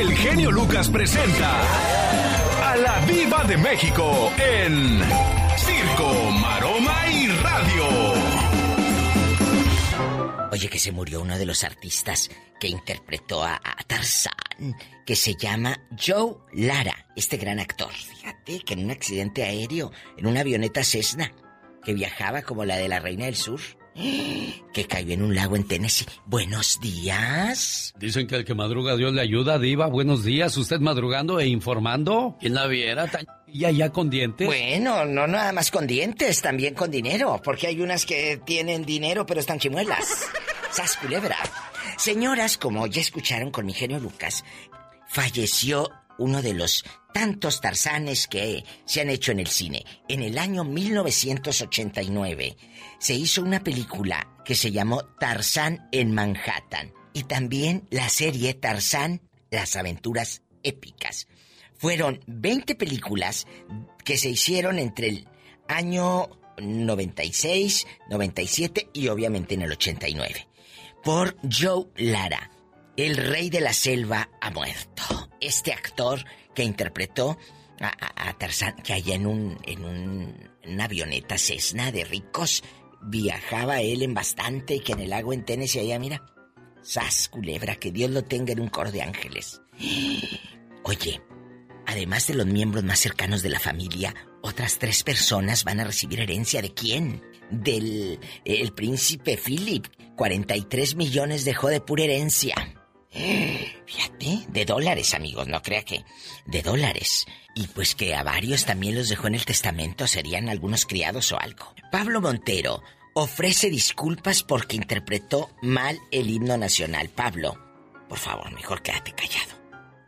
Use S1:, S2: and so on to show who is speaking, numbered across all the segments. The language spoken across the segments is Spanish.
S1: el genio Lucas presenta a la Viva de México en Circo, Maroma y Radio.
S2: Oye, que se murió uno de los artistas que interpretó a, a Tarzán, que se llama Joe Lara, este gran actor. Fíjate que en un accidente aéreo, en una avioneta Cessna, que viajaba como la de la Reina del Sur, que cayó en un lago en Tennessee. Buenos días.
S3: Dicen que el que madruga Dios le ayuda, Diva. Buenos días. ¿Usted madrugando e informando? ¿Quién la viera? ¿Y allá con dientes?
S2: Bueno, no nada más con dientes, también con dinero. Porque hay unas que tienen dinero pero están chimuelas. Sas culebra. Señoras, como ya escucharon con mi genio Lucas, falleció uno de los tantos tarzanes que se han hecho en el cine. En el año 1989 se hizo una película que se llamó Tarzán en Manhattan y también la serie Tarzán, las aventuras épicas. Fueron 20 películas que se hicieron entre el año 96, 97 y obviamente en el 89 por Joe Lara. El rey de la selva ha muerto. Este actor que interpretó a, Tarzán, que allá en un, en un, una avioneta Cessna de ricos, viajaba él en bastante y que en el lago en Tennessee allá, mira, sas culebra, que Dios lo tenga en un coro de ángeles. Oye, además de los miembros más cercanos de la familia, otras tres personas van a recibir herencia de quién? Del el príncipe Philip. 43 millones dejó de pura herencia. Fíjate, de dólares, amigos, no crea que. De dólares. Y pues que a varios también los dejó en el testamento, serían algunos criados o algo. Pablo Montero ofrece disculpas porque interpretó mal el himno nacional. Pablo, por favor, mejor quédate callado.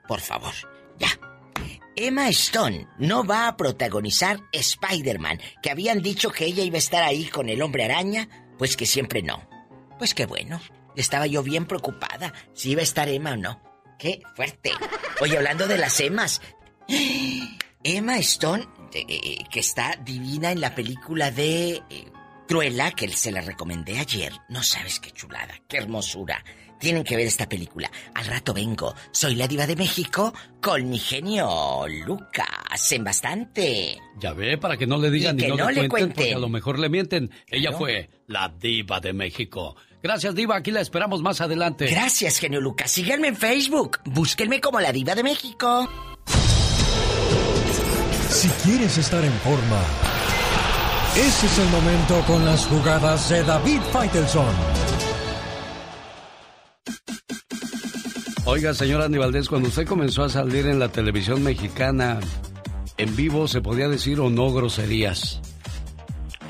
S2: Por favor, ya. Emma Stone no va a protagonizar Spider-Man, que habían dicho que ella iba a estar ahí con el hombre araña, pues que siempre no. Pues qué bueno. Estaba yo bien preocupada si iba a estar Emma o no. Qué fuerte. Oye, hablando de las Emmas. Emma Stone, eh, que está divina en la película de eh, Cruella, que se la recomendé ayer. No sabes qué chulada, qué hermosura. Tienen que ver esta película. Al rato vengo. Soy la diva de México con mi genio Lucas en bastante.
S3: Ya ve, para que no le digan ni no, le cuenten, porque a lo mejor le mienten. Ella fue la diva de México. Gracias, diva. Aquí la esperamos más adelante.
S2: Gracias, genio Lucas. Síganme en Facebook. Búsquenme como la diva de México.
S4: Si quieres estar en forma, ese es el momento con las jugadas de David Faitelson.
S3: Oiga, señor Andy Valdés, cuando usted comenzó a salir en la televisión mexicana, en vivo, ¿se podía decir o no groserías?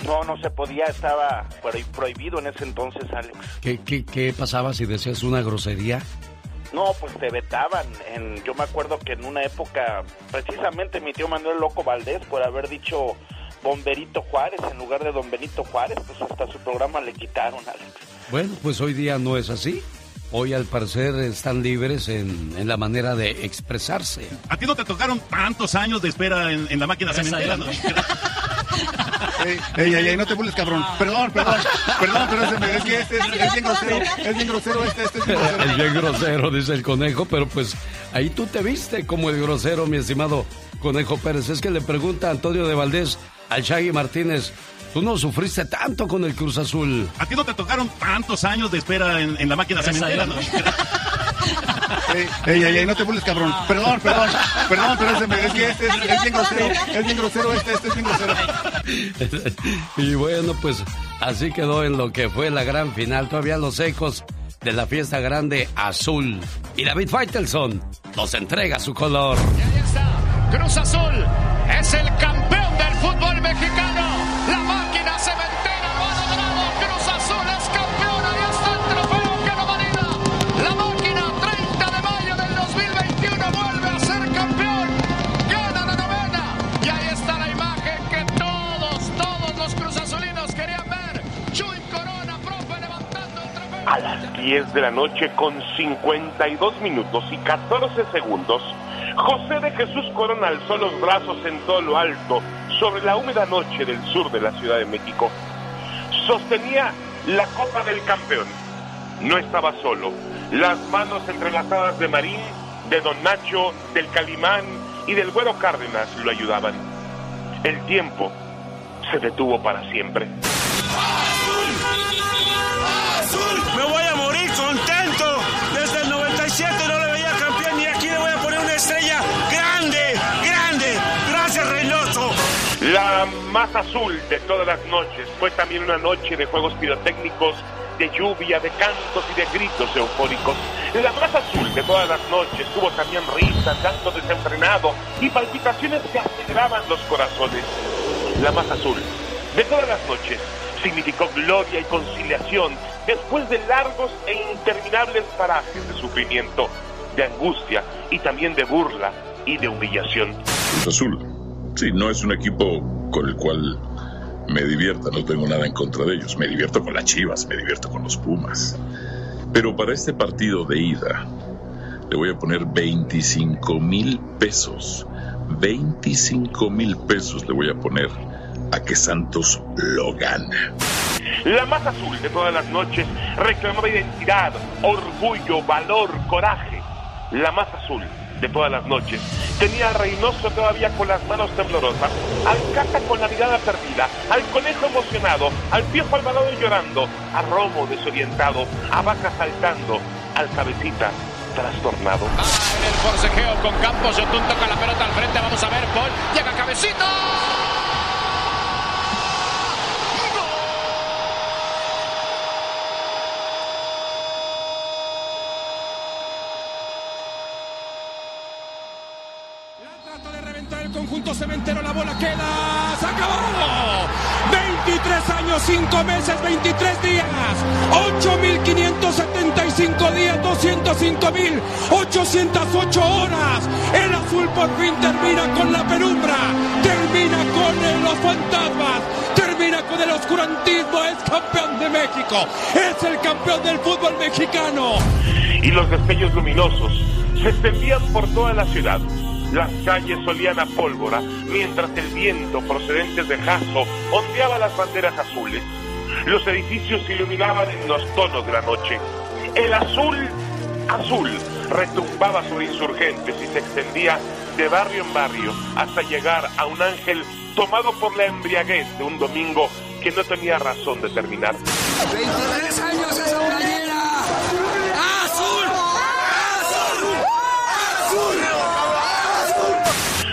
S5: No, no se podía, estaba prohibido en ese entonces, Alex.
S3: ¿Qué, qué, qué pasaba si decías una grosería?
S5: No, pues te vetaban. En, yo me acuerdo que en una época, precisamente mi tío Manuel Loco Valdés, por haber dicho Bomberito Juárez en lugar de Don Benito Juárez, pues hasta su programa le quitaron, Alex.
S3: Bueno, pues hoy día no es así. Hoy al parecer están libres en, en, la manera de expresarse.
S6: A ti no te tocaron tantos años de espera en, en la máquina cementera, ¿no? Ey, ey, ey, no te burles, cabrón. Perdón, perdón, perdón, pero es, que este es, es, bien grosero, es bien grosero este, este es bien grosero.
S3: Es bien grosero, dice el conejo, pero pues ahí tú te viste como el grosero, mi estimado Conejo Pérez. Es que le pregunta a Antonio de Valdés al Shaggy Martínez, Tú no sufriste tanto con el Cruz Azul.
S6: A ti no te tocaron tantos años de espera en, la máquina cementera, ¿no? Ey, ey, ey, no te burles, cabrón. Perdón, perdón, perdón, pero es, que este es, bien grosero, es bien grosero este, este es bien grosero.
S3: y bueno, pues así quedó en lo que fue la gran final. Todavía los ecos de la fiesta grande azul. Y David Faitelson nos entrega su color.
S7: Y ahí está, Cruz Azul es el campeón del fútbol mexicano.
S5: 10 de la noche con 52 minutos y 14 segundos, José de Jesús Corona alzó los brazos en todo lo alto sobre la húmeda noche del sur de la Ciudad de México. Sostenía la copa del campeón. No estaba solo. Las manos entrelazadas de Marín de Don Nacho, del Calimán y del Güero Cárdenas lo ayudaban. El tiempo se detuvo para siempre.
S8: Me voy a morir contento. Desde el 97 no le veía campeón y aquí le voy a poner una estrella grande, grande. Gracias, Reynoso.
S5: La más azul de todas las noches fue también una noche de juegos pirotécnicos, de lluvia, de cantos y de gritos eufóricos. La más azul de todas las noches tuvo también risas, llanto desenfrenado y palpitaciones que aceleraban los corazones. La más azul de todas las noches significó gloria y conciliación después de largos e interminables parajes de sufrimiento, de angustia y también de burla y de humillación.
S9: Cruz Azul, sí, no es un equipo con el cual me divierta, no tengo nada en contra de ellos. Me divierto con las Chivas, me divierto con los Pumas. Pero para este partido de ida, le voy a poner 25 mil pesos. 25 mil pesos le voy a poner a que Santos lo gana.
S5: La más azul de todas las noches reclamaba identidad, orgullo, valor, coraje. La más azul de todas las noches tenía a Reynoso todavía con las manos temblorosas, al Cata con la mirada perdida, al Conejo emocionado, al Piojo Alvarado llorando, a Romo desorientado, a Vaca saltando, al Cabecita trastornado.
S7: Ah, en el forcejeo con Campos, Yotun toca la pelota al frente, vamos a ver, Paul, llega Cabecita.
S8: Trata de reventar el conjunto cementero, la bola queda, se acabó. 23 años, 5 meses, 23 días, 8.575 días, 205.808 horas. El azul por fin termina con la penumbra, termina con los fantasmas, termina con el oscurantismo, es campeón de México, es el campeón del fútbol mexicano.
S5: y los destellos luminosos se extendían por toda la ciudad. Las calles olían a pólvora, mientras el viento procedente de Jaso ondeaba las banderas azules. Los edificios se iluminaban en los tonos de la noche. El azul, azul, retumbaba sobre insurgentes y se extendía de barrio en barrio hasta llegar a un ángel tomado por la embriaguez de un domingo que no tenía razón de terminar.
S8: 23 años esa playera. ¡Azul! ¡Azul!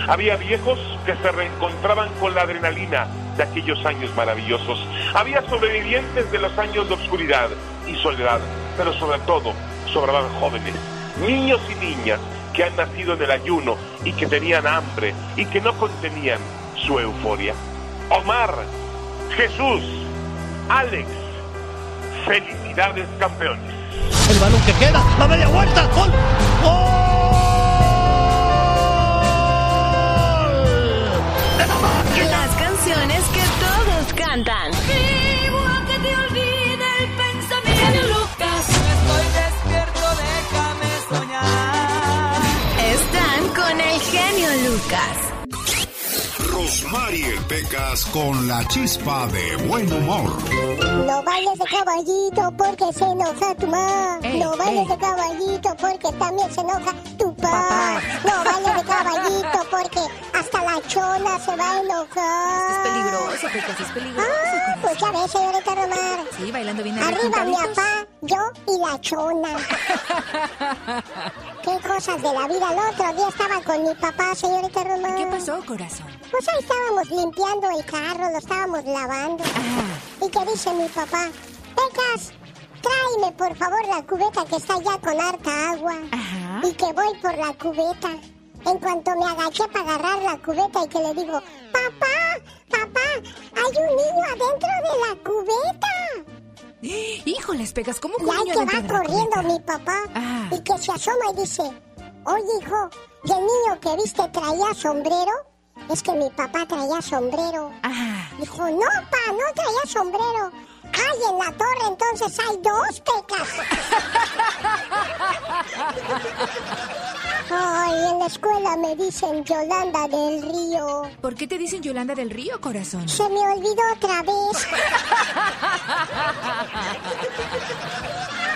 S5: Había viejos que se reencontraban con la adrenalina de aquellos años maravillosos. Había sobrevivientes de los años de oscuridad y soledad, pero sobre todo sobraban jóvenes, niños y niñas que han nacido en el ayuno y que tenían hambre y que no contenían su euforia. Omar, Jesús, Alex, felicidades campeones.
S8: El balón que queda, la media vuelta, gol.
S10: Las canciones que todos cantan.
S11: Vivo a que te olvide el pensamiento. Lucas, estoy despierto, déjame soñar.
S10: Están con el genio Lucas.
S1: Rosmarie Pecas con la chispa de buen humor.
S12: No bailes de caballito porque se enoja tu mamá. no bailes de caballito porque también se enoja tu papá. No bailes de caballito porque hasta la chona se va a enojar.
S13: Es peligroso, Pecas, es peligroso.
S12: Ah, pues ya ves, señorita Romar.
S13: Sí, bailando bien
S12: Arriba mi papá, yo y la chona. Qué cosas de la vida. El otro día estaba con mi papá, señorita Romar.
S13: ¿Qué pasó, corazón?
S12: Pues ahí estábamos limpiando el carro, lo estábamos lavando. Y que dice mi papá, Pecas, tráeme por favor la cubeta que está ya con harta agua. Y que voy por la cubeta. En cuanto me agaché para agarrar la cubeta y que le digo, papá, papá, hay un niño adentro de la cubeta.
S13: Híjoles, Pecas, ¿cómo que
S12: Y ahí que va corriendo mi papá y que se asoma y dice, oye hijo, ¿y el niño que viste traía sombrero? Es que mi papá traía sombrero. Dijo, no, pa, no traía sombrero. Ay, en la torre entonces hay dos pecas. Ay, en la escuela me dicen Yolanda del Río.
S13: ¿Por qué te dicen Yolanda del Río, corazón?
S12: Se me olvidó otra vez.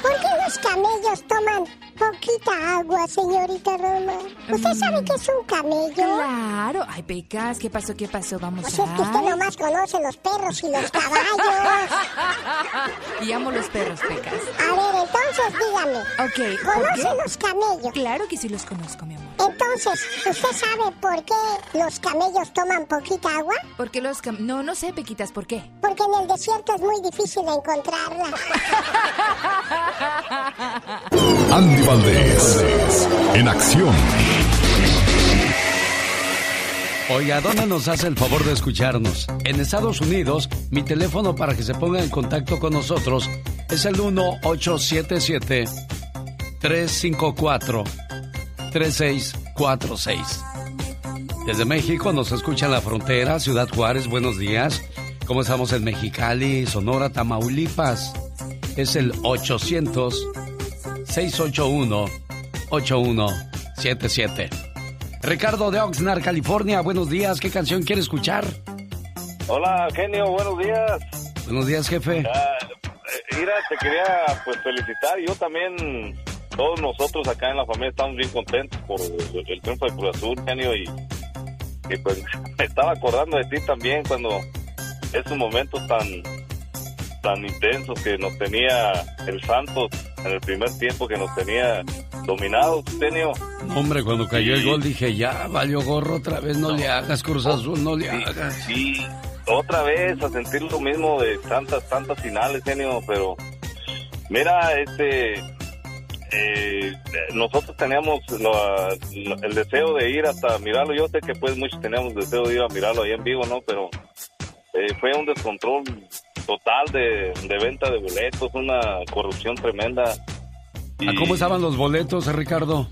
S12: ¿Por qué los camellos toman poquita agua, señorita Roma? ¿Usted sabe qué es un camello?
S13: Claro. Ay, Pecas, ¿qué pasó? ¿Qué pasó? Vamos
S12: Pues es que usted
S13: a...
S12: nomás conoce los perros y los caballos.
S13: Y amo los perros, Pecas.
S12: A ver, entonces dígame.
S13: Ok. ¿por
S12: ¿Conoce
S13: qué?
S12: los camellos?
S13: Claro que sí los conozco, mi amor.
S12: Entonces, ¿usted sabe por qué los camellos toman poquita agua?
S13: ¿Por qué los cam- No, no sé, Pequitas, ¿por qué?
S12: Porque en el desierto es muy difícil encontrarla.
S1: Andy Valdés, en acción.
S3: Oiga, ¿dónde nos hace el favor de escucharnos? En Estados Unidos, mi teléfono para que se ponga en contacto con nosotros es el 1877-354-3646. Desde México nos escucha en la frontera, Ciudad Juárez, buenos días. ¿Cómo estamos en Mexicali, Sonora, Tamaulipas? Es el 800-681-8177. Ricardo de Oxnard, California, buenos días. ¿Qué canción quiere escuchar?
S14: Hola, genio, buenos días.
S3: Buenos días, jefe.
S14: Eh, mira, te quería pues felicitar. Yo también, todos nosotros acá en la familia estamos bien contentos por el, el triunfo de Cruz Azul, genio, y, y, pues me estaba acordando de ti también cuando esos momentos tan tan intensos que nos tenía el Santos en el primer tiempo que nos tenía dominados, genio.
S3: Hombre, cuando cayó el gol dije, ya, valió gorro otra vez, no, le hagas, Cruz Azul, no le hagas.
S14: Sí, otra vez a sentir lo mismo de tantas, tantas finales, genio, pero mira, este, eh, nosotros teníamos lo- lo- el deseo de ir hasta mirarlo, yo sé que pues muchos teníamos deseo de ir a mirarlo ahí en vivo, ¿no? Pero eh, fue un descontrol total de, de venta de boletos, una corrupción tremenda.
S3: ¿A cómo estaban los boletos, Ricardo?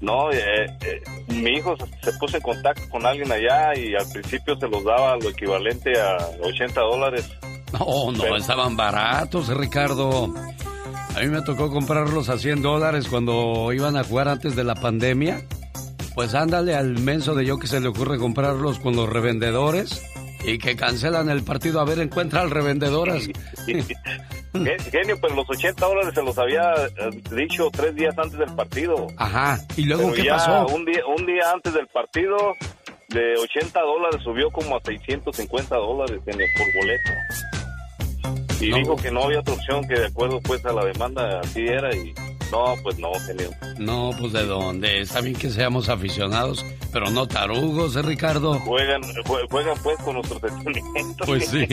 S14: No, eh, eh, mi hijo se, puso en contacto con alguien allá y al principio se los daba lo equivalente a 80 dólares.
S3: No, no, estaban baratos, Ricardo. A mí me tocó comprarlos a 100 dólares cuando iban a jugar antes de la pandemia. Pues ándale al menso de yo que se le ocurre comprarlos con los revendedores y que cancelan el partido. A ver, encuentra al revendedoras.
S14: Gen- Genio, pero los 80 dólares se los había eh, dicho tres días antes del partido.
S3: Ajá. ¿Y luego
S14: Pero
S3: qué
S14: ya
S3: pasó?
S14: Un día, un día antes del partido, de 80 dólares subió como a 650 dólares genio, por boleto. Y
S3: No.
S14: dijo que no había otra opción que de acuerdo pues a la demanda así era y no, pues no, genio.
S3: No, pues de dónde. Está bien que seamos aficionados, pero no tarugos, ¿eh, Ricardo?
S14: Juegan, jue- juegan pues con nuestros sentimientos.
S3: Pues sí.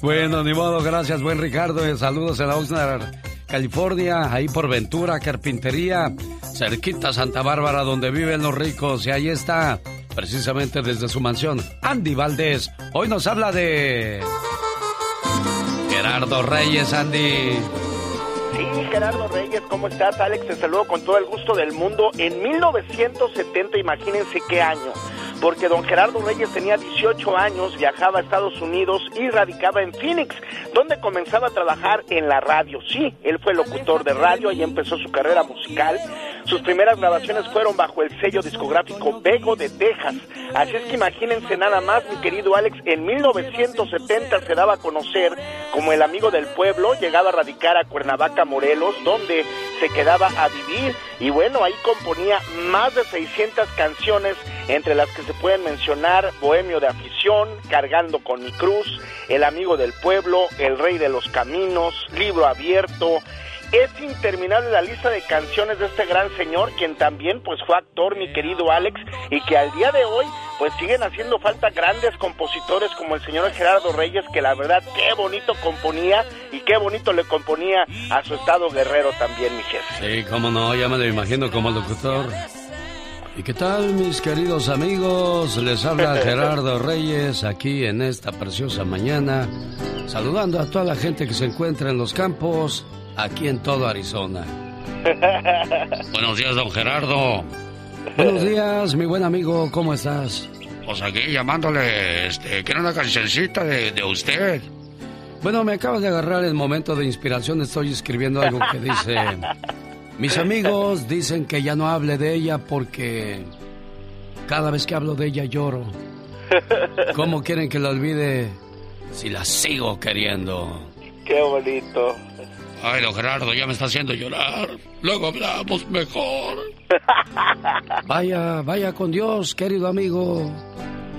S3: Bueno, ni modo, gracias, buen Ricardo. Eh, Saludos en Oxnard, California, ahí por Ventura, Carpintería, cerquita Santa Bárbara, donde viven los ricos. Y ahí está, precisamente desde su mansión, Andy Valdés. Hoy nos habla de... Gerardo Reyes, Andy.
S15: Gerardo Reyes, ¿cómo estás? Alex, te saludo con todo el gusto del mundo. En 1970, imagínense qué año, porque don Gerardo Reyes tenía 18 años, viajaba a Estados Unidos y radicaba en Phoenix, donde comenzaba a trabajar en la radio. Sí, él fue locutor de radio, ahí empezó su carrera musical. Sus primeras grabaciones fueron bajo el sello discográfico Bego de Texas. Así es que imagínense nada más, mi querido Alex, en 1970 se daba a conocer como el amigo del pueblo, llegaba a radicar a Cuernavaca, Morelos, donde se quedaba a vivir y bueno, ahí componía más de 600 canciones, entre las que se pueden mencionar Bohemio de Afición, Cargando con mi cruz, El amigo del pueblo, El rey de los caminos, Libro abierto, es interminable la lista de canciones de este gran señor, quien también pues fue actor, mi querido Alex, y que al día de hoy pues siguen haciendo falta grandes compositores como el señor Gerardo Reyes, que la verdad qué bonito componía y qué bonito le componía a su estado guerrero también, mi jefe.
S3: Sí, cómo no, ya me lo imagino como locutor. ¿Y qué tal, mis queridos amigos? Les habla Gerardo Reyes aquí en esta preciosa mañana, saludando a toda la gente que se encuentra en los campos, aquí en todo Arizona. Buenos días, don Gerardo. Buenos días, mi buen amigo, ¿cómo estás?
S16: Pues aquí llamándole, este, quiero una cancioncita de, de usted.
S3: Bueno, me acabas de agarrar el momento de inspiración, estoy escribiendo algo que dice... Mis amigos dicen que ya no hable de ella porque cada vez que hablo de ella lloro. ¿Cómo quieren que la olvide si la sigo queriendo?
S15: Qué bonito.
S16: Ay, don Gerardo, ya me está haciendo llorar. Luego hablamos mejor.
S3: Vaya, vaya con Dios, querido amigo.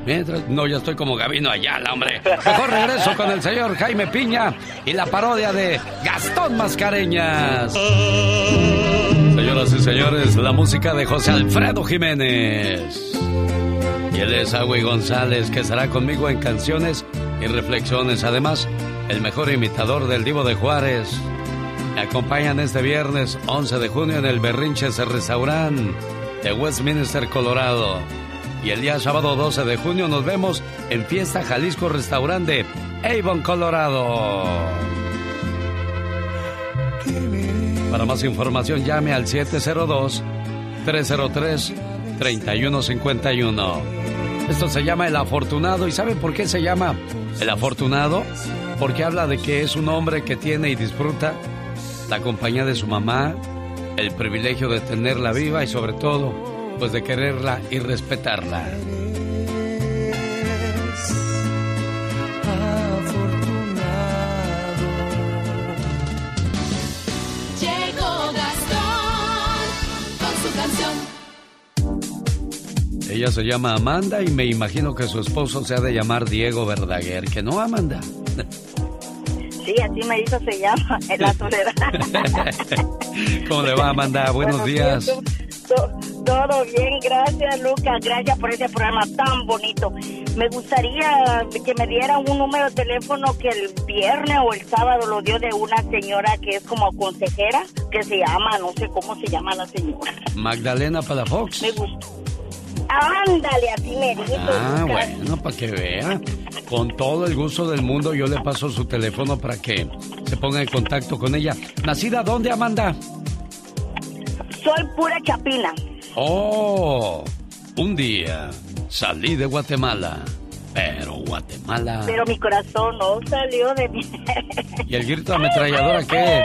S3: Mientras... No, ya estoy como Gabino Ayala, hombre. Mejor regreso con el señor Jaime Piña y la parodia de Gastón Mascareñas. Señoras y señores, la música de José Alfredo Jiménez. Y él es Agüey González, que estará conmigo en canciones y reflexiones. Además, el mejor imitador del Divo de Juárez. Me acompañan este viernes 11 de junio en el Berrinches Restaurant de Westminster, Colorado. Y el día sábado 12 de junio nos vemos en Fiesta Jalisco Restaurante Avon, Colorado. Para más información llame al 702-303-3151. Esto se llama El Afortunado. ¿Y sabe por qué se llama El Afortunado? Porque habla de que es un hombre que tiene y disfruta la compañía de su mamá, el privilegio de tenerla viva y sobre todo pues de quererla y respetarla.
S11: Llegó Gastón con su canción.
S3: Ella se llama Amanda y me imagino que su esposo se ha de llamar Diego Verdaguer, que no Amanda.
S17: Sí, así me hizo se llama, en la soledad.
S3: ¿Cómo le va Amanda? Buenos días.
S17: Todo bien, gracias Lucas, gracias por ese programa tan bonito. Me gustaría que me dieran un número de teléfono que el viernes o el sábado lo dio de una señora que es como consejera, que se llama, no sé cómo se llama la señora.
S3: Magdalena Palafox.
S17: Me gusta. Ándale, así me dijo.
S3: Ah,
S17: Lucas.
S3: bueno, para que vea. Con todo el gusto del mundo yo le paso su teléfono para que se ponga en contacto con ella. ¿Nacida dónde, Amanda?
S17: Soy pura chapina.
S3: Oh, un día salí de Guatemala, pero Guatemala...
S17: Pero mi corazón no salió de mí.
S3: ¿Y el grito ametralladora qué?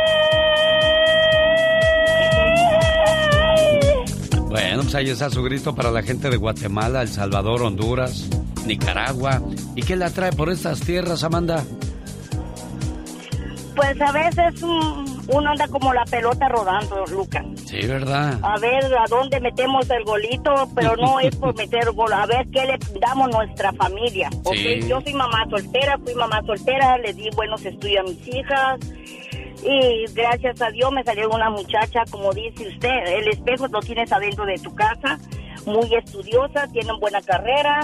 S3: Bueno, pues ahí está su grito para la gente de Guatemala, El Salvador, Honduras, Nicaragua. ¿Y qué la trae por estas tierras, Amanda?
S17: Pues a veces mm, uno anda como la pelota rodando, Lucas.
S3: Sí, ¿verdad?
S17: A ver a dónde metemos el golito, pero no es por meter gol, a ver qué le damos a nuestra familia.
S3: Sí.
S17: Yo soy mamá soltera, fui mamá soltera, le di buenos estudios a mis hijas. Y gracias a Dios me salió una muchacha, como dice usted, el espejo lo tienes adentro de tu casa, muy estudiosa, tiene buena carrera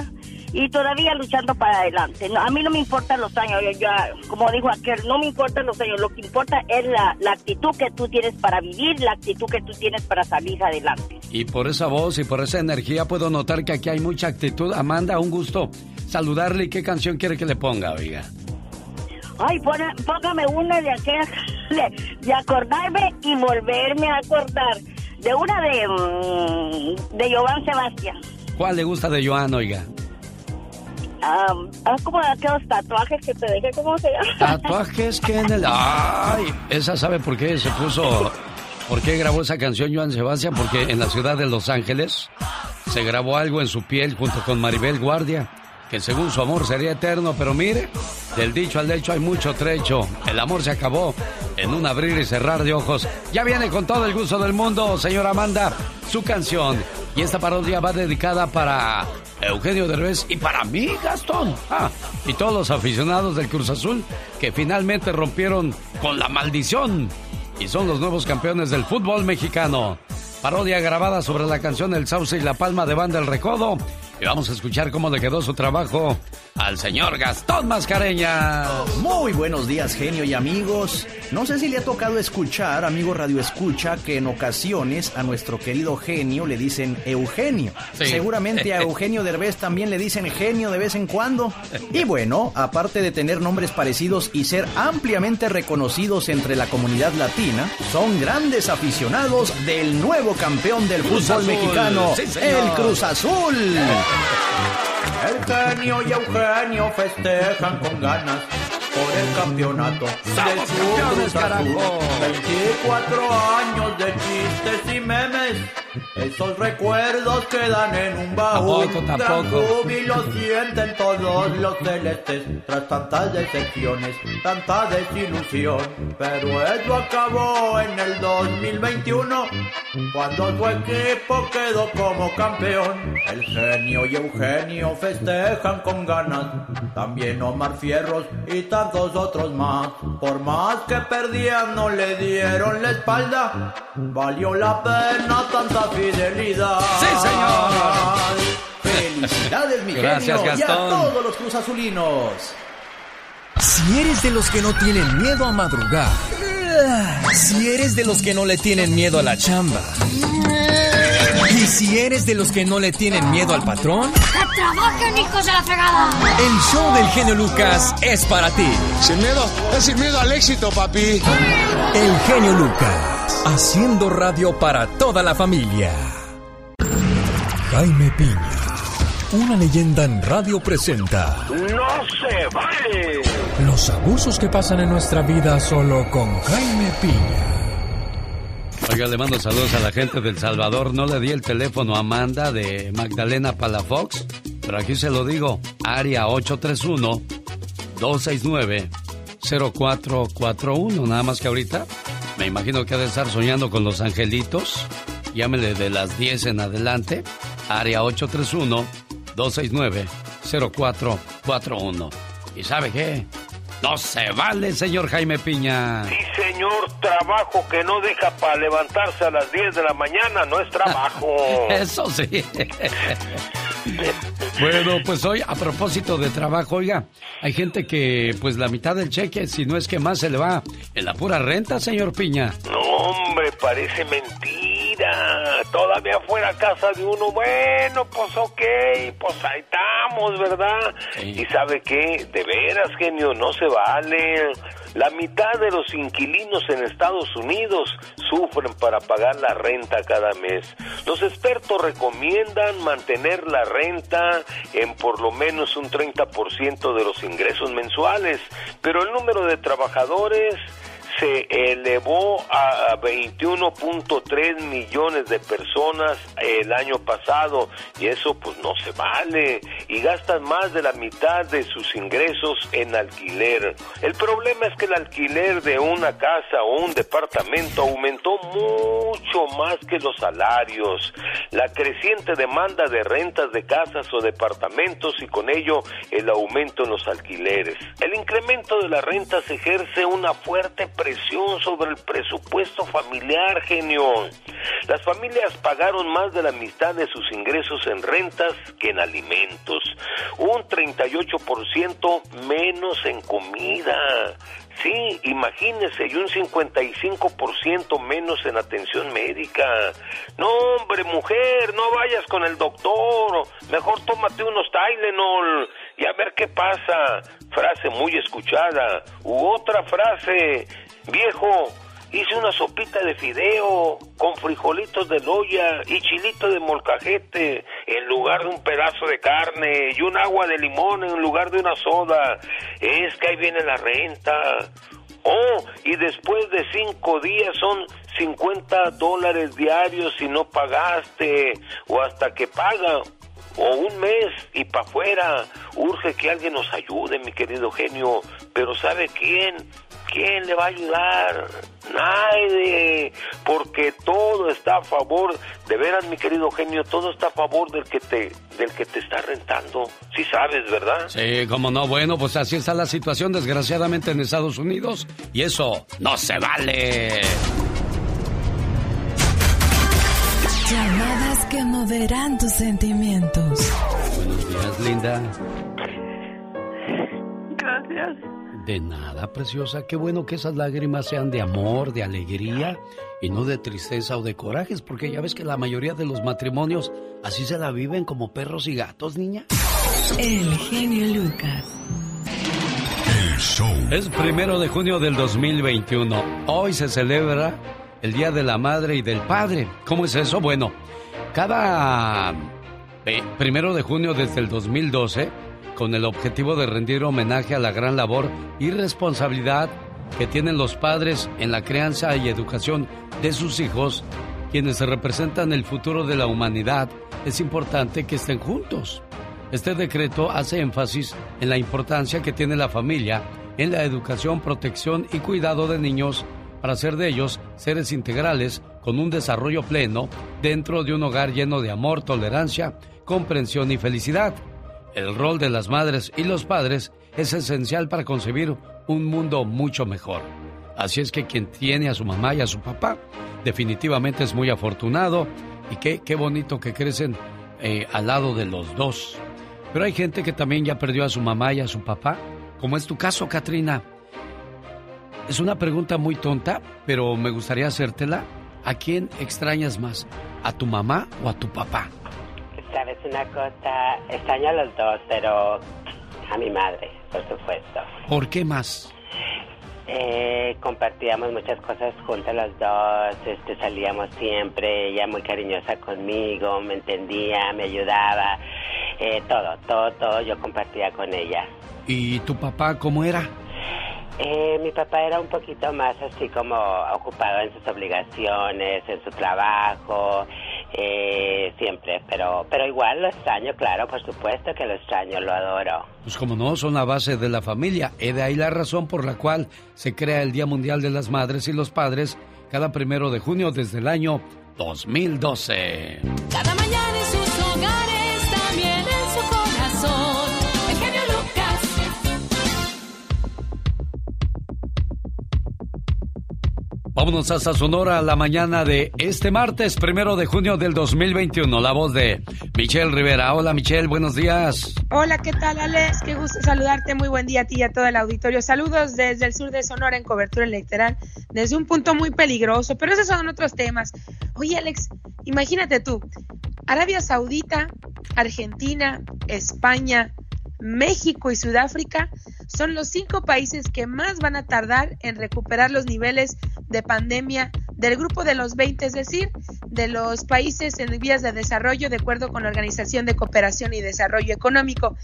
S17: y todavía luchando para adelante. No, a mí no me importan los años, yo, ya, como dijo aquel, no me importan los años, lo que importa es la, la actitud que tú tienes para vivir, la actitud que tú tienes para salir adelante.
S3: Y por esa voz y por esa energía puedo notar que aquí hay mucha actitud. Amanda, un gusto saludarle. ¿Y qué canción quiere que le ponga, oiga?
S17: Ay, pone- póngame una de aquellas de, de acordarme y volverme a acordar. De una de, mm, de Giovanni Sebastián.
S3: ¿Cuál le gusta de Joan, oiga?
S17: Ah, ah, aquellos tatuajes que te dejé, ¿cómo se llama?
S3: Tatuajes que en el... ¡Ay! Esa sabe por qué se puso... ¿Por qué grabó esa canción Joan Sebastián? Porque en la ciudad de Los Ángeles se grabó algo en su piel junto con Maribel Guardia, que según su amor sería eterno, pero mire, del dicho al hecho hay mucho trecho. El amor se acabó en un abrir y cerrar de ojos. Ya viene con todo el gusto del mundo, señora Amanda, su canción. Y esta parodia va dedicada para Eugenio Derbez y para mí, Gastón. Ah, y todos los aficionados del Cruz Azul que finalmente rompieron con la maldición y son los nuevos campeones del fútbol mexicano. Parodia grabada sobre la canción El Sauce y la Palma de Banda El Recodo. Y vamos a escuchar cómo le quedó su trabajo al señor Gastón Mascareña.
S18: Muy buenos días, genio y amigos. No sé si le ha tocado escuchar, amigo Radio Escucha, que en ocasiones a nuestro querido genio le dicen Eugenio.
S19: Sí.
S18: Seguramente a Eugenio Derbez también le dicen genio de vez en cuando. Y bueno, aparte de tener nombres parecidos y ser ampliamente reconocidos entre la comunidad latina, son grandes aficionados del nuevo campeón del
S19: Cruz
S18: fútbol
S19: Azul.
S18: mexicano,
S19: Sí,
S18: el Cruz Azul. El genio y Eugenio festejan con ganas por el campeonato.
S19: ¡Somos
S18: su
S19: campeones,
S18: Cruz Azul.
S19: carajo!
S18: 24 años de chistes y memes
S20: Esos recuerdos quedan en un baúl.
S3: Tampoco, tampoco.
S20: júbilo sienten todos los celestes tras tantas decepciones, tanta desilusión. Pero eso acabó en el 2021 cuando su equipo quedó como campeón. El genio y Eugenio festejan con ganas, también Omar Fierros y tantos otros más. Por más que perdían no le dieron la espalda, valió la pena tanta fidelidad.
S3: ¡Sí, señor!
S20: Felicidades mi
S3: Gracias,
S20: genio y a
S3: Gastón.
S20: todos los cruzazulinos.
S4: Si eres de los que no tienen miedo a madrugar, si eres de los que no le tienen miedo a la chamba, y si eres de los que no le tienen miedo al patrón,
S21: ¡Que trabajen, hijos de la fregada!
S4: el show del genio Lucas es para ti.
S7: Sin miedo, es sin miedo al éxito, papi.
S4: El genio Lucas, haciendo radio para toda la familia. Jaime Piña, una leyenda en radio presenta
S22: ¡No se vale!
S4: los abusos que pasan en nuestra vida solo con Jaime Piña.
S3: Oiga, le mando saludos a la gente del Salvador. No le di el teléfono a Amanda de Magdalena Palafox, pero aquí se lo digo. Área 831-269-0441. Nada más que ahorita me imagino que ha de estar soñando con los angelitos. Llámele de las 10 en adelante. Área 831-269-0441. ¿Y sabe qué? No se vale, señor Jaime Piña.
S22: Sí, señor, trabajo que no deja para levantarse a las 10 de la mañana no es trabajo.
S3: Eso sí. Bueno, pues hoy, a propósito de trabajo, oiga, hay gente que, pues la mitad del cheque, si no es que más, se le va en la pura renta, señor Piña.
S22: No, hombre, parece mentira. Todavía fuera casa de uno, bueno, pues ok, pues ahí estamos, ¿verdad? Y sabe qué, de veras, genio, no se vale. La mitad de los inquilinos en Estados Unidos sufren para pagar la renta cada mes. Los expertos recomiendan mantener la renta en por lo menos un 30% de los ingresos mensuales, pero el número de trabajadores se elevó a 21.3 millones de personas el año pasado y eso pues no se vale y gastan más de la mitad de sus ingresos en alquiler. El problema es que el alquiler de una casa o un departamento aumentó mucho más que los salarios. La creciente demanda de rentas de casas o departamentos y con ello el aumento en los alquileres. El incremento de las rentas ejerce una fuerte presión sobre el presupuesto familiar, genio. Las familias pagaron más de la mitad de sus ingresos en rentas que en alimentos, un 38% menos en comida. Sí, imagínese, y un 55% menos en atención médica. No, hombre, mujer, no vayas con el doctor. Mejor tómate unos Tylenol y a ver qué pasa. Frase muy escuchada. U otra frase, viejo, hice una sopita de fideo con frijolitos de loya y chilito de molcajete en lugar de un pedazo de carne y un agua de limón en lugar de una soda. Es que ahí viene la renta. Oh, y después de cinco días son 50 dólares diarios si no pagaste o hasta que paga o un mes y para afuera. Urge que alguien nos ayude, mi querido genio. Pero ¿sabe quién? ¿Quién le va a ayudar? Nadie. Porque todo está a favor, de veras, mi querido genio, todo está a favor del que te, del que te está rentando. Sí sabes, ¿verdad?
S3: Sí, como no, bueno, pues así está la situación desgraciadamente en Estados Unidos y eso no se vale.
S23: Llamadas que moverán tus sentimientos.
S3: Buenos días, linda.
S24: Gracias.
S3: De nada, preciosa. Qué bueno que esas lágrimas sean de amor, de alegría y no de tristeza o de corajes, porque ya ves que la mayoría de los matrimonios así se la viven como perros y gatos, niña.
S23: El genio Lucas.
S3: Es primero de junio del 2021. Hoy se celebra el Día de la Madre y del Padre. ¿Cómo es eso? Bueno, cada eh, primero de junio desde el 2012, con el objetivo de rendir homenaje a la gran labor y responsabilidad que tienen los padres en la crianza y educación de sus hijos, quienes representan el futuro de la humanidad, es importante que estén juntos. Este decreto hace énfasis en la importancia que tiene la familia en la educación, protección y cuidado de niños para hacer de ellos seres integrales con un desarrollo pleno dentro de un hogar lleno de amor, tolerancia, comprensión y felicidad. El rol de las madres y los padres es esencial para concebir un mundo mucho mejor. Así es que quien tiene a su mamá y a su papá definitivamente es muy afortunado y qué, qué bonito que crecen eh, al lado de los dos. Pero hay gente que también ya perdió a su mamá y a su papá, como es tu caso, Katrina. Es una pregunta muy tonta, pero me gustaría hacértela. ¿A quién extrañas más? ¿A tu mamá o a tu papá?
S19: Sabes una cosa, extraño a los dos, pero a mi madre, por supuesto.
S3: ¿Por qué más?
S19: Eh, compartíamos muchas cosas juntos los dos, este, salíamos siempre, ella muy cariñosa conmigo, me entendía, me ayudaba, eh, todo, todo, todo yo compartía con ella.
S3: ¿Y tu papá cómo era?
S19: Eh, mi papá era un poquito más así como ocupado en sus obligaciones, en su trabajo, eh, siempre, pero, pero igual lo extraño, claro, por supuesto que lo extraño, lo adoro.
S3: Pues como no, son la base de la familia. Y de ahí la razón por la cual se crea el Día Mundial de las Madres y los Padres cada primero de junio desde el año 2012. Vámonos hasta Sonora la mañana de este martes, primero de junio del 2021. La voz de Michelle Rivera. Hola Michelle, buenos días.
S25: Hola, ¿qué tal, Alex? Qué gusto saludarte. Muy buen día a ti y a todo el auditorio. Saludos desde el sur de Sonora en cobertura electoral, desde un punto muy peligroso, pero esos son otros temas. Oye, Alex, imagínate tú, Arabia Saudita, Argentina, España, México y Sudáfrica son los cinco países que más van a tardar en recuperar los niveles de pandemia del grupo de los 20, es decir, de los países en vías de desarrollo de acuerdo con la Organización de Cooperación y Desarrollo Económico.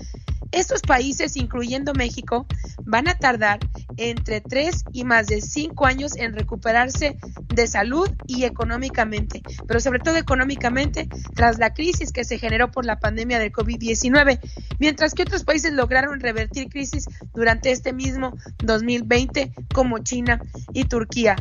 S25: Estos países, incluyendo México, van a tardar entre 3 y más de 5 años en recuperarse de salud y económicamente, pero sobre todo económicamente tras la crisis que se generó por la pandemia del COVID-19, mientras que otros países lograron revertir crisis durante este mismo 2020 como China y Turquía.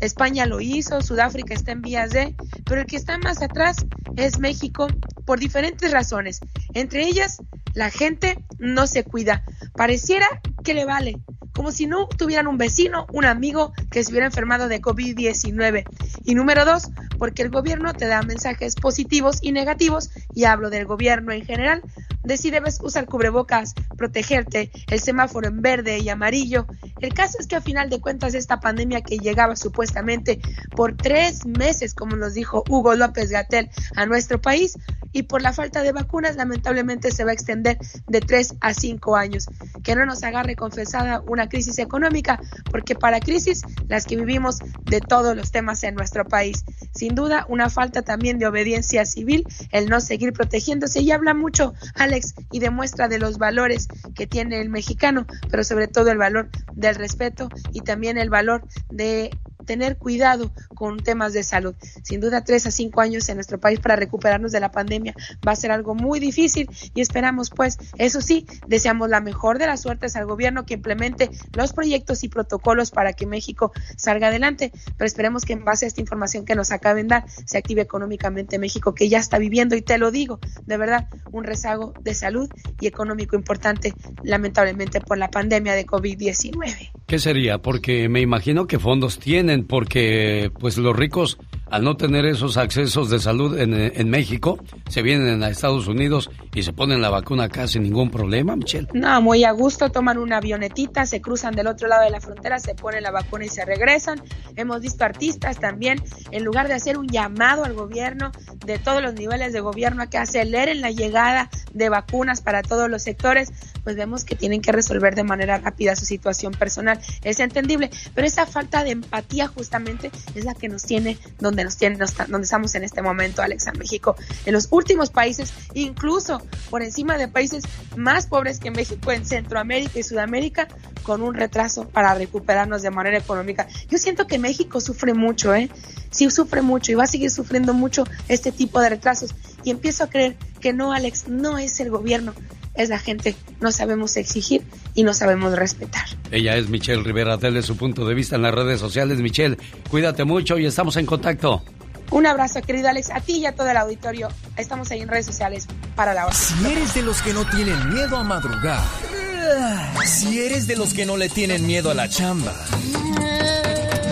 S25: España lo hizo, Sudáfrica está en vías de, pero el que está más atrás es México por diferentes razones. Entre ellas, la gente no se cuida. Pareciera que le vale, como si no tuvieran un vecino, un amigo que se hubiera enfermado de COVID-19. Y número dos, porque el gobierno te da mensajes positivos y negativos, y hablo del gobierno en general, de si debes usar cubrebocas, protegerte, el semáforo en verde y amarillo. El caso es que a final de cuentas esta pandemia que llegaba supuestamente por tres meses, como nos dijo Hugo López Gatel, a nuestro país, y por la falta de vacunas lamentablemente se va a extender de tres a cinco años. Que no nos agarre confesada una crisis económica, porque para crisis las que vivimos de todos los temas en nuestro país. Sin duda, una falta también de obediencia civil, el no seguir protegiéndose y habla mucho, Alex, y demuestra de los valores que tiene el mexicano, pero sobre todo el valor del respeto y también el valor de tener cuidado con temas de salud. Sin duda, tres a cinco años en nuestro país para recuperarnos de la pandemia va a ser algo muy difícil y esperamos, pues, eso sí, deseamos la mejor de las suertes al gobierno que implemente los proyectos y protocolos para que México salga adelante, pero esperemos que en base a esta información que nos acaben de dar se active económicamente México, que ya está viviendo, y te lo digo, de verdad, un rezago de salud y económico importante, lamentablemente por la pandemia de COVID-19.
S3: ¿Qué sería? Porque me imagino que fondos tienen, porque pues los ricos, al no tener esos accesos de salud en, en México, se vienen a Estados Unidos y se ponen la vacuna acá sin ningún problema, Michelle.
S25: No, muy a gusto, toman una avionetita, se cruzan del otro lado de la frontera, se ponen la vacuna y se regresan. Hemos visto artistas también, en lugar de hacer un llamado al gobierno de todos los niveles de gobierno a que aceleren la llegada de vacunas para todos los sectores, pues vemos que tienen que resolver de manera rápida su situación personal. Es entendible, pero esa falta de empatía justamente es la que nos tiene donde nos tiene, nos- donde estamos en este momento, Alex, en México. En los últimos países, incluso por encima de países más pobres que México en Centroamérica y Sudamérica, con un retraso para recuperarnos de manera económica. Yo siento que México sufre mucho, ¿eh? Sí sufre mucho y va a seguir sufriendo mucho este tipo de retrasos. Y empiezo a creer que no, Alex, no es el gobierno, es la gente. No sabemos exigir y no sabemos respetar.
S3: Ella es Michelle Rivera, dele su punto de vista en las redes sociales. Michelle, cuídate mucho y estamos en contacto.
S25: Un abrazo, querido Alex, a ti y a todo el auditorio. Estamos ahí en redes sociales para la hora.
S4: Si eres de los que no tienen miedo a madrugar, si eres de los que no le tienen miedo a la chamba,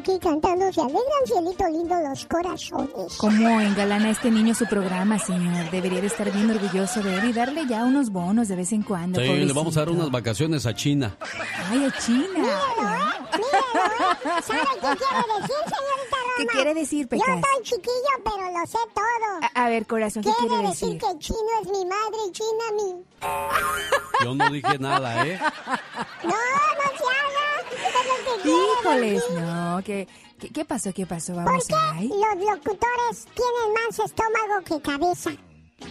S12: Porque cantando se alegran, cielito lindo, los corazones.
S13: ¿Cómo engalana este niño su programa, señor? Debería de estar bien orgulloso de él y darle ya unos bonos de vez en cuando.
S3: Sí, le vamos a dar unas vacaciones a China.
S13: Ay, a China.
S12: ¿Sabe qué quiere decir, señorita Roma?
S13: ¿Qué quiere decir,
S12: Yo
S13: Pecas?
S12: estoy chiquillo, pero lo sé todo.
S13: A, a ver, corazón, ¿qué quiere
S12: decir
S13: decir?
S12: que chino es mi madre y china mi...
S3: Yo no dije nada, ¿eh?
S12: No, no se haga. Es lo que quiere
S13: Híjoles, no, ¿qué, qué, qué pasó? ¿Qué pasó?
S12: ¿Por
S13: Vamos
S12: qué
S13: ahí.
S12: los locutores tienen más estómago que cabeza?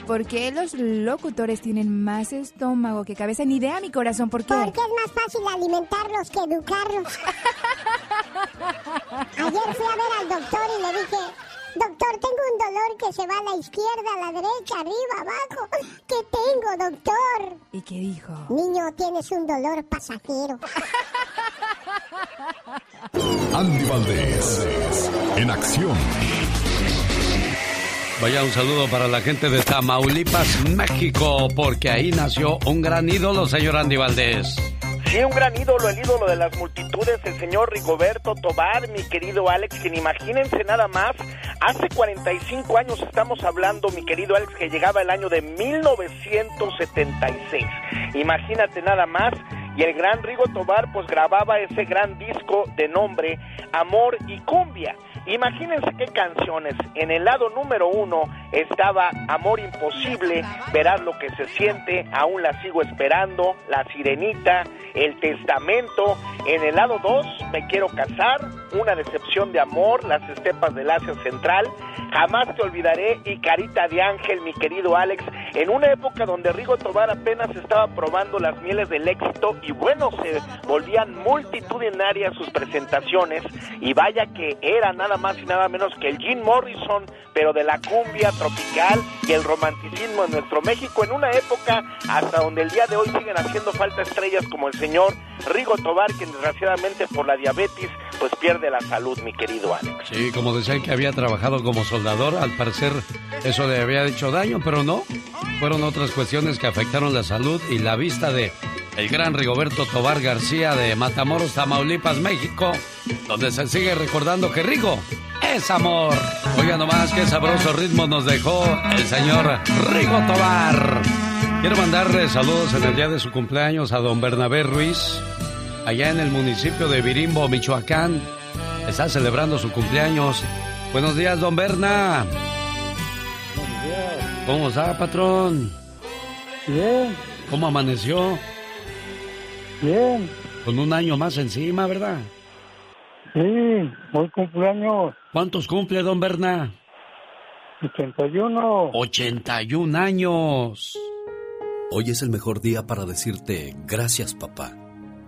S13: ¿Por qué los locutores tienen más estómago que cabeza? Ni idea, mi corazón, ¿por qué?
S12: Porque es más fácil alimentarlos que educarlos. Ayer fui a ver al doctor y le dije, doctor, tengo un dolor que se va a la izquierda, a la derecha, arriba, abajo. ¿Qué tengo, doctor?
S13: ¿Y qué dijo?
S12: Niño, tienes un dolor pasajero.
S1: Andy Valdés, en acción.
S3: Vaya un saludo para la gente de Tamaulipas, México, porque ahí nació un gran ídolo, señor Andy Valdés.
S15: Sí, un gran ídolo, el ídolo de las multitudes, el señor Rigoberto Tobar, mi querido Alex, quien imagínense nada más, hace 45 años estamos hablando, mi querido Alex, que llegaba el año de 1976. Imagínate nada más, y el gran Rigo Tobar pues grababa ese gran disco de nombre Amor y Cumbia. Imagínense qué canciones. En el lado número uno estaba Amor Imposible, Verás lo que se siente, Aún la sigo esperando, La Sirenita, El Testamento. En el lado dos, Me quiero casar, Una decepción de amor, Las estepas del Asia Central, Jamás te olvidaré. Y Carita de Ángel, mi querido Alex, en una época donde Rigo Tobar apenas estaba probando las mieles del éxito y bueno, se volvían multitudinarias sus presentaciones. Y vaya que era nada más y nada menos que el Jim Morrison, pero de la cumbia tropical y el romanticismo en nuestro México en una época hasta donde el día de hoy siguen haciendo falta estrellas como el señor Rigo Tobar, que desgraciadamente por la diabetes pues pierde la salud, mi querido Alex.
S3: Sí, como decían que había trabajado como soldador, al parecer eso le había hecho daño, pero no. Fueron otras cuestiones que afectaron la salud y la vista de el gran Rigoberto Tobar García de Matamoros, Tamaulipas, México, donde se sigue recordando que Rigo es amor. Oiga nomás qué sabroso ritmo nos dejó el señor Rigo Tobar. Quiero mandarle saludos en el día de su cumpleaños a don Bernabé Ruiz, allá en el municipio de Virimbo, Michoacán. Está celebrando su cumpleaños. Buenos días, don Berna. ¿Cómo está, patrón?
S26: Bien.
S3: ¿Cómo amaneció?
S26: Bien.
S3: Con un año más encima, ¿verdad?
S26: Sí, muy cumpleaños.
S3: ¿Cuántos cumple, don Berna?
S26: 81.
S3: 81 años.
S27: Hoy es el mejor día para decirte gracias papá,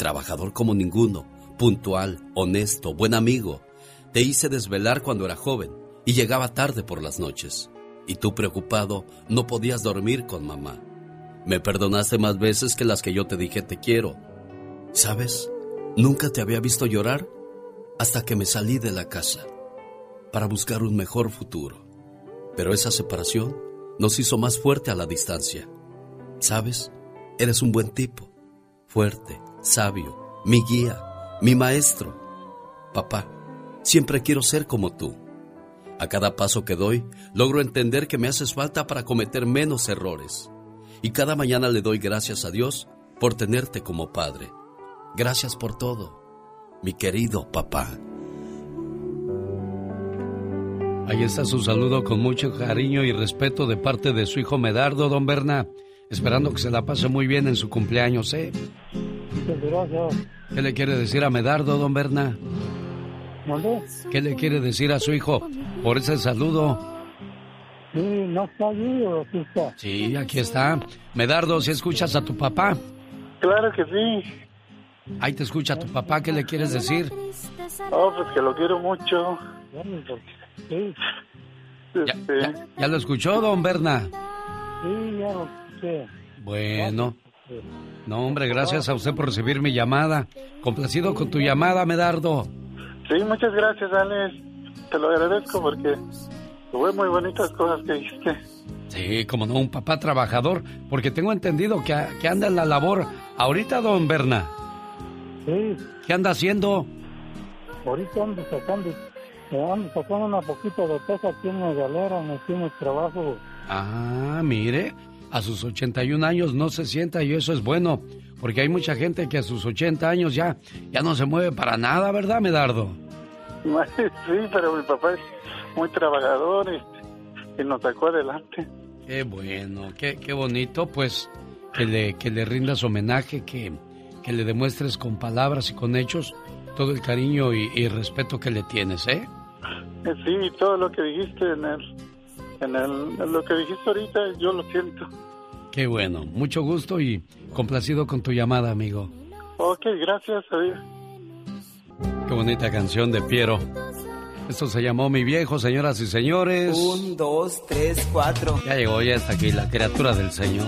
S27: Trabajador como ninguno, puntual, honesto, buen amigo. Te hice desvelar cuando era joven y llegaba tarde por las noches. Y tú preocupado no podías dormir con mamá. Me perdonaste más veces que las que yo te dije te quiero. ¿Sabes? Nunca te había visto llorar hasta que me salí de la casa para buscar un mejor futuro. Pero esa separación nos hizo más fuerte a la distancia. ¿Sabes? Eres un buen tipo, fuerte, sabio, mi guía, mi maestro. Papá, siempre quiero ser como tú. A cada paso que doy, logro entender que me haces falta para cometer menos errores. Y cada mañana le doy gracias a Dios por tenerte como padre. Gracias por todo, mi querido papá.
S3: Ahí está su saludo con mucho cariño y respeto de parte de su hijo Medardo, don Berna. Esperando que se la pase muy bien en su cumpleaños, ¿eh?
S26: Gracias.
S3: ¿Qué le quiere decir a Medardo, don Berna? ¿Qué le quiere decir a su hijo por ese saludo?
S26: Sí, ¿no está allí o aquí está?
S3: Sí, aquí está. Medardo, si escuchas a tu papá.
S26: Claro que sí.
S3: Ahí te escucha tu papá, ¿qué le quieres decir?
S26: Oh, pues que lo quiero mucho. Sí.
S3: Ya, ya- ya lo escuchó, don Berna.
S26: Sí, ya lo escuché.
S3: Bueno. No, hombre, gracias a usted por recibir mi llamada. Complacido con tu llamada, Medardo.
S26: Sí, muchas gracias, Alex. Te lo agradezco porque fue muy bonitas cosas que dijiste.
S3: Sí, como no, un papá trabajador, porque tengo entendido que, que anda en la labor. Ahorita, don Berna.
S26: Sí.
S3: ¿Qué anda haciendo?
S26: Ahorita ando sacando, ando sacando una poquita de peso aquí en la galera, me tiene trabajo.
S3: Ah, mire, a sus 81 años no se sienta y eso es bueno, porque hay mucha gente que a sus 80 años ya, ya no se mueve para nada, ¿verdad, Medardo?
S26: Sí, pero mi papá es muy trabajador y, y nos sacó adelante.
S3: Qué bueno, qué, qué bonito, pues que le, que le rindas homenaje, que, que le demuestres con palabras y con hechos todo el cariño y, y respeto que le tienes, ¿eh?
S26: Eh, Sí, todo lo que dijiste en el, en el, en lo que dijiste ahorita, yo lo siento.
S3: Qué bueno, mucho gusto y complacido con tu llamada, amigo.
S26: Ok, gracias, adiós.
S3: Qué bonita canción de Piero. Esto se llamó Mi Viejo, señoras y señores.
S28: Un, dos, tres, cuatro.
S3: Ya llegó, ya está aquí la criatura del Señor.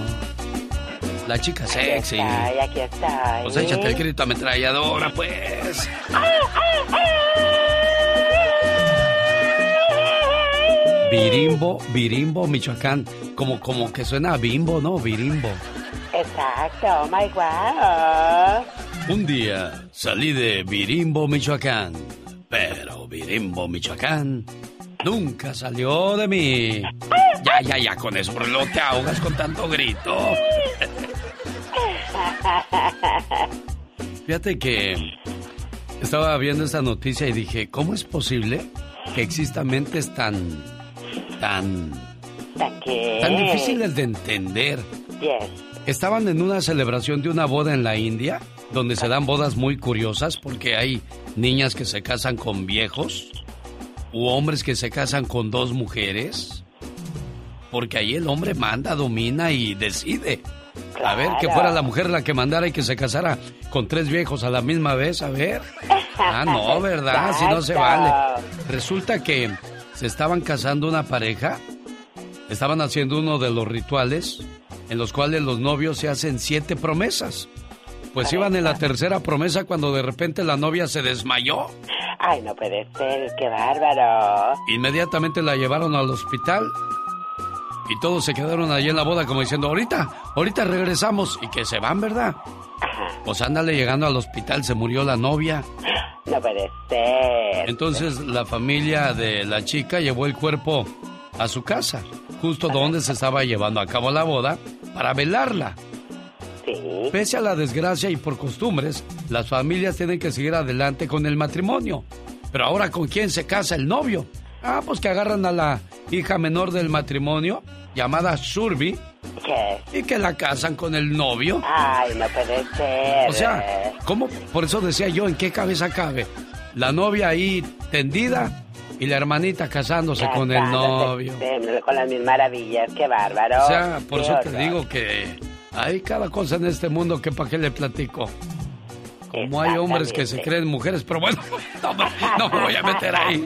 S3: La chica sexy.
S19: Ay, aquí está.
S3: Pues échate el grito ametralladora, pues. Virimbo, Virimbo, Michoacán. Como, como que suena a bimbo, ¿no? Virimbo.
S19: Exacto, oh my god.
S3: Un día salí de Virimbo, Michoacán. Pero Virimbo, Michoacán nunca salió de mí. Ya, ya, ya, con eso, pero no te ahogas con tanto grito. Fíjate que estaba viendo esta noticia y dije, ¿cómo es posible que existan mentes tan, tan,
S19: ¿Qué?
S3: tan difíciles de entender?
S19: Yes.
S3: Estaban en una celebración de una boda en la India, donde se dan bodas muy curiosas porque hay niñas que se casan con viejos u hombres que se casan con dos mujeres. Porque ahí el hombre manda, domina y decide. A ver, que fuera la mujer la que mandara y que se casara con tres viejos a la misma vez, a ver. Ah, no, ¿verdad? Si no se vale. Resulta que se estaban casando una pareja, estaban haciendo uno de los rituales en los cuales los novios se hacen siete promesas. Pues iban en la tercera promesa cuando de repente la novia se desmayó.
S19: Ay, no puede ser, qué bárbaro.
S3: Inmediatamente la llevaron al hospital y todos se quedaron allí en la boda como diciendo, ahorita, ahorita regresamos y que se van, ¿verdad? Pues ándale llegando al hospital, se murió la novia.
S19: No puede ser.
S3: Entonces la familia de la chica llevó el cuerpo a su casa, justo donde se estaba llevando a cabo la boda, para velarla. Pese a la desgracia y por costumbres, las familias tienen que seguir adelante con el matrimonio. Pero ahora, ¿con quién se casa el novio? Ah, pues que agarran a la hija menor del matrimonio, llamada Surbi, y que la casan con el novio.
S19: Ay, no puede ser.
S3: O sea, ¿cómo? Por eso decía yo, ¿en qué cabeza cabe? La novia ahí tendida y la hermanita casándose con el novio.
S19: Casándose, Con las mil maravillas, qué bárbaro.
S3: O sea, por
S19: Qué
S3: eso te
S19: horror.
S3: digo que hay cada cosa en este mundo que para qué le platico. Como hay hombres que se creen mujeres, pero bueno, no, me voy a meter ahí.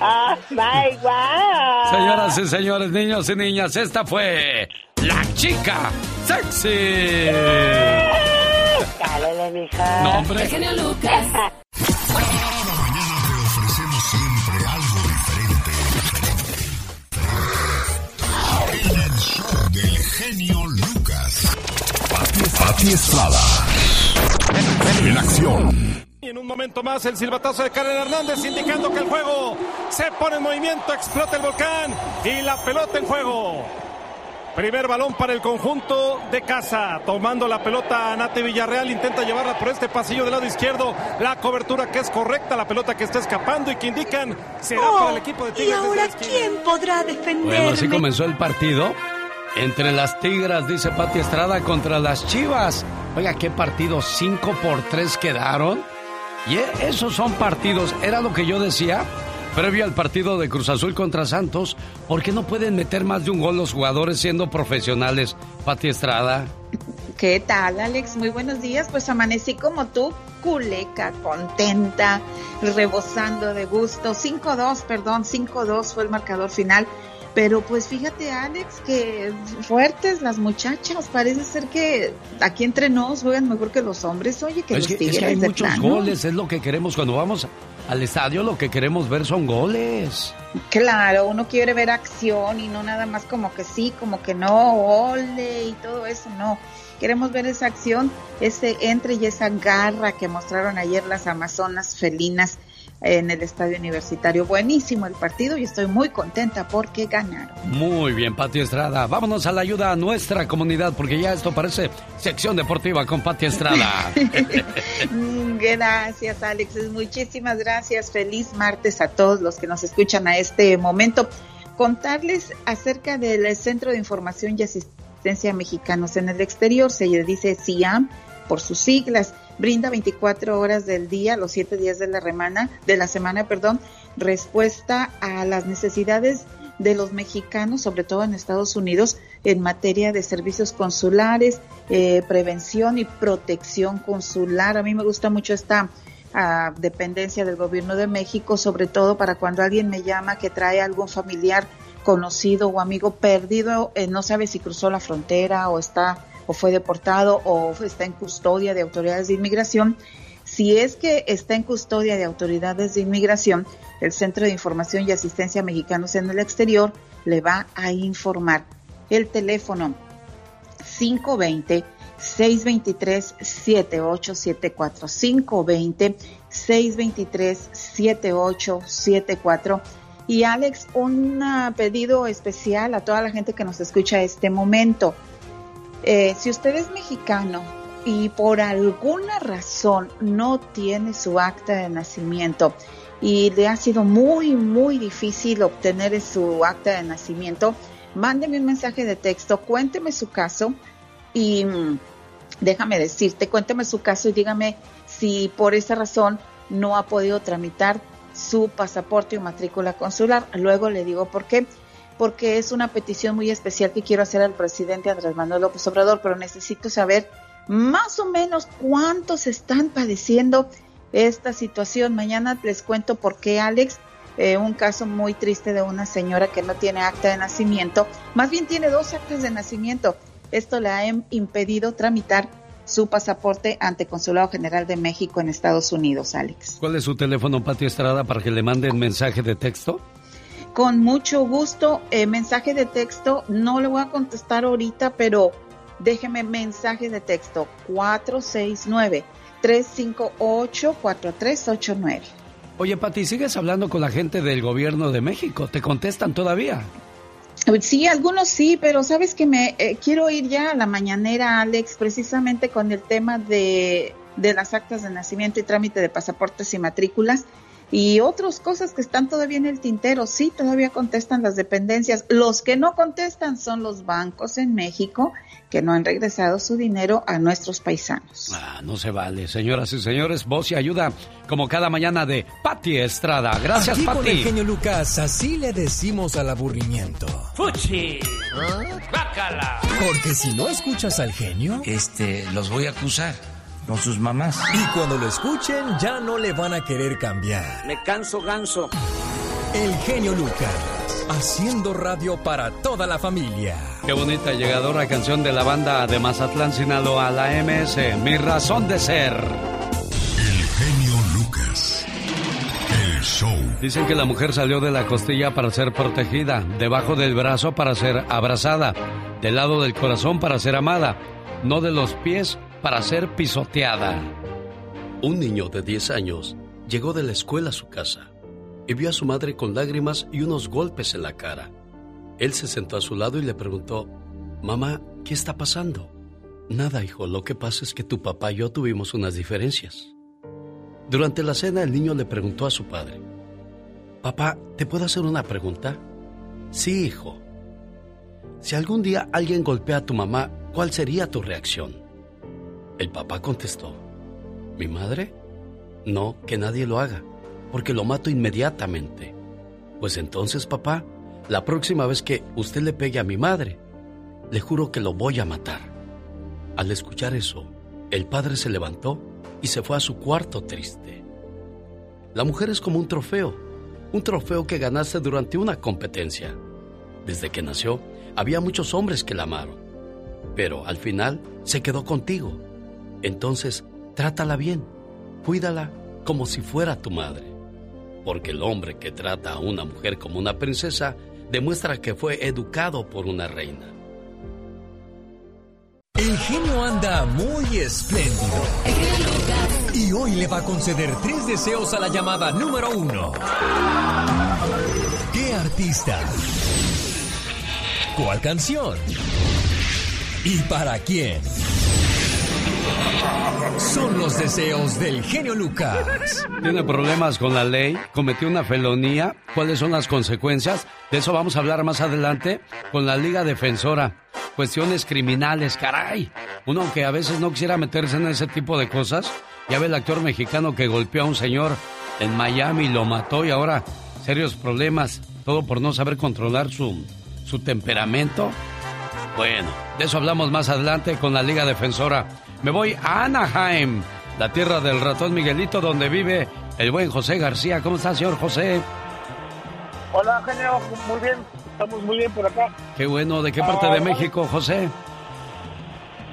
S19: Oh, my God.
S3: Señoras y señores, niños y niñas, esta fue la chica sexy.
S19: Mija.
S3: No, hombre.
S10: genio Lucas.
S1: Cada mañana te ofrecemos siempre algo diferente. El show del genio Lucas. Pati, Pati Estrada. En acción.
S8: Y en un momento más el silbatazo de Karen Hernández indicando que el juego se pone en movimiento, explota el volcán y la pelota en juego. Primer balón para el conjunto de casa. Tomando la pelota Nate Villarreal. Intenta llevarla por este pasillo del lado izquierdo. La cobertura que es correcta. La pelota que está escapando y que indican será para el equipo de Tigres.
S11: ¿Y ahora quién podrá defenderme?
S3: Bueno, así comenzó el partido entre las Tigras, dice Pati Estrada, contra las Chivas. Oiga, qué partido, 5 por 3 quedaron. Y e- esos son partidos, era lo que yo decía previo al partido de Cruz Azul contra Santos. ¿Por qué no pueden meter más de un gol los jugadores siendo profesionales, Pati Estrada?
S29: ¿Qué tal, Alex? Muy buenos días. Pues amanecí como tú, culeca, contenta, rebosando de gusto. 5-2, perdón, 5-2 fue el marcador final. Pero pues fíjate, Alex, que fuertes las muchachas. Parece ser que aquí entre nos juegan mejor que los hombres. Oye, que
S3: es,
S29: los
S3: que, es
S29: tigres
S3: que hay muchos goles, es lo que queremos cuando vamos al estadio, lo que queremos ver son goles.
S29: Claro, uno quiere ver acción y no nada más como que sí, como que no, ole y todo eso, no. Queremos ver esa acción, ese entre y esa garra que mostraron ayer las Amazonas felinas en el estadio universitario. Buenísimo el partido y estoy muy contenta porque ganaron.
S3: Muy bien, Pati Estrada. Vámonos a la ayuda a nuestra comunidad, porque ya esto parece sección deportiva con Pati Estrada.
S29: Gracias, Alex. Muchísimas gracias. Feliz martes a todos los que nos escuchan a este momento. Contarles acerca del Centro de Información y Asistencia Mexicanos en el Exterior, se le dice CIAM por sus siglas. Brinda 24 horas del día, los 7 días de la semana, de la semana, perdón, respuesta a las necesidades de los mexicanos, sobre todo en Estados Unidos, en materia de servicios consulares, eh, prevención y protección consular. A mí me gusta mucho esta ah, dependencia del gobierno de México, sobre todo para cuando alguien me llama que trae algún familiar conocido o amigo perdido, eh, no sabe si cruzó la frontera o está o fue deportado o está en custodia de autoridades de inmigración. Si es que está en custodia de autoridades de inmigración, el Centro de Información y Asistencia Mexicanos en el Exterior le va a informar. El teléfono 520 623 7874 520 623 7874 y Alex, un ah, pedido especial a toda la gente que nos escucha a este momento. Eh, si usted es mexicano y por alguna razón no tiene su acta de nacimiento y le ha sido muy, muy difícil obtener su acta de nacimiento, mándeme un mensaje de texto, cuénteme su caso y mm, déjame decirte, cuénteme su caso y dígame si por esa razón no ha podido tramitar su pasaporte o matrícula consular. Luego le digo por qué porque es una petición muy especial que quiero hacer al presidente Andrés Manuel López Obrador, pero necesito saber más o menos cuántos están padeciendo esta situación. Mañana les cuento por qué, Alex, eh, un caso muy triste de una señora que no tiene acta de nacimiento, más bien tiene dos actas de nacimiento. Esto le ha im- impedido tramitar su pasaporte ante Consulado General de México en Estados Unidos, Alex.
S3: ¿Cuál es su teléfono, Pati Estrada, para que le manden mensaje de texto?
S29: Con mucho gusto, eh, mensaje de texto, no le voy a contestar ahorita, pero déjeme mensaje de texto 469-358-4389.
S3: Oye, Pati, ¿sigues hablando con la gente del gobierno de México? ¿Te contestan todavía?
S29: Sí, algunos sí, pero sabes que me eh, quiero ir ya a la mañanera, Alex, precisamente con el tema de, de las actas de nacimiento y trámite de pasaportes y matrículas y otras cosas que están todavía en el tintero. Sí, todavía contestan las dependencias. Los que no contestan son los bancos en México que no han regresado su dinero a nuestros paisanos.
S3: Ah, no se vale. Señoras y señores, voz y ayuda, como cada mañana de Pati Estrada. Gracias,
S4: Aquí con el
S3: Pati.
S4: genio Lucas, así le decimos al aburrimiento.
S30: ¡Fuchi! ¡Bácala!
S4: Porque si no escuchas al genio,
S30: Este, los voy a acusar.
S4: Con sus mamás. Y cuando lo escuchen, ya no le van a querer cambiar.
S28: Me canso ganso.
S4: El genio Lucas, haciendo radio para toda la familia.
S3: Qué bonita llegadora canción de la banda de Mazatlán, Sinaloa, la MS, Mi razón de ser.
S1: El genio Lucas. El show.
S3: Dicen que la mujer salió de la costilla para ser protegida, debajo del brazo para ser abrazada, del lado del corazón para ser amada, no de los pies para ser pisoteada.
S27: Un niño de 10 años llegó de la escuela a su casa y vio a su madre con lágrimas y unos golpes en la cara. Él se sentó a su lado y le preguntó, Mamá, ¿qué está pasando? Nada, hijo, lo que pasa es que tu papá y yo tuvimos unas diferencias. Durante la cena el niño le preguntó a su padre, Papá, ¿te puedo hacer una pregunta? Sí, hijo. Si algún día alguien golpea a tu mamá, ¿cuál sería tu reacción? El papá contestó, ¿mi madre? No, que nadie lo haga porque lo mato inmediatamente. Pues entonces, papá, la próxima vez que usted le pegue a mi madre, le juro que lo voy a matar. Al escuchar eso, el padre se levantó y se fue a su cuarto triste. La mujer es como un trofeo, un trofeo que ganaste durante una competencia. Desde que nació, había muchos hombres que la amaron, pero al final se quedó contigo. Entonces, trátala bien, cuídala como si fuera tu madre porque el hombre que trata a una mujer como una princesa demuestra que fue educado por una reina.
S4: El genio anda muy espléndido. Y hoy le va a conceder tres deseos a la llamada número uno. ¿Qué artista? ¿Cuál canción? ¿Y para quién? Son los deseos del genio Lucas.
S3: Tiene problemas con la ley, cometió una felonía. ¿Cuáles son las consecuencias? De eso vamos a hablar más adelante con la Liga Defensora. Cuestiones criminales, caray. Uno que a veces no quisiera meterse en ese tipo de cosas. Ya ve el actor mexicano que golpeó a un señor en Miami, lo mató y ahora serios problemas. Todo por no saber controlar su, su temperamento. Bueno, de eso hablamos más adelante con la Liga Defensora. Me voy a Anaheim, la tierra del ratón Miguelito, donde vive el buen José García. ¿Cómo está, señor José?
S26: Hola, genio. Muy bien. Estamos muy bien por acá.
S3: Qué bueno. ¿De qué parte
S26: Ah,
S3: de México, José?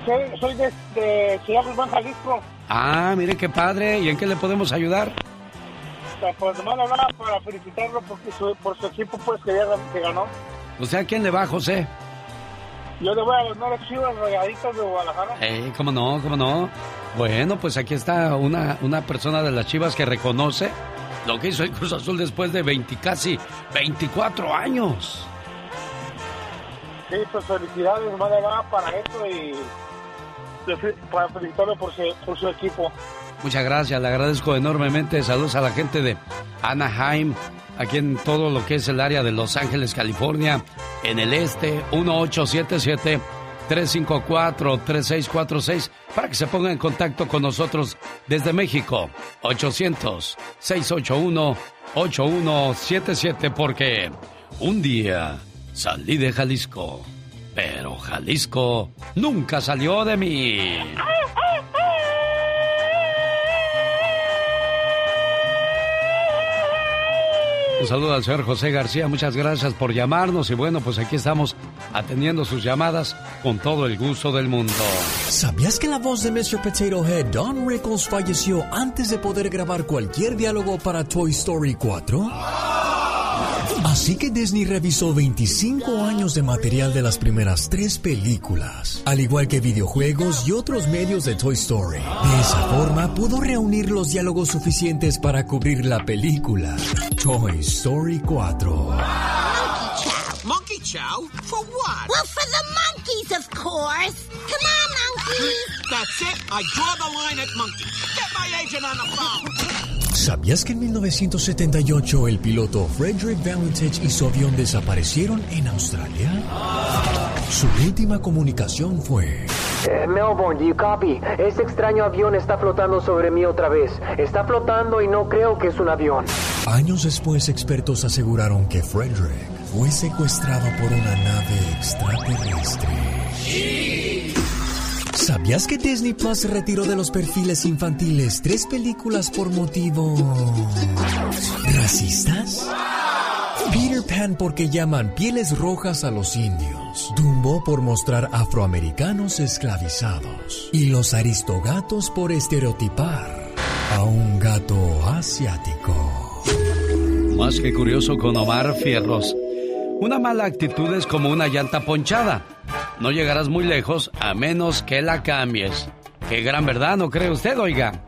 S26: Soy, soy de, de Ciudad Guzmán, Jalisco.
S3: Ah, mire qué padre. ¿Y en qué le podemos ayudar?
S26: O Pues nomás hablaba para felicitarlo porque su- por su equipo pues que, ya, que ganó.
S3: O sea, ¿a quién le va, José?
S26: Yo le voy a ganar a Chivas Rayaditas de Guadalajara.
S3: Eh, ¿cómo no? ¿Cómo no? Bueno, pues aquí está una, una persona de las Chivas que reconoce lo que hizo el Cruz Azul después de 20, casi 24 años.
S26: Sí, pues felicidades, nomás le hablaba para eso y para felicitarlo por su, por su equipo.
S3: Muchas gracias, le agradezco enormemente. Saludos a la gente de Anaheim, aquí en todo lo que es el área de Los Ángeles, California, en el este, 1877-354-3646, para que se pongan en contacto con nosotros desde México, 800-681-8177, porque un día salí de Jalisco, pero Jalisco nunca salió de mí. Un saludo al señor José García, muchas gracias por llamarnos y bueno, pues aquí estamos atendiendo sus llamadas con todo el gusto del mundo.
S4: ¿Sabías que la voz de Mr. Potato Head, Don Rickles, falleció antes de poder grabar cualquier diálogo para Toy Story 4? Así que Disney revisó 25 años de material de las primeras tres películas, al igual que videojuegos y otros medios de Toy Story. De esa forma pudo reunir los diálogos suficientes para cubrir la película Toy Story 4.
S31: Monkey chow? For what?
S12: Well, for the monkeys, of course. Come on, monkeys.
S31: That's it. I draw the line at monkey. Get my agent on the phone.
S4: ¿Sabías que en 1978 el piloto Frederick Valentich y su avión desaparecieron en Australia? Su última comunicación fue...
S30: Eh, Melbourne, do you copy? Ese extraño avión está flotando sobre mí otra vez. Está flotando y no creo que es un avión.
S4: Años después, expertos aseguraron que Frederick fue secuestrado por una nave extraterrestre. ¿Sabías que Disney Plus retiró de los perfiles infantiles tres películas por motivos racistas? Peter Pan porque llaman pieles rojas a los indios. Dumbo por mostrar afroamericanos esclavizados. Y los aristogatos por estereotipar a un gato asiático.
S3: Más que curioso con Omar Fierros. Una mala actitud es como una llanta ponchada. No llegarás muy lejos a menos que la cambies. Qué gran verdad, ¿no cree usted, oiga?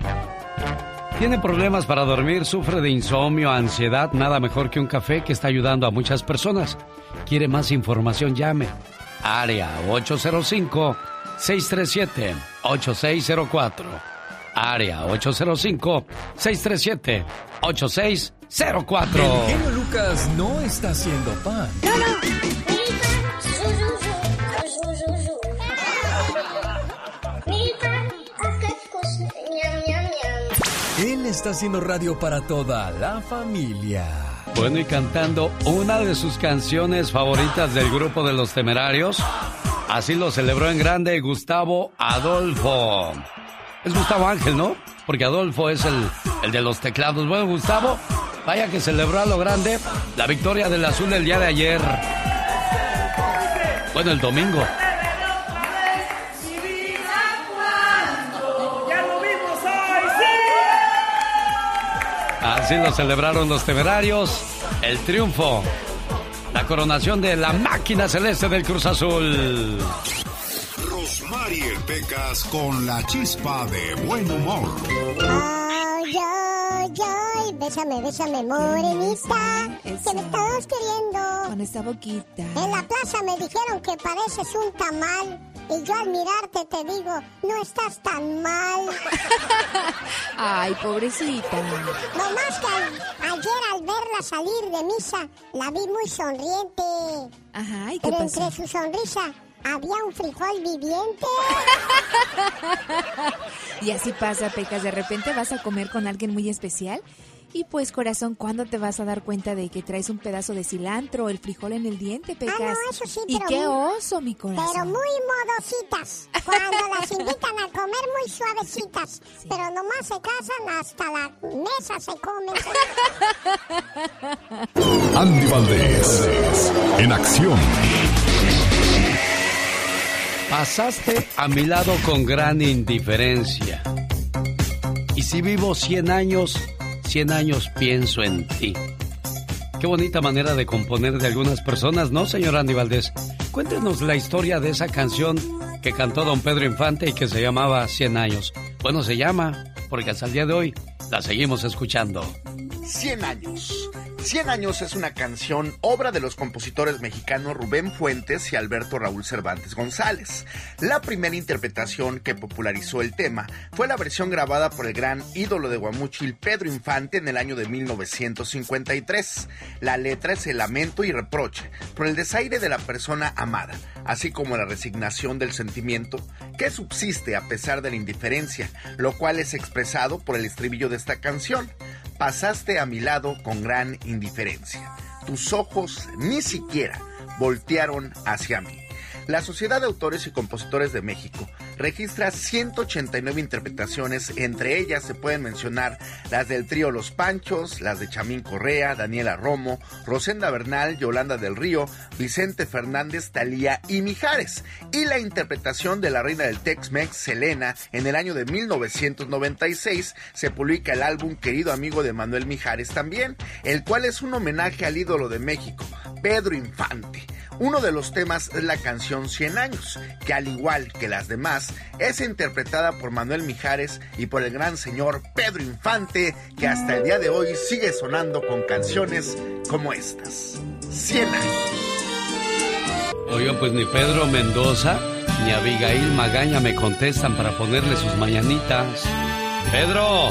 S3: Tiene problemas para dormir, sufre de insomnio, ansiedad, nada mejor que un café que está ayudando a muchas personas. ¿Quiere más información? Llame. Área 805-637-8604. Área 805-637-8604.
S4: El genio Lucas no está haciendo pan. Está haciendo radio para toda la familia.
S3: Bueno, y cantando una de sus canciones favoritas del grupo de los temerarios. Así lo celebró en grande Gustavo Adolfo. Es Gustavo Ángel, ¿no? Porque Adolfo es el, el de los teclados. Bueno, Gustavo, vaya que celebró a lo grande la victoria del azul el día de ayer. Bueno, el domingo. Así lo celebraron los temerarios. El triunfo. La coronación de la máquina celeste del Cruz Azul.
S32: Rosmarie Pecas con la chispa de buen humor.
S12: Ay, ay, ay, bésame, bésame, morenita. Que me estabas queriendo.
S13: Con esta boquita.
S12: En la plaza me dijeron que pareces un tamal. Y yo al mirarte te digo, no estás tan mal.
S13: Ay, pobrecita.
S12: No más que ayer al verla salir de misa, la vi muy sonriente.
S13: Ajá, ¿y qué
S12: Pero
S13: pasó?
S12: entre su sonrisa había un frijol viviente.
S13: Y así pasa, Pecas. De repente vas a comer con alguien muy especial. Y pues, corazón, ¿cuándo te vas a dar cuenta de que traes un pedazo de cilantro o el frijol en el diente, Pecas?
S12: Ah, no, eso sí,
S13: y
S12: pero
S13: qué oso, mi corazón.
S12: Pero muy modositas. Cuando las invitan a comer muy suavecitas. Pero nomás se casan hasta la mesa se comen.
S32: Andy Valdés, en acción.
S3: Pasaste a mi lado con gran indiferencia. Y si vivo 100 años, 100 años pienso en ti. Qué bonita manera de componer de algunas personas, ¿no, señor Andy Valdés? Cuéntenos la historia de esa canción que cantó don Pedro Infante y que se llamaba 100 años. Bueno, se llama, porque hasta el día de hoy la seguimos escuchando.
S33: 100 años. 100 años es una canción, obra de los compositores mexicanos Rubén Fuentes y Alberto Raúl Cervantes González. La primera interpretación que popularizó el tema fue la versión grabada por el gran ídolo de Guamuchil Pedro Infante en el año de 1953. La letra es el lamento y reproche por el desaire de la persona amada, así como la resignación del sentimiento que subsiste a pesar de la indiferencia, lo cual es expresado por el estribillo de esta canción. Pasaste a mi lado con gran indiferencia. Tus ojos ni siquiera voltearon hacia mí. La Sociedad de Autores y Compositores de México registra 189 interpretaciones, entre ellas se pueden mencionar las del trío Los Panchos, las de Chamín Correa, Daniela Romo, Rosenda Bernal, Yolanda del Río, Vicente Fernández, Talía y Mijares, y la interpretación de la reina del Tex-Mex, Selena, en el año de 1996 se publica el álbum Querido Amigo de Manuel Mijares también, el cual es un homenaje al ídolo de México, Pedro Infante. Uno de los temas es la canción 100 años, que al igual que las demás, es interpretada por Manuel Mijares y por el gran señor Pedro Infante, que hasta el día de hoy sigue sonando con canciones como estas. 100 años.
S3: Oigan, pues ni Pedro Mendoza ni Abigail Magaña me contestan para ponerle sus mañanitas. Pedro.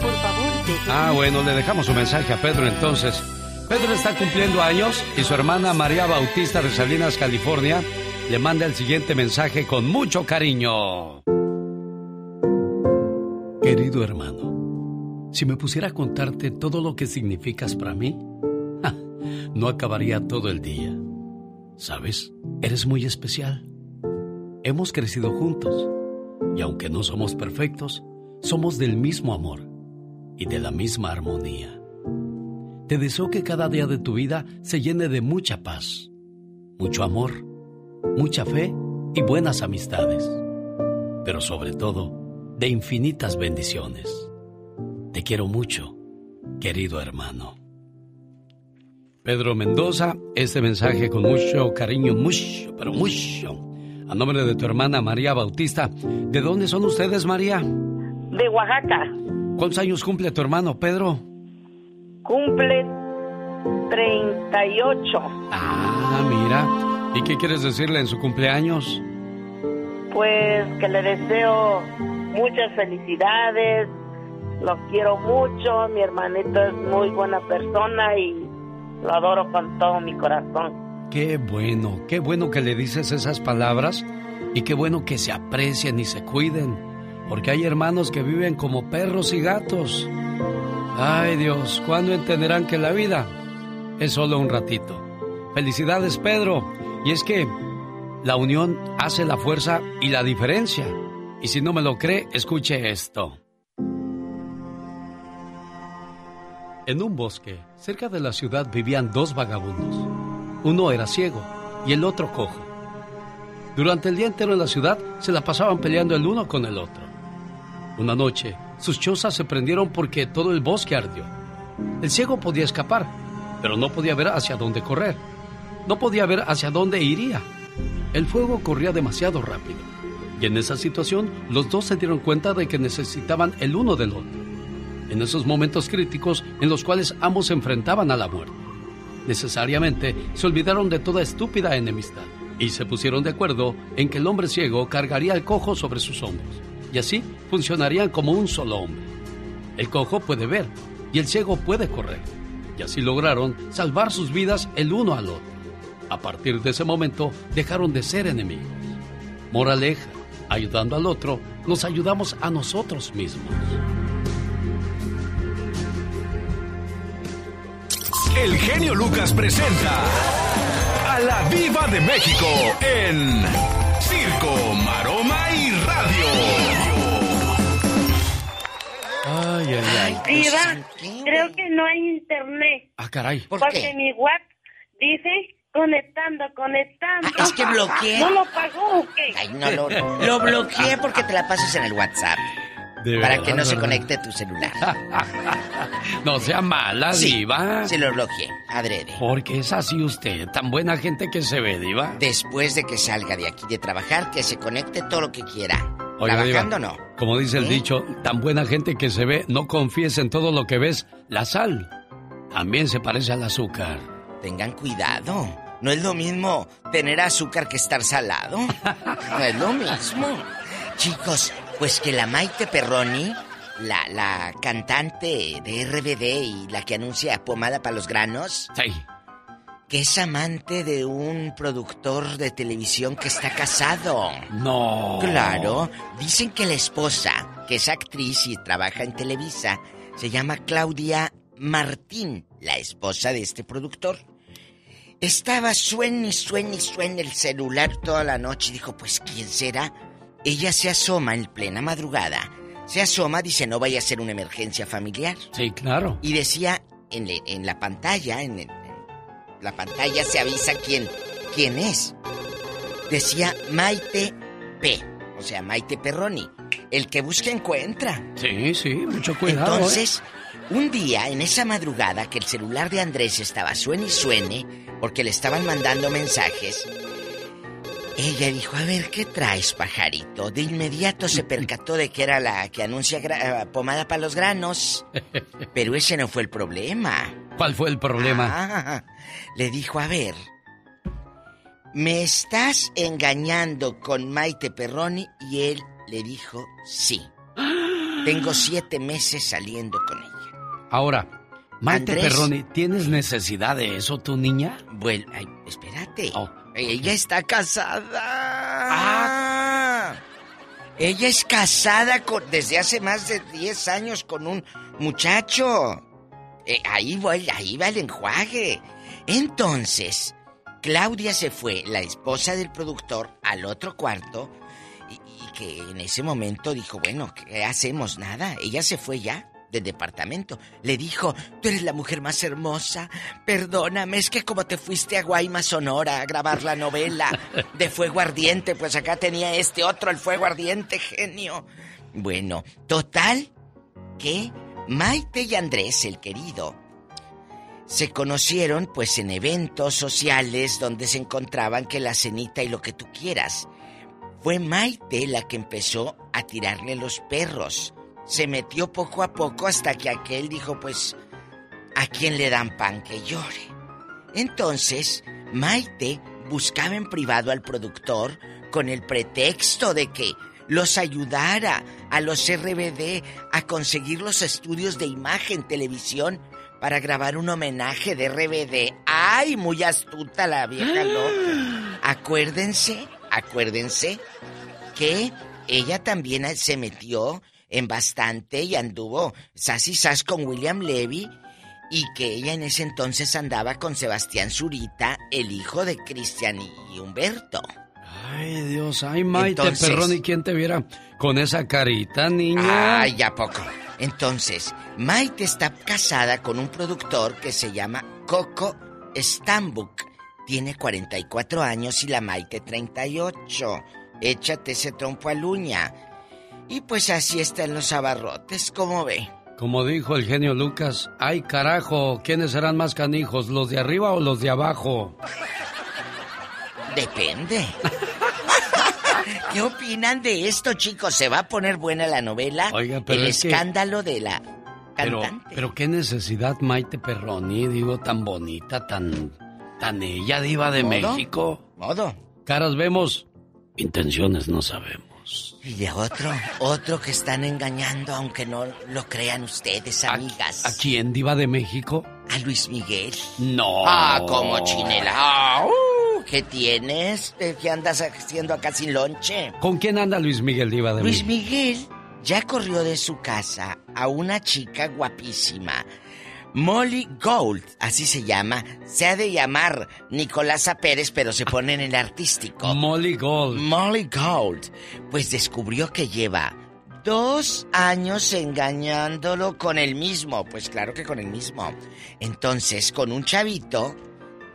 S34: Por favor,
S3: Ah, bueno, le dejamos su mensaje a Pedro entonces. Pedro está cumpliendo años y su hermana María Bautista de Salinas, California, le manda el siguiente mensaje con mucho cariño. Querido hermano, si me pusiera a contarte todo lo que significas para mí, no acabaría todo el día. ¿Sabes? Eres muy especial.
S35: hemos crecido juntos. Y aunque no somos perfectos, somos del mismo amor y de la misma armonía. Te deseo que cada día de tu vida se llene de mucha paz, mucho amor, mucha fe y buenas amistades. Pero sobre todo, de infinitas bendiciones. Te quiero mucho, querido hermano.
S3: Pedro Mendoza, este mensaje con mucho cariño, mucho, pero mucho. A nombre de tu hermana María Bautista. ¿De dónde son ustedes, María?
S24: De Oaxaca.
S3: ¿Cuántos años cumple tu hermano, Pedro?
S24: Cumple 38.
S3: Ah, mira. ¿Y qué quieres decirle en su cumpleaños?
S24: Pues que le deseo muchas felicidades, lo quiero mucho, mi hermanito es muy buena persona y lo adoro con todo mi corazón.
S3: Qué bueno, qué bueno que le dices esas palabras y qué bueno que se aprecien y se cuiden, porque hay hermanos que viven como perros y gatos. Ay Dios, ¿cuándo entenderán que la vida es solo un ratito? Felicidades Pedro, y es que la unión hace la fuerza y la diferencia. Y si no me lo cree, escuche esto. En un bosque, cerca de la ciudad, vivían dos vagabundos. Uno era ciego y el otro cojo. Durante el día entero en la ciudad se la pasaban peleando el uno con el otro. Una noche, sus chozas se prendieron porque todo el bosque ardió. El ciego podía escapar, pero no podía ver hacia dónde correr. No podía ver hacia dónde iría. El fuego corría demasiado rápido. Y en esa situación, los dos se dieron cuenta de que necesitaban el uno del otro en esos momentos críticos en los cuales ambos se enfrentaban a la muerte. Necesariamente se olvidaron de toda estúpida enemistad y se pusieron de acuerdo en que el hombre ciego cargaría al cojo sobre sus hombros y así funcionarían como un solo hombre. El cojo puede ver y el ciego puede correr y así lograron salvar sus vidas el uno al otro. A partir de ese momento dejaron de ser enemigos. Moraleja, ayudando al otro, nos ayudamos a nosotros mismos.
S1: El genio Lucas presenta a la Viva de México en Circo, Maroma
S3: Ay, ay, ay.
S24: Viva, creo que no hay internet.
S3: Ah, caray.
S24: porque mi WhatsApp dice conectando, conectando.
S2: Ah, es que bloqueé.
S24: ¿No lo pagó o qué?
S2: Ay, no, lo, lo bloqueé porque te la pasas en el WhatsApp.
S3: De
S2: para
S3: verdad,
S2: que no se conecte tu celular.
S3: No sea mala,
S2: Sí,
S3: diva.
S2: Se lo bloqueé, adrede.
S3: Porque es así usted, tan buena gente que se ve, diva.
S2: Después de que salga de aquí de trabajar, que se conecte todo lo que quiera.
S3: Oiga,
S2: Trabajando
S3: diva,
S2: no.
S3: Como dice el
S2: ¿Eh?
S3: dicho, tan buena gente que se ve, no confíes en todo lo que ves. La sal también se parece al azúcar.
S2: Tengan cuidado. No es lo mismo tener azúcar que estar salado. No es lo mismo. Chicos, pues que la Maite Perroni, la, la cantante de RBD y la que anuncia pomada para los granos,
S3: Sí.
S2: Que es amante de un productor de televisión que está casado.
S3: No.
S2: Claro, dicen que la esposa, que es actriz y trabaja en Televisa, se llama Claudia Martín, la esposa de este productor. Estaba suene y suene y suene el celular toda la noche y dijo, pues ¿quién será? Ella se asoma en plena madrugada. Se asoma, dice, no vaya a ser una emergencia familiar.
S3: Sí, claro.
S2: Y decía en, le- en la pantalla, en, el- la pantalla se avisa quién, quién es. Decía Maite P, o sea, Maite Perroni. El que busca encuentra.
S3: Sí, sí, mucho cuidado. ¿eh?
S2: Entonces, un día, en esa madrugada, que el celular de Andrés estaba suene y suene, porque le estaban mandando mensajes, ella dijo, a ver, ¿qué traes, pajarito? De inmediato se percató de que era la que anuncia gra- pomada para los granos. Pero ese no fue el problema.
S3: ¿Cuál fue el problema?
S2: Ah, le dijo, a ver, ¿me estás engañando con Maite Perroni? Y él le dijo, sí. Tengo siete meses saliendo con ella.
S3: Ahora, Maite
S2: Andrés.
S3: Perroni, ¿tienes necesidad de eso, tu niña?
S2: Bueno, ay, espérate.
S3: Oh.
S2: Ella está casada. Ah. Ella es casada con, desde hace más de 10 años con un muchacho. Eh, ahí, va, el- ahí va el enjuague. Entonces, Claudia se fue, la esposa del productor, al otro cuarto y, y que en ese momento dijo, bueno, ¿qué hacemos? Nada, ella se fue ya del departamento. Le dijo, tú eres la mujer más hermosa, perdóname, es que como te fuiste a Guaymas, Sonora, a grabar la novela de Fuego Ardiente, pues acá tenía este otro, el Fuego Ardiente, genio. Bueno, total, que Maite y Andrés, el querido, se conocieron pues en eventos sociales donde se encontraban que la cenita y lo que tú quieras. Fue Maite la que empezó a tirarle los perros. Se metió poco a poco hasta que aquel dijo pues, ¿a quién le dan pan que llore? Entonces, Maite buscaba en privado al productor con el pretexto de que los ayudara a los RBD a conseguir los estudios de imagen, televisión para grabar un homenaje de RBD. ¡Ay, muy astuta la vieja loca! Acuérdense, acuérdense que ella también se metió en bastante y anduvo sas sas con William Levy y que ella en ese entonces andaba con Sebastián Zurita, el hijo de Cristian y Humberto.
S3: Ay, Dios, ay, Maite, perrón, ¿y quién te viera con esa carita, niña?
S2: Ay, ya poco. Entonces, Maite está casada con un productor que se llama Coco Stambuk. Tiene 44 años y la Maite 38. Échate ese trompo a luña. Y pues así están los abarrotes, ¿cómo ve?
S3: Como dijo el genio Lucas, ay carajo, ¿quiénes serán más canijos, los de arriba o los de abajo?
S2: Depende. ¿Qué opinan de esto, chicos? ¿Se va a poner buena la novela?
S3: Oiga, pero
S2: El
S3: es que-
S2: escándalo de la
S3: Pero,
S2: cantante.
S3: pero qué necesidad, Maite Perroni, digo, tan bonita, tan, tan ella, diva de
S2: ¿Modo?
S3: México.
S2: Modo.
S3: Caras vemos, intenciones no sabemos.
S2: Y de otro, otro que están engañando, aunque no lo crean ustedes, amigas.
S3: ¿A quién, diva de México?
S2: A Luis Miguel.
S3: No.
S2: Ah, como chinela. Ah, uh, ¿Qué tienes? ¿Qué andas haciendo acá sin lonche?
S3: ¿Con quién anda Luis Miguel, diva de
S2: Luis
S3: México?
S2: Miguel ya corrió de su casa a una chica guapísima. Molly Gold, así se llama. Se ha de llamar Nicolasa Pérez, pero se pone en el artístico.
S3: Molly Gold.
S2: Molly Gold. Pues descubrió que lleva dos años engañándolo con el mismo. Pues claro que con el mismo. Entonces, con un chavito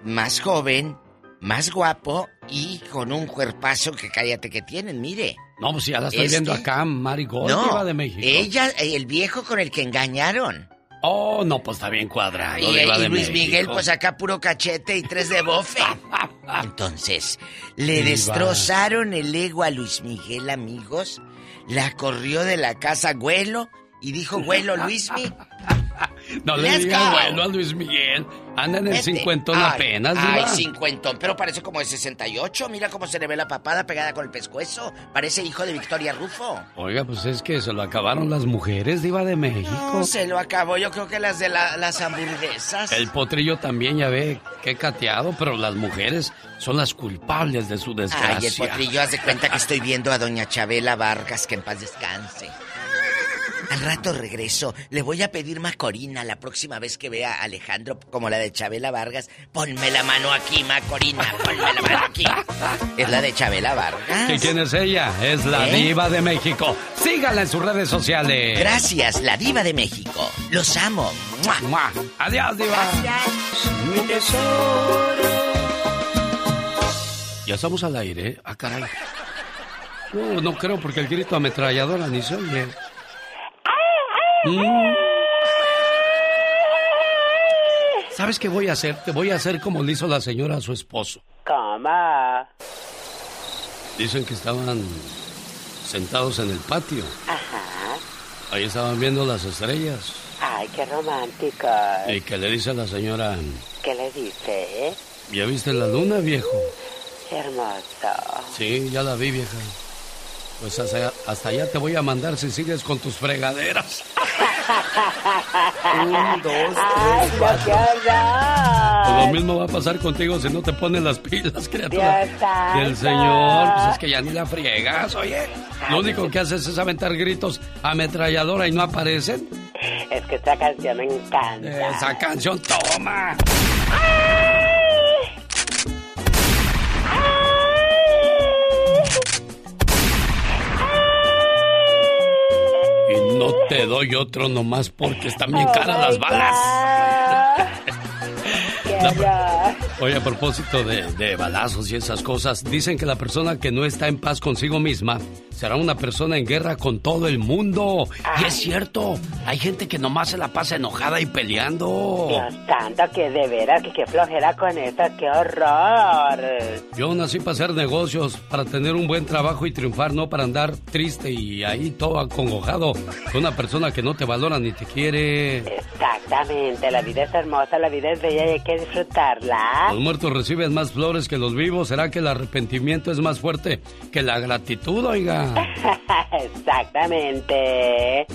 S2: más joven, más guapo y con un cuerpazo que cállate que tienen, mire.
S3: No, pues ya la estoy
S2: Es
S3: viendo
S2: que-
S3: acá, Mari Gold,
S2: No,
S3: diva de México.
S2: ella, el viejo con el que engañaron.
S3: Oh, no, pues está bien cuadrado,
S2: Y, y Luis
S3: México.
S2: Miguel, pues acá puro cachete y tres de bofe. Entonces, le destrozaron el ego a Luis Miguel, amigos. La corrió de la casa Güelo y dijo, Güelo, Luismi.
S3: No le
S2: Let's
S3: digas
S2: go.
S3: bueno a Luis Miguel. Anda en el
S2: vete".
S3: cincuentón
S2: Ay,
S3: apenas,
S2: Ay,
S3: diva.
S2: cincuentón, pero parece como de 68. Mira cómo se le ve la papada pegada con el pescuezo. Parece hijo de Victoria Rufo.
S3: Oiga, pues es que se lo acabaron las mujeres, diva de México.
S2: No, se lo acabó. Yo creo que las de la- las hamburguesas.
S3: El potrillo también, ya ve, qué cateado, pero las mujeres son las culpables de su desgracia.
S2: Ay, el potrillo, haz de cuenta que estoy viendo a doña Chabela Vargas, que en paz descanse. Al rato regreso. Le voy a pedir Macorina la próxima vez que vea a Alejandro como la de Chabela Vargas. Ponme la mano aquí, Macorina. Ponme la mano aquí. Es la de Chabela Vargas.
S3: ¿Y quién es ella? Es la
S2: ¿Eh?
S3: diva de México. Síganla en sus redes sociales.
S2: Gracias, la diva de México. Los amo. ¡Mua!
S3: ¡Mua! Adiós, diva.
S2: Mi tesoro.
S3: Ya estamos al aire, ¿eh? Ah, caray. No, no creo porque el grito ametralladora ni se oye. Mm. ¿Sabes qué voy a hacer? Te voy a hacer como le hizo la señora a su esposo.
S19: ¿Cómo?
S3: Dicen que estaban sentados en el patio.
S19: Ajá.
S3: Ahí estaban viendo las estrellas.
S19: Ay, qué romántico.
S3: Y que le dice a la señora,
S19: ¿Qué le dice?
S3: ¿ya viste la luna, viejo?
S19: Hermoso.
S3: Sí, ya la vi, vieja. Pues hasta, hasta allá te voy a mandar si sigues con tus fregaderas.
S36: Un, dos, tres,
S19: horror.
S3: Pues lo mismo va a pasar contigo si no te pones las pilas, criatura. El señor, pues es que ya ni la friegas, oye. Lo único que haces es aventar gritos ametralladora y no aparecen.
S19: Es que esta canción me encanta.
S3: Esa canción, toma. Te doy otro nomás porque están bien
S19: Oh,
S3: caras las balas. Oye, a propósito de, de balazos y esas cosas, dicen que la persona que no está en paz consigo misma será una persona en guerra con todo el mundo. Y es cierto, hay gente que nomás se la pasa enojada y peleando.
S19: Dios santo, que de veras, que qué flojera con eso, qué horror.
S3: Yo nací para hacer negocios, para tener un buen trabajo y triunfar, no para andar triste y ahí todo acongojado con una persona que no te valora ni te quiere.
S19: Exactamente, la vida es hermosa, la vida es bella y hay que disfrutarla.
S3: Los muertos reciben más flores que los vivos. ¿Será que el arrepentimiento es más fuerte que la gratitud, oiga?
S19: Exactamente.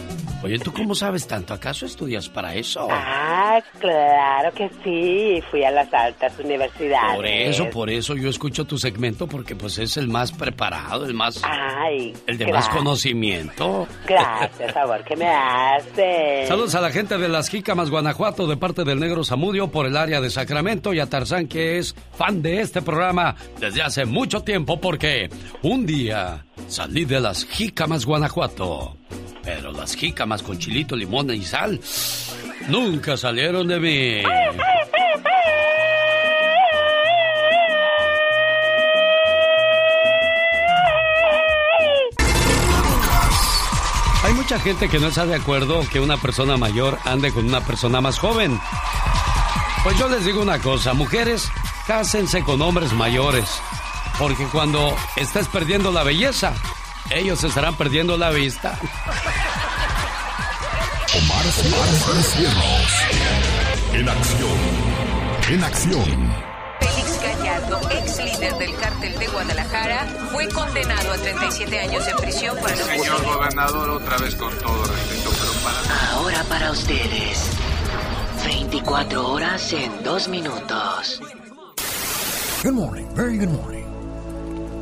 S3: Oye, ¿tú cómo sabes tanto? ¿Acaso estudias para eso?
S19: Ah, claro que sí, fui a las altas universidades.
S3: Por eso, por eso yo escucho tu segmento porque pues es el más preparado, el más...
S19: Ay,
S3: el de más conocimiento.
S19: Gracias, favor, que me hace.
S3: Saludos a la gente de las Jícamas, Guanajuato, de parte del Negro Zamudio por el área de Sacramento y a Tarzán, que es fan de este programa desde hace mucho tiempo, porque un día salí de las Jícamas, Guanajuato. Pero las jícamas con chilito, limón y sal nunca salieron de mí. Hay mucha gente que no está de acuerdo que una persona mayor ande con una persona más joven. Pues yo les digo una cosa, mujeres, cásense con hombres mayores. Porque cuando estés perdiendo la belleza, ellos estarán perdiendo la vista.
S32: Omar, Omar, Cierros. En acción. En acción.
S37: Félix Gallardo, ex líder del cártel de Guadalajara, fue condenado a 37 años de prisión por el
S38: Señor gobernador, otra vez con todo respeto, pero para...
S39: Ahora para ustedes. 24 horas en 2 minutos.
S4: Good morning, very good morning.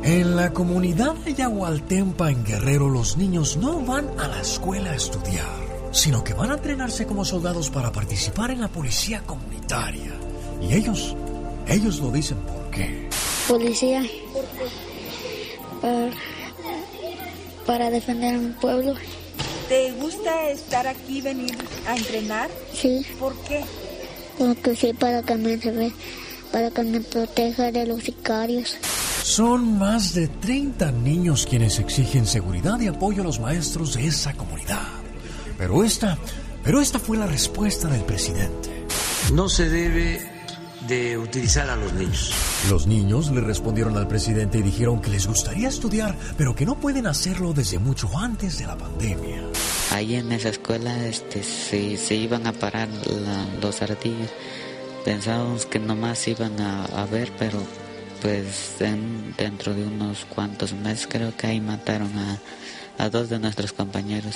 S4: En la comunidad de Yagualtempa, en Guerrero, los niños no van a la escuela a estudiar, sino que van a entrenarse como soldados para participar en la policía comunitaria. Y ellos, ellos lo dicen por qué.
S40: Policía. Para, para defender a mi pueblo.
S13: ¿Te gusta estar aquí, venir a entrenar?
S40: Sí.
S13: ¿Por qué?
S40: Porque sí, para que me, se ve- para que me proteja de los sicarios.
S4: Son más de 30 niños quienes exigen seguridad y apoyo a los maestros de esa comunidad. Pero esta, pero esta fue la respuesta del presidente.
S36: No se debe de utilizar a los niños.
S4: Los niños le respondieron al presidente y dijeron que les gustaría estudiar, pero que no pueden hacerlo desde mucho antes de la pandemia.
S41: Ahí en esa escuela este, se, se iban a parar la- los ardillos. Pensábamos que nomás iban a, a ver, pero pues en- dentro de unos cuantos meses creo que ahí mataron a, a dos de nuestros compañeros.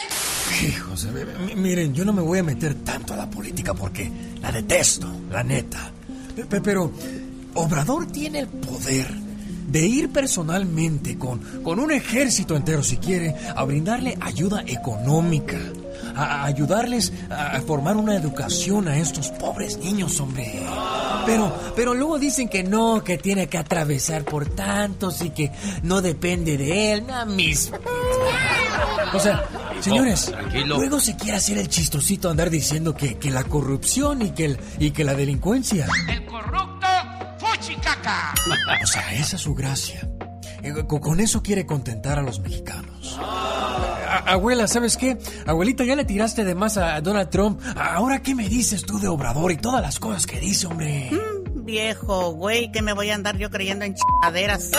S4: Hijos, miren, yo no me voy a meter tanto a la política porque la detesto, la neta. Pe- pe- Pero Obrador tiene el poder de ir personalmente con, con un ejército entero, si quiere, a brindarle ayuda económica, a, ayudarles a, formar una educación a estos pobres niños, hombre. Pero, pero luego dicen que no, que tiene que atravesar por tantos y que no depende de él, nada mismo. O sea, señores, luego se quiere hacer el chistosito andar diciendo que, que la corrupción y que, el, y que la delincuencia.
S42: El corrupto Fuchicaca.
S4: O sea, esa es su gracia. Eh, Con, eso quiere contentar a los mexicanos. A- abuela, ¿sabes qué? Abuelita, ya le tiraste de más a Donald Trump. Ahora, ¿qué me dices tú de Obrador y todas las cosas que dice, hombre?
S43: Viejo, güey, que me voy a andar yo creyendo en chingaderas.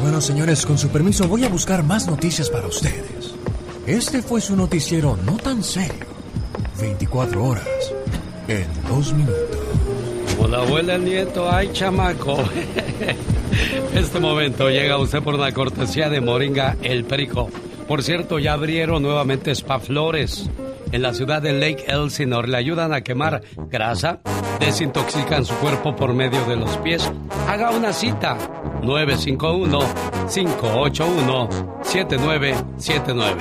S4: Bueno, señores, con su permiso voy a buscar más noticias para ustedes. Este fue su noticiero no tan serio. 24 horas en dos minutos.
S3: Como la abuela el nieto, ay chamaco. Este momento llega usted por una cortesía de Moringa El Perico. Por cierto, ya abrieron nuevamente Spa Flores. En la ciudad de Lake Elsinore le ayudan a quemar grasa, desintoxican su cuerpo por medio de los pies. Haga una cita. 951-581-7979.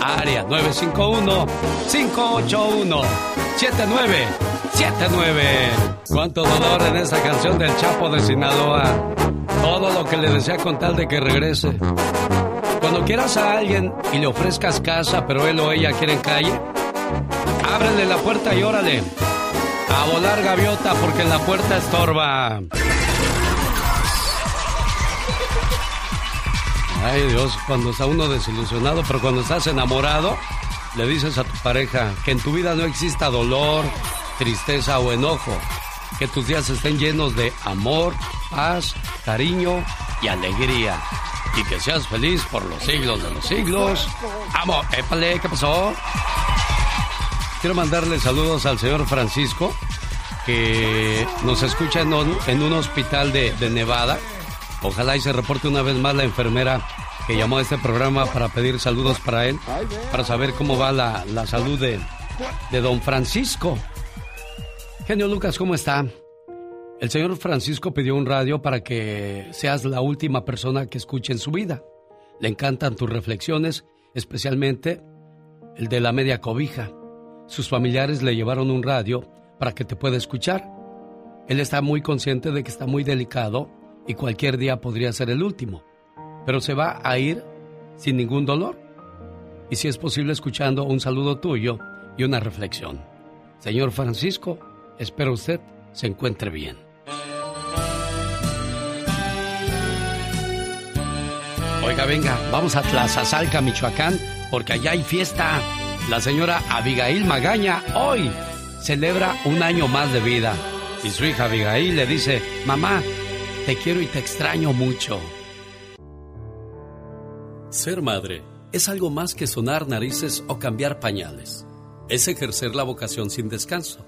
S3: Área 951-581-7979. Cuánto dolor en esa canción del Chapo de Sinaloa. Todo lo que le desea con tal de que regrese. Cuando quieras a alguien y le ofrezcas casa, pero él o ella quiere calle, ábrele la puerta y órale. A volar gaviota porque en la puerta estorba. Ay Dios, cuando está uno desilusionado, pero cuando estás enamorado, le dices a tu pareja que en tu vida no exista dolor, tristeza o enojo, que tus días estén llenos de amor, paz, cariño y alegría. Y que seas feliz por los siglos de los siglos. Amor, épale, ¿qué pasó? Quiero mandarle saludos al señor Francisco, que nos escucha en un, hospital de, Nevada. Ojalá y se reporte una vez más la enfermera que llamó a este programa para pedir saludos para él, para saber cómo va la, salud de don Francisco. Genio Lucas, ¿cómo está? El señor Francisco pidió un radio para que seas la última persona que escuche en su vida. Le encantan tus reflexiones, especialmente el de la media cobija. Sus familiares le llevaron un radio para que te pueda escuchar. Él está muy consciente de que está muy delicado y cualquier día podría ser el último, pero se va a ir sin ningún dolor. Y si es posible escuchando un saludo tuyo y una reflexión. Señor Francisco, espero usted se encuentre bien. Oiga, venga, vamos a Tlazazalca, Michoacán, porque allá hay fiesta. La señora Abigail Magaña hoy celebra un año más de vida. Y su hija Abigail le dice, mamá, te quiero y te extraño mucho.
S27: Ser madre es algo más que sonar narices o cambiar pañales. Es ejercer la vocación sin descanso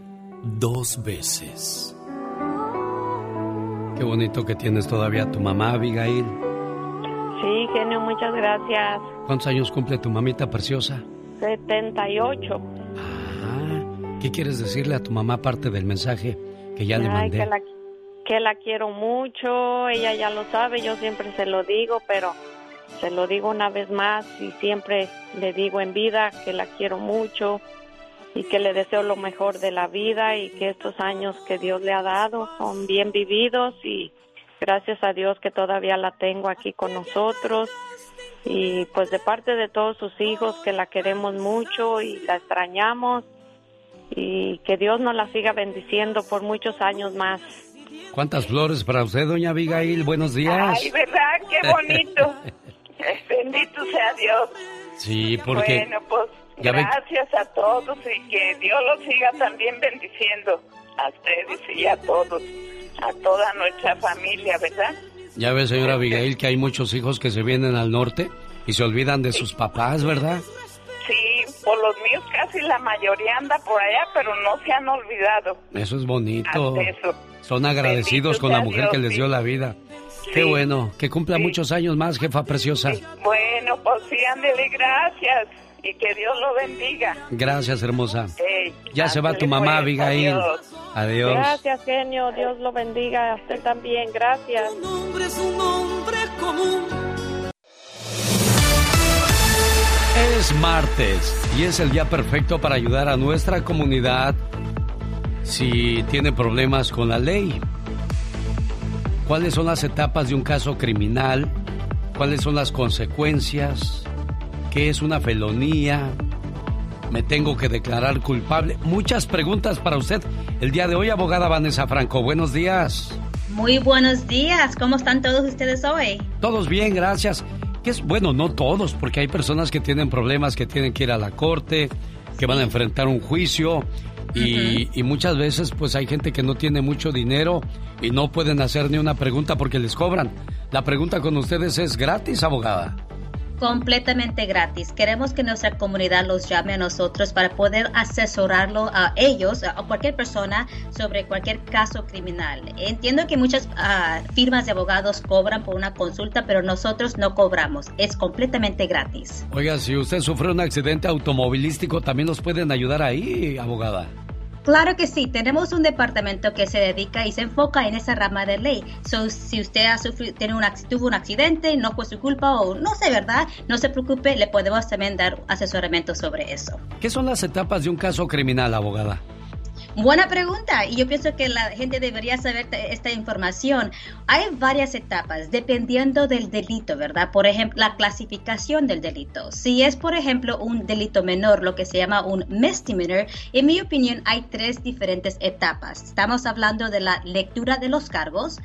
S27: dos veces.
S3: Qué bonito que tienes todavía tu mamá, Abigail.
S44: Sí, genio, muchas gracias.
S3: ¿Cuántos años cumple tu mamita preciosa?
S44: 78.
S3: Ah, ¿qué quieres decirle a tu mamá aparte del mensaje que ya le mandé?
S44: Que la, que la quiero mucho, ella ya lo sabe, yo siempre se lo digo, pero se lo digo una vez más y siempre le digo en vida que la quiero mucho y que le deseo lo mejor de la vida y que estos años que Dios le ha dado son bien vividos y gracias a Dios que todavía la tengo aquí con nosotros y pues de parte de todos sus hijos que la queremos mucho y la extrañamos y que Dios nos la siga bendiciendo por muchos años más.
S3: ¿Cuántas flores para usted, doña Abigail? Buenos días.
S44: Ay, ¿verdad? Qué bonito. Bendito sea Dios.
S3: Sí, porque...
S44: Bueno, pues Gracias a todos y que Dios los siga también bendiciendo a ustedes y a todos, a toda nuestra familia, ¿verdad?
S3: Ya ve, señora Abigail, que hay muchos hijos que se vienen al norte y se olvidan de sus papás, ¿verdad?
S44: Sí, por los míos casi la mayoría anda por allá, pero no se han olvidado.
S3: Eso es bonito. Son agradecidos con la mujer que les dio la vida. Qué bueno, que cumpla muchos años más, jefa preciosa.
S44: Bueno, pues sí, ándele, gracias y que Dios lo bendiga.
S3: Gracias, hermosa. ya se va tu mamá, pues, Abigail. Adiós.
S44: Gracias, genio. Dios lo bendiga. A usted también. Gracias.
S45: es un hombre común.
S3: Es martes y es el día perfecto para ayudar a nuestra comunidad si tiene problemas con la ley. ¿Cuáles son las etapas de un caso criminal? ¿Cuáles son las consecuencias? ¿Qué es una felonía? ¿Me tengo que declarar culpable? Muchas preguntas para usted el día de hoy, abogada Vanessa Franco. Buenos días.
S46: Muy buenos días. ¿Cómo están todos ustedes hoy?
S3: Todos bien, gracias. ¿Qué es bueno, no todos, porque hay personas que tienen problemas, que tienen que ir a la corte, que van a enfrentar un juicio y, y, muchas veces pues hay gente que no tiene mucho dinero y no pueden hacer ni una pregunta porque les cobran. La pregunta con ustedes es gratis, abogada
S46: completamente gratis. Queremos que nuestra comunidad los llame a nosotros para poder asesorarlo a ellos, a cualquier persona, sobre cualquier caso criminal. Entiendo que muchas ah, firmas de abogados cobran por una consulta, pero nosotros no cobramos. Es completamente gratis.
S3: Oiga, si usted sufre un accidente automovilístico, también nos pueden ayudar ahí, abogada.
S46: Claro que sí, tenemos un departamento que se dedica y se enfoca en esa rama de ley. So, si usted ha sufrido, tiene tuvo un accidente, no fue su culpa o no sé, ¿verdad? No se preocupe, le podemos también dar asesoramiento sobre eso.
S3: ¿Qué son las etapas de un caso criminal, abogada?
S46: Buena pregunta y yo pienso que la gente debería saber esta información. Hay varias etapas dependiendo del delito, ¿verdad? Por ejemplo, la clasificación del delito. Si es, por ejemplo, un delito menor, lo que se llama un misdemeanor, en mi opinión hay tres diferentes etapas. Estamos hablando de la lectura de los cargos,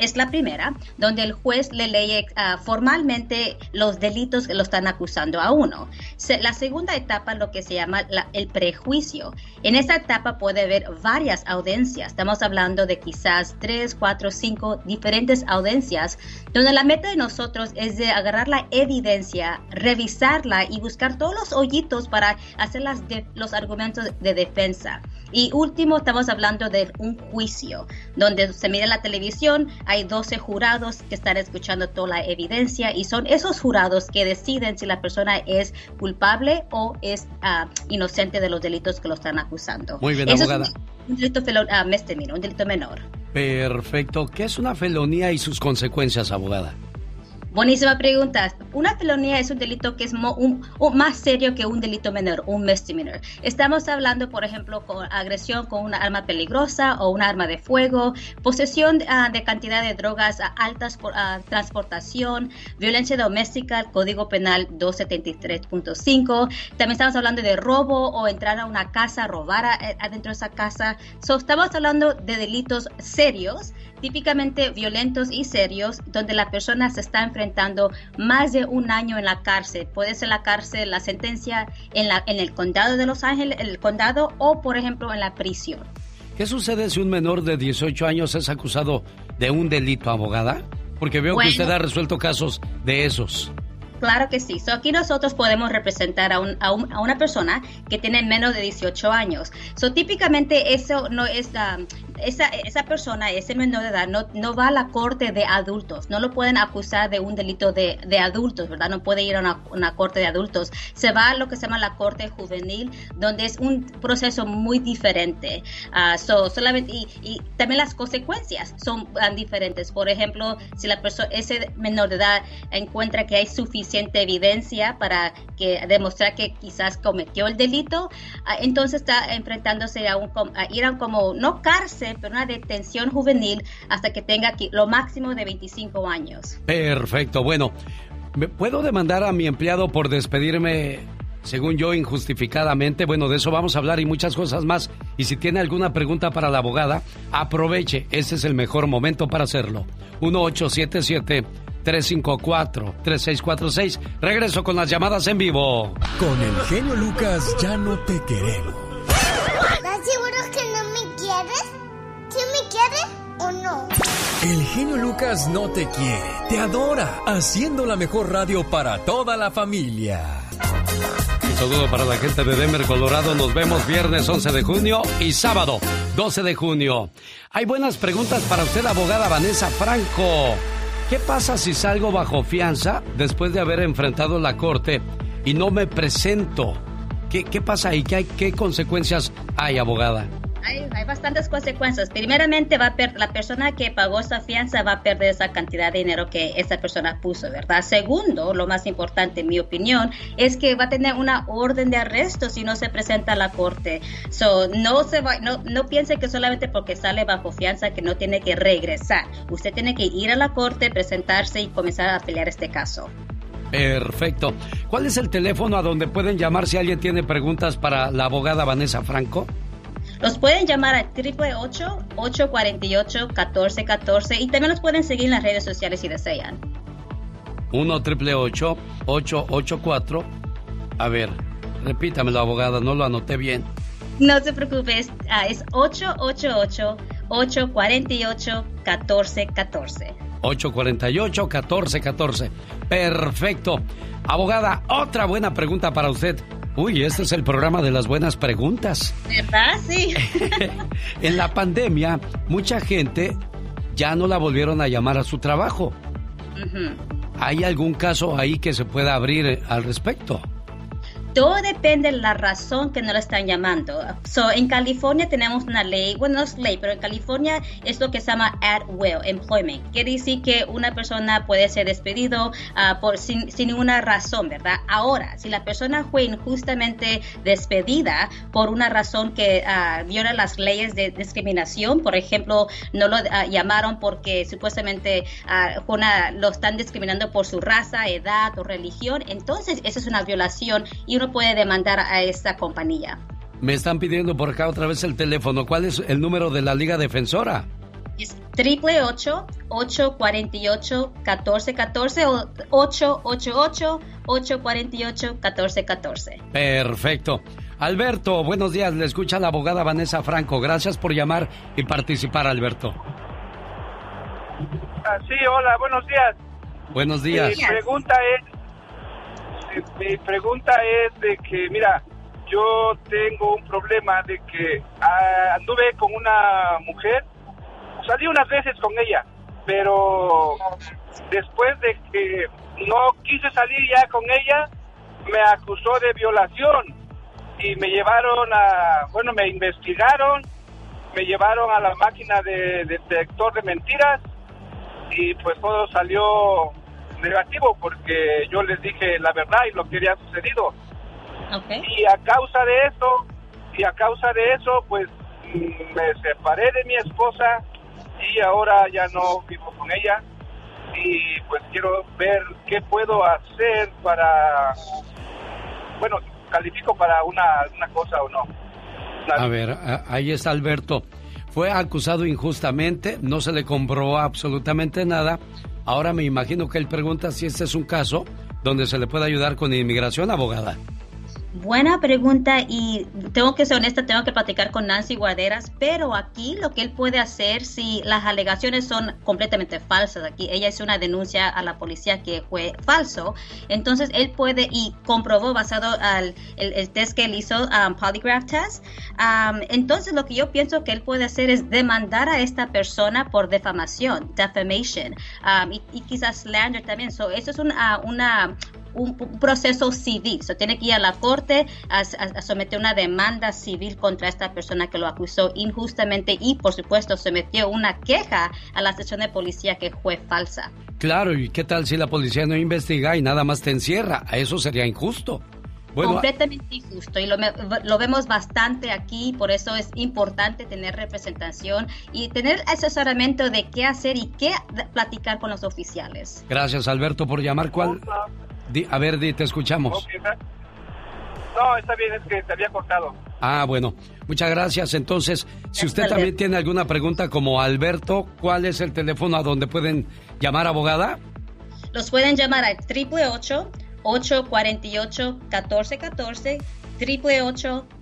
S46: es la primera, donde el juez le lee ah, formalmente los delitos que lo están acusando a uno. la segunda etapa, lo que se llama el prejuicio. En esa etapa puede haber varias audiencias. Estamos hablando de quizás tres, cuatro, cinco diferentes audiencias, donde la meta de nosotros es de agarrar la evidencia, revisarla y buscar todos los hoyitos para hacer las los argumentos de defensa. Y último, estamos hablando de un juicio, donde se mira la televisión, hay 12 jurados que están escuchando toda la evidencia y son esos jurados que deciden si la persona es culpable o es ah, inocente de los delitos que lo están acusando.
S3: Muy bien, abogada.
S46: un, delito uh, un delito menor.
S3: Perfecto. ¿Qué es una felonía y sus consecuencias, abogada?
S46: Buenísima pregunta. Una felonía es un delito que es más serio que un delito menor, un misdemeanor. Estamos hablando, por ejemplo, con agresión con una arma peligrosa o un arma de fuego, posesión ah, de cantidad de drogas altas por ah, transportación, violencia doméstica, Código Penal 273.5. También estamos hablando de robo o entrar a una casa, robar eh, adentro de esa casa. estamos hablando de delitos serios típicamente violentos y serios, donde la persona se está enfrentando más de un año en la cárcel. Puede ser la cárcel, la sentencia en, la, en el condado de Los Ángeles, el condado o, por ejemplo, en la prisión.
S3: ¿Qué sucede si un menor de 18 años es acusado de un delito, abogada? Porque veo que usted ha resuelto casos de esos.
S46: Claro que sí. So, aquí nosotros podemos representar a, un, a, una persona que tiene menos de 18 años. So, típicamente eso no es, um, esa, esa persona, ese menor de edad, no, no va a la corte de adultos. No lo pueden acusar de un delito de, de adultos, ¿verdad? No puede ir a una, corte de adultos. Se va a lo que se llama la corte juvenil, donde es un proceso muy diferente. Uh, so, solamente, y, y, también las consecuencias son diferentes. Por ejemplo, si la persona, ese menor de edad encuentra que hay suficiente evidencia para que demostrar que quizás cometió el delito, uh, entonces está enfrentándose a, un, a ir a como, no cárcel, pero una detención juvenil hasta que tenga aquí lo máximo de 25 años.
S3: Perfecto, bueno, ¿puedo demandar a mi empleado por despedirme según yo, injustificadamente. Bueno, de eso vamos a hablar y muchas cosas más. Y si tiene alguna pregunta para la abogada, aproveche. Este es el mejor momento para hacerlo. 1877-354-3646. Regreso con las llamadas en vivo.
S47: Con el genio Lucas ya no te queremos.
S40: O no?
S47: El genio Lucas no te quiere, te adora, haciendo la mejor radio para toda la familia.
S3: Un saludo para la gente de Denver, Colorado. Nos vemos viernes 11 de junio y sábado 12 de junio. Hay buenas preguntas para usted, abogada Vanessa Franco. ¿Qué pasa si salgo bajo fianza después de haber enfrentado la corte y no me presento? ¿Qué, qué pasa ahí? ¿Qué, hay, ¿Qué consecuencias hay, abogada?
S46: Hay, bastantes consecuencias. Primeramente, va a la persona que pagó esa fianza va a perder esa cantidad de dinero que esa persona puso, ¿verdad? Segundo, lo más importante, en mi opinión, es que va a tener una orden de arresto si no se presenta a la corte. So, no, se va, no piense que solamente porque sale bajo fianza que no tiene que regresar. Usted tiene que ir a la corte, presentarse y comenzar a pelear este caso.
S3: Perfecto. ¿Cuál es el teléfono a donde pueden llamar si alguien tiene preguntas para la abogada Vanessa Franco?
S46: Los pueden llamar al 888-848-1414 y también los pueden seguir en las redes sociales si desean.
S3: 1 888 A ver, repítamelo, abogada, no lo anoté bien.
S46: No se preocupe, es, 888-848-1414.
S3: 848-1414. Perfecto. Abogada, otra buena pregunta para usted. Uy, este es el programa de las buenas preguntas.
S46: ¿Verdad? Sí.
S3: en la pandemia, mucha gente ya no la volvieron a llamar a su trabajo. ¿Hay algún caso ahí que se pueda abrir al respecto?
S46: Todo depende de la razón que no lo están llamando. So, en California tenemos una ley, bueno, no es ley, pero en California es lo que se llama at will employment. Quiere decir que una persona puede ser despedido uh, por, sin, sin, ninguna razón, ¿verdad? Ahora, si la persona fue injustamente despedida por una razón que uh, viola las leyes de discriminación, por ejemplo, no lo uh, llamaron porque supuestamente una, lo están discriminando por su raza, edad o religión, entonces eso es una violación y puede demandar a esta compañía.
S3: Me están pidiendo por acá otra vez el teléfono. ¿Cuál es el número de la Liga Defensora?
S46: Es triple ocho ocho cuarenta y ocho catorce catorce o ocho ocho ocho ocho cuarenta y ocho catorce catorce.
S3: Perfecto. Alberto, buenos días. Le escucha la abogada Vanessa Franco. Gracias por llamar y participar, Alberto.
S48: Ah, sí, hola, buenos días.
S3: Buenos días.
S48: Mi pregunta es, mi pregunta es de que, mira, yo tengo un problema de que ah, anduve con una mujer, salí unas veces con ella, pero después de que no quise salir ya con ella, me acusó de violación y me llevaron a, bueno, me investigaron, me llevaron a la máquina de detector de mentiras y pues todo salió negativo porque yo les dije la verdad y lo que había sucedido. Y a causa de eso, y a causa de eso, pues me separé de mi esposa y ahora ya no vivo con ella. Y pues quiero ver qué puedo hacer para, bueno, califico para una, una cosa o no.
S3: A ver, ahí está Alberto. Fue acusado injustamente, no se le comprobó absolutamente nada, Ahora me imagino que él pregunta si este es un caso donde se le puede ayudar con inmigración, abogada.
S46: Buena pregunta y tengo que ser honesta, tengo que platicar con Nancy Guarderas, pero aquí lo que él puede hacer si las alegaciones son completamente falsas, aquí ella hizo una denuncia a la policía que fue falso, entonces él puede y comprobó basado al el, test que él hizo, um, polygraph test, um, entonces lo que yo pienso que él puede hacer es demandar a esta persona por defamación, defamation, um, y, quizás slander también, so, eso es una, una un, proceso civil. Se tiene que ir a la corte a, someter una demanda civil contra esta persona que lo acusó injustamente y, por supuesto, sometió una queja a la sección de policía que fue falsa.
S3: Claro, ¿y qué tal si la policía no investiga y nada más te encierra? A eso sería injusto.
S46: completamente injusto y lo, lo, vemos bastante aquí, por eso es importante tener representación y tener asesoramiento de qué hacer y qué platicar con los oficiales.
S3: Gracias Alberto por llamar. ¿Cuál, a ver, te escuchamos.
S48: no, está bien, es que te había cortado.
S3: Ah, bueno. Muchas gracias. Entonces, si usted también tiene alguna pregunta como Alberto, ¿cuál es el teléfono a donde pueden llamar abogada?
S46: Los pueden llamar al 888-848-1414,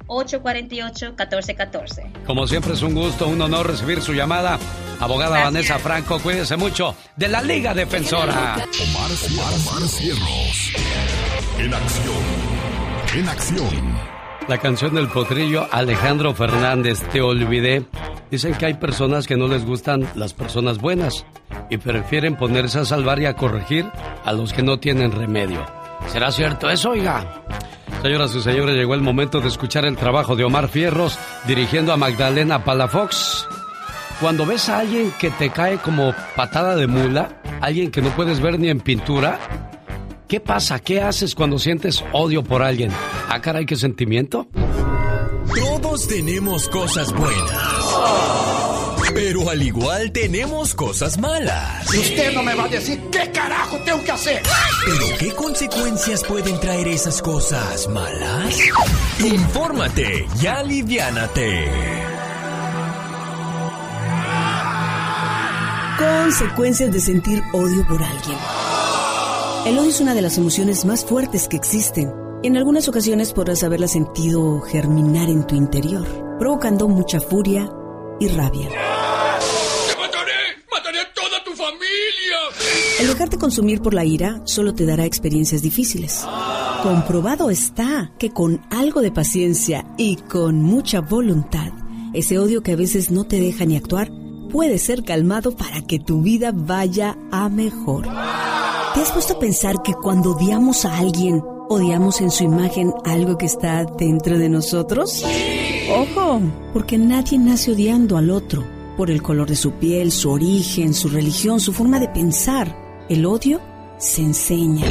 S46: 888-848-1414.
S3: Como siempre es un gusto, un honor recibir su llamada. Abogada Vanessa Franco, cuídese mucho de la Liga Defensora.
S1: Omar, Omar Cierros. En acción. En acción.
S3: La canción del potrillo Alejandro Fernández, Te olvidé. Dicen que hay personas que no les gustan las personas buenas y prefieren ponerse a salvar y a corregir a los que no tienen remedio. ¿Será cierto eso, oiga? Señoras y señores, llegó el momento de escuchar el trabajo de Omar Fierros dirigiendo a Magdalena Palafox. Cuando ves a alguien que te cae como patada de mula, alguien que no puedes ver ni en pintura, ¿qué pasa? ¿Qué haces cuando sientes odio por alguien? Ah, caray, qué sentimiento.
S47: Todos tenemos cosas buenas. Pero al igual tenemos cosas malas.
S2: Usted no me va a decir qué carajo tengo que hacer.
S47: Pero ¿qué consecuencias pueden traer esas cosas malas? Infórmate y aliviánate.
S23: Consecuencias de sentir odio por alguien. El odio es una de las emociones más fuertes que existen. En algunas ocasiones podrás haberla sentido germinar en tu interior, provocando mucha furia y rabia.
S8: ¡Te mataré! ¡Mataré a toda tu familia!
S23: El dejarte consumir por la ira solo te dará experiencias difíciles. Comprobado está que con algo de paciencia y con mucha voluntad, ese odio que a veces no te deja ni actuar puede ser calmado para que tu vida vaya a mejor. ¿Te has puesto a pensar que cuando odiamos a alguien, odiamos en su imagen algo que está dentro de nosotros? Ojo, porque nadie nace odiando al otro por el color de su piel, su origen, su religión, su forma de pensar. El odio se enseña.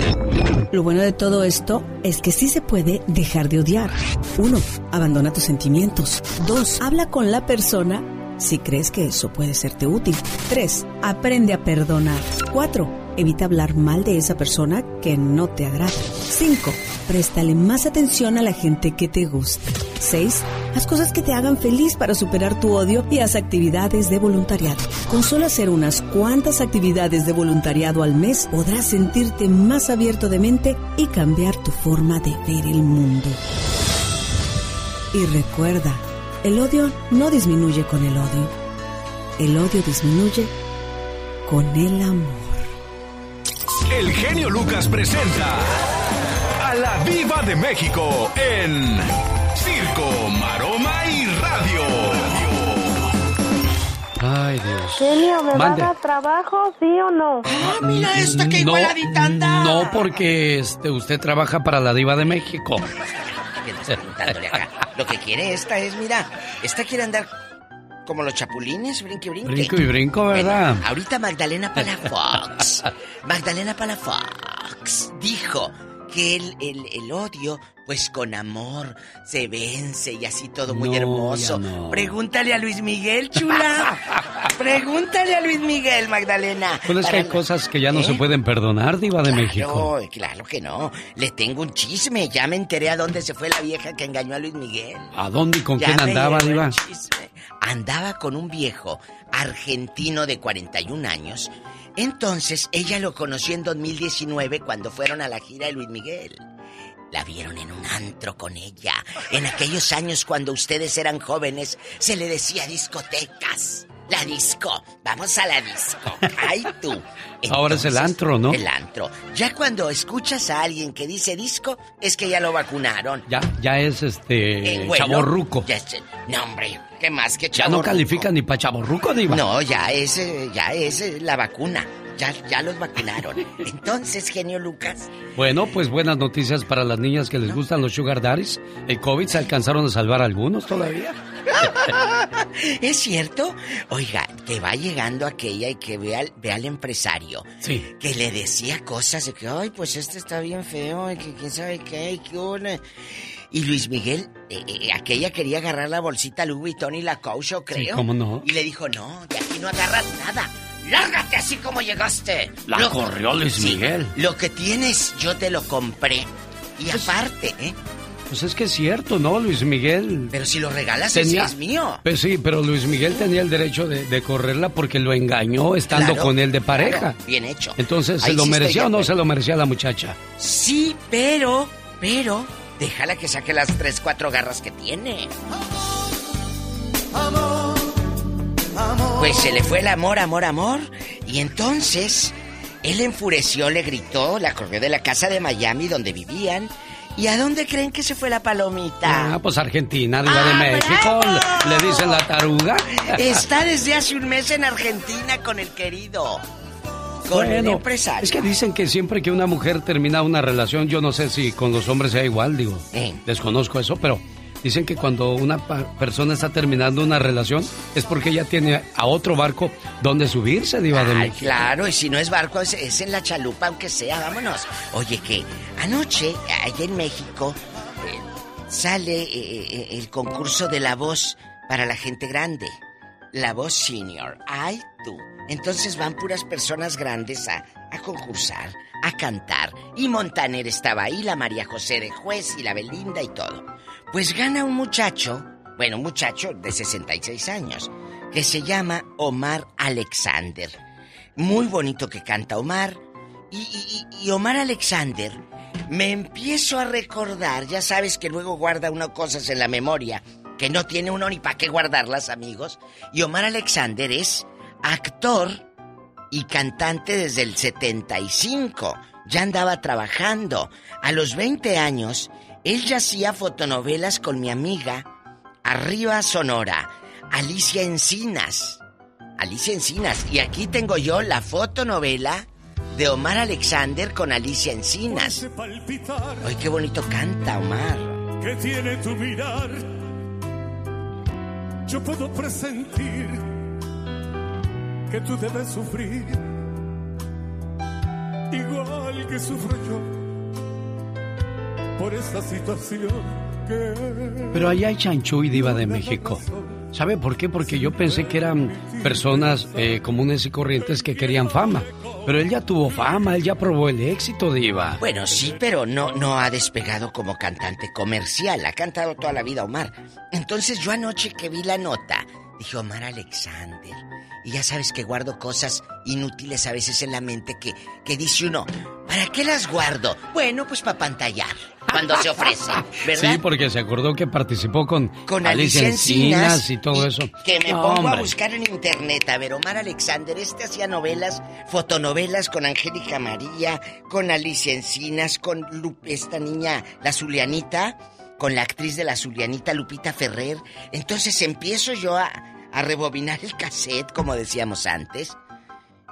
S23: Lo bueno de todo esto es que sí se puede dejar de odiar. Uno, abandona tus sentimientos. Dos, habla con la persona si crees que eso puede serte útil. Tres, aprende a perdonar. Cuatro, evita hablar mal de esa persona que no te agrada. Cinco, préstale más atención a la gente que te gusta. Seis, haz cosas que te hagan feliz para superar tu odio y haz actividades de voluntariado. Con solo hacer unas cuantas actividades de voluntariado al mes podrás sentirte más abierto de mente y cambiar tu forma de ver el mundo. Y recuerda, el odio no disminuye con el odio. El odio disminuye con el amor.
S1: El genio Lucas presenta a la Viva de México en Circo, Maroma y Radio.
S3: Ay, Dios.
S44: Genio, ¿me
S3: Mande.
S44: va a dar trabajo, sí o no?
S2: Ah, mira esta que
S3: no,
S2: igualadita anda.
S3: no, porque este, usted trabaja para la Diva de México.
S2: ¿Qué andas preguntándole acá? Lo que quiere esta es, mira, esta quiere andar como los chapulines, brinque, brinque.
S3: Brinco y brinco, ¿verdad?
S2: Bueno, ahorita Magdalena Palafox, Magdalena Palafox dijo que el, el, el odio, pues con amor, se vence y así todo muy
S3: No,
S2: hermoso.
S3: no.
S2: Pregúntale a Luis Miguel, chula. Pregúntale a Luis Miguel, Magdalena.
S3: Pues es que hay cosas que ya no
S2: ¿Eh?
S3: se pueden perdonar, Diva de México.
S2: Claro, claro que no. Le tengo un chisme. Ya me enteré a dónde se fue la vieja que engañó a Luis Miguel.
S3: ¿A dónde y con
S2: Ya
S3: quién andaba, Diva?
S2: chisme. Andaba con un viejo argentino de 41 años. Entonces ella lo conoció en 2019 cuando fueron a la gira de Luis Miguel. La vieron en un antro con ella. En aquellos años cuando ustedes eran jóvenes se le decía discotecas. La disco. Vamos a la disco. Ay tú.
S3: Ahora es el antro, ¿no?
S2: El antro. Ya cuando escuchas a alguien que dice disco, es que ya lo vacunaron.
S3: Ya, ya es este
S2: vuelo,
S3: chaborruco.
S2: Ya es- no, hombre, ¿qué más que
S3: Ya no califica ni para chaborruco, Diva.
S2: No, ya es, eh, ya es eh, la vacuna. Ya, ya los vacunaron. Entonces, genio Lucas,
S3: Bueno, pues buenas noticias para las niñas que les gustan los sugar daddies. El COVID se alcanzaron a salvar algunos todavía.
S2: ¿es cierto? Oiga, que va llegando aquella y que ve al, ve al empresario.
S3: Sí.
S2: Que le decía cosas de que, ay, pues este está bien feo, y que quién sabe qué, y qué ole". Y Luis Miguel, eh, eh, aquella quería agarrar la bolsita Louis Vuitton y la Coach, creo.
S3: ¿cómo no?
S2: Y le dijo, no, de aquí no agarras nada. Lárgate así como llegaste.
S3: La
S2: Lo-
S3: corrió Luis
S2: Sí,
S3: Miguel.
S2: Lo que tienes, yo te lo compré. Y aparte, ¿eh?
S3: Pues es que es cierto, ¿no? Luis Miguel.
S2: Pero si lo regalas,
S3: Tenía-
S2: es mío.
S3: Pues sí, pero Luis Miguel tenía el derecho de, de correrla porque lo engañó estando
S2: Claro,
S3: con él de pareja.
S2: claro, bien hecho.
S3: Entonces,
S2: Ahí
S3: ¿se lo
S2: sí
S3: merecía o no se lo merecía la muchacha?
S2: Sí, pero, pero, déjala que saque las tres, cuatro garras que tiene. Pues se le fue el amor, amor, amor. Y entonces, él enfureció, le gritó, la corrió de la casa de Miami donde vivían. ¿Y a dónde creen que se fue la palomita?
S3: Ah, pues Argentina, Diva
S2: Ah,
S3: de México. le dicen la taruga.
S2: Está desde hace un mes en Argentina con el querido. Con el empresario.
S3: Es que dicen que siempre que una mujer termina una relación, yo no sé si con los hombres sea igual, digo,
S2: Eh.
S3: desconozco eso, pero dicen que cuando una persona está terminando una relación es porque ella tiene a otro barco donde subirse, diva de
S2: Ay, claro, y si no es barco, es, es en la chalupa, aunque sea, vámonos. Oye, que anoche, allá en México, eh, sale eh, el concurso de la voz para la gente grande. La voz senior. Ay, tú. Entonces van puras personas grandes a, a concursar, a cantar. Y Montaner estaba ahí, la María José de juez y la Belinda y todo. Pues gana un muchacho, bueno, un muchacho de 66 años, que se llama Omar Alexander. Muy bonito que canta Omar. Y, y- Omar Alexander, me empiezo a recordar, ya sabes que luego guarda uno cosas en la memoria que no tiene uno ni para qué guardarlas, amigos. Y Omar Alexander es actor y cantante desde el 75. Ya andaba trabajando. A los 20 años, él ya hacía fotonovelas con mi amiga, Arriba Sonora, Alicia Encinas. Alicia Encinas. Y aquí tengo yo la fotonovela de Omar Alexander con Alicia Encinas. Ay, qué bonito canta Omar.
S49: que tiene tu mirar. Yo puedo presentir que tú debes sufrir, igual que sufro yo por esta situación que...
S3: Pero allá hay chanchuy, diva de México. ¿Sabe por qué? Porque yo pensé que eran personas eh, comunes y corrientes que querían fama. Pero él ya tuvo fama, él ya probó el éxito, diva.
S2: Bueno, sí, pero no, no ha despegado como cantante comercial. Ha cantado toda la vida Omar. Entonces yo anoche que vi la nota, dije Omar Alexander. Y ya sabes que guardo cosas inútiles a veces en la mente que, que dice uno, ¿para qué las guardo? Bueno, pues para pantallar, cuando se ofrece, ¿verdad?
S3: Sí, porque se acordó que participó con,
S2: Con
S3: Alicia Encinas y todo eso.
S2: Que me
S3: No,
S2: pongo a buscar en internet. A ver, Omar Alexander, este hacía novelas, fotonovelas con Angélica María, con Alicia Encinas, con Lu- esta niña, la Zulianita, con la actriz de la Zulianita, Lupita Ferrer. Entonces empiezo yo a, a rebobinar el cassette, como decíamos antes.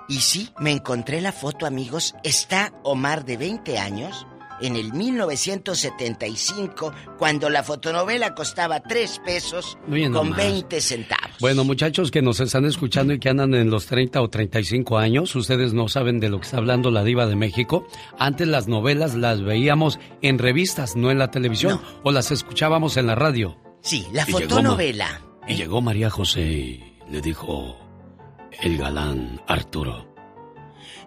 S2: Y sí, me encontré la foto, amigos. Está Omar de 20 años en el 1975, cuando la fotonovela costaba 3 pesos con
S3: nomás.
S2: 20 centavos.
S3: Bueno, muchachos que nos están escuchando y que andan en los 30 o 35 años, ustedes no saben de lo que está hablando la diva de México. Antes las novelas las veíamos en revistas, no en la televisión, o las escuchábamos en la radio.
S2: Sí, la
S3: Y
S2: fotonovela.
S3: Y llegó María José y le dijo el galán Arturo.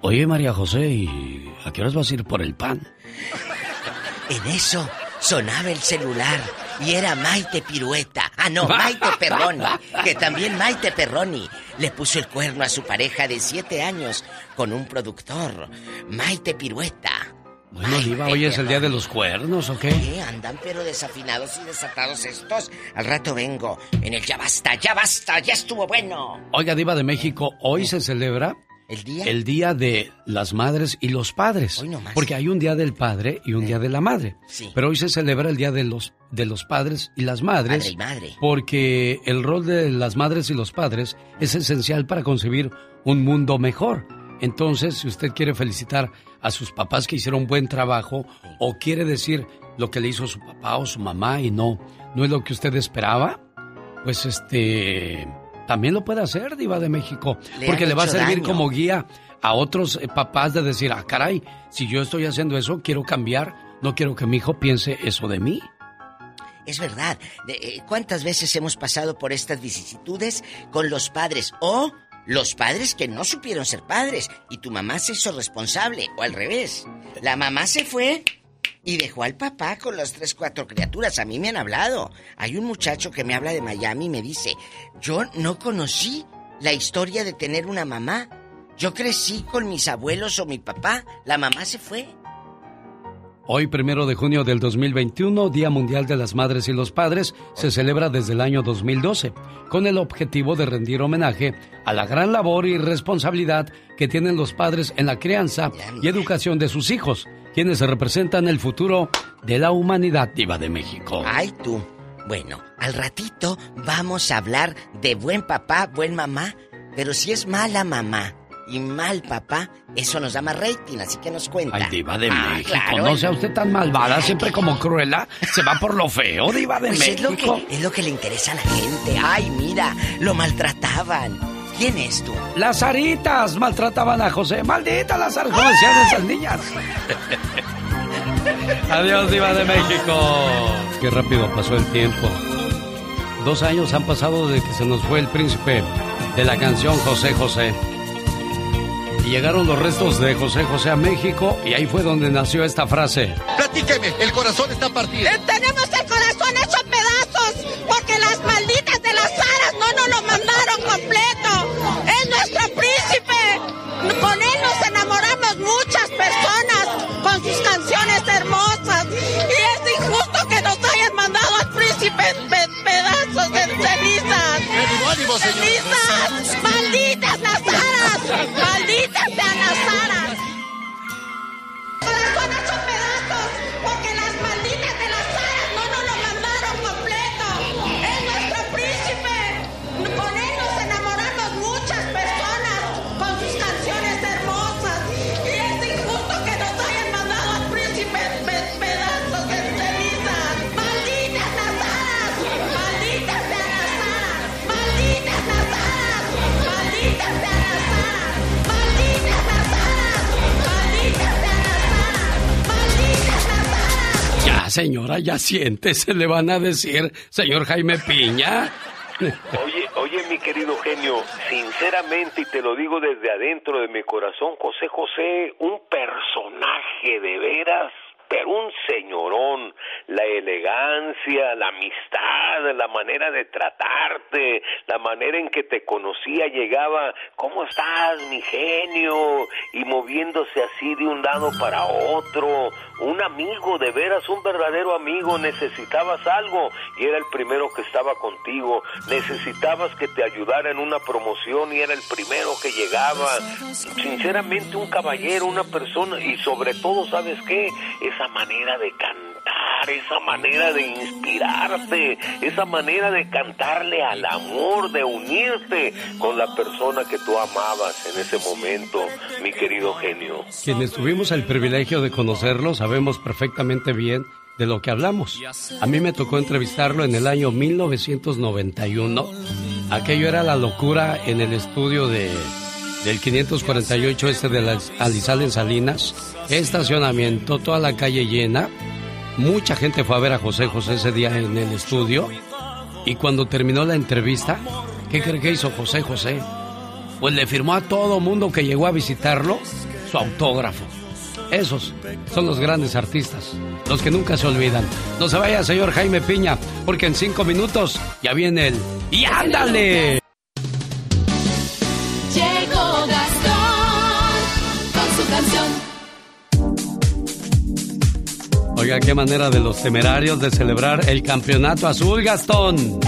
S3: Oye, María José, ¿y a qué horas vas a ir por el pan?
S2: En eso sonaba el celular y era Maite Pirueta. Ah, no, Maite Perroni. Que también Maite Perroni le puso el cuerno a su pareja de siete años con un productor. Maite Pirueta.
S3: Bueno, Diva, hoy es el día de los cuernos, ¿o qué?
S2: ¿Qué? Andan pero desafinados y desatados estos. Al rato vengo en el ya basta, ya basta, ya estuvo bueno.
S3: Oiga, Diva de México, hoy se celebra
S2: ¿El día?
S3: el día de las madres y los padres.
S2: Hoy nomás.
S3: Porque hay un día del padre y un día de la madre.
S2: Sí.
S3: Pero hoy se celebra el día de los, de los padres y las madres.
S2: Padre y madre.
S3: Porque el rol de las madres y los padres es esencial para concebir un mundo mejor. Entonces, si usted quiere felicitar a sus papás que hicieron buen trabajo o quiere decir lo que le hizo su papá o su mamá y no, no es lo que usted esperaba, pues este también lo puede hacer, Diva de México,
S2: Le
S3: porque le va a servir
S2: daño.
S3: como guía a otros eh, papás de decir, ah, caray, si yo estoy haciendo eso, quiero cambiar, no quiero que mi hijo piense eso de mí.
S2: Es verdad. Eh, ¿Cuántas veces hemos pasado por estas vicisitudes con los padres? O los padres que no supieron ser padres y tu mamá se hizo responsable. O al revés. La mamá se fue y dejó al papá con las tres, cuatro criaturas. A mí me han hablado. Hay un muchacho que me habla de Miami y me dice, yo no conocí la historia de tener una mamá. Yo crecí con mis abuelos o mi papá. La mamá se fue.
S3: Hoy, primero de junio del 2021, Día Mundial de las Madres y los Padres, se celebra desde el año 2012, con el objetivo de rendir homenaje a la gran labor y responsabilidad que tienen los padres en la crianza y educación de sus hijos, quienes representan el futuro de la humanidad diva de México.
S2: Ay, tú. Bueno, al ratito vamos a hablar de buen papá, buen mamá, pero si es mala mamá, y mal papá, eso nos da más rating, así que nos cuenta.
S3: Ay, diva de
S2: Ah,
S3: México,
S2: claro,
S3: no sea usted tan malvada, siempre como cruela, se va por lo feo, diva de
S2: Pues es lo,
S3: México.
S2: que, es lo que le interesa a la gente. Ay, mira, lo maltrataban. ¿Quién es tú?
S3: Las aritas maltrataban a José. Maldita las aritas, como decían esas niñas. Adiós, Diva de México. Qué rápido pasó el tiempo. Dos años han pasado desde que se nos fue el príncipe de la canción José José. Y llegaron los restos de José José a México y ahí fue donde nació esta frase.
S50: Platíqueme, el corazón está partido.
S45: Eh, tenemos el corazón hecho pedazos porque las malditas de las aras no nos lo mandaron completo. Es nuestro príncipe. Con él nos enamoramos muchas personas con sus canciones hermosas. Y es injusto que nos hayan mandado al príncipe pedazos de cenizas.
S50: Ánimo, señor.
S45: ¡Malditas las aras! ¡Malditas sean las aras! Corazón hecho pedazos porque las malditas
S3: señora, ya siéntese, le van a decir, señor Jaime Piña.
S22: Oye, oye, mi querido genio, sinceramente, y te lo digo desde adentro de mi corazón, José José, un personaje de veras, pero un señorón, la elegancia, la amistad, la manera de tratarte, la manera en que te conocía, llegaba, ¿cómo estás, mi genio? Y moviéndose así de un lado para otro, un amigo, de veras, un verdadero amigo, necesitabas algo y era el primero que estaba contigo, necesitabas que te ayudara en una promoción y era el primero que llegaba, sinceramente un caballero, una persona y sobre todo, ¿sabes qué? Esa manera de cantar, esa manera de inspirarte, esa manera de cantarle al amor, de unirte con la persona que tú amabas en ese momento, mi querido genio.
S3: Quienes tuvimos el privilegio de conocerlo sabemos perfectamente bien de lo que hablamos. A mí me tocó entrevistarlo en el año 1991. Aquello era la locura en el estudio de del 548 este de la Alizal en Salinas. Estacionamiento, toda la calle llena. Mucha gente fue a ver a José José ese día en el estudio. Y cuando terminó la entrevista, ¿qué cree que hizo José José? Pues le firmó a todo mundo que llegó a visitarlo su autógrafo. Esos son los grandes artistas, los que nunca se olvidan. No se vaya, señor Jaime Piña, porque en cinco minutos ya viene el... ¡Y ándale! Oiga, qué manera de los temerarios de celebrar el campeonato azul, Gastón. Sí,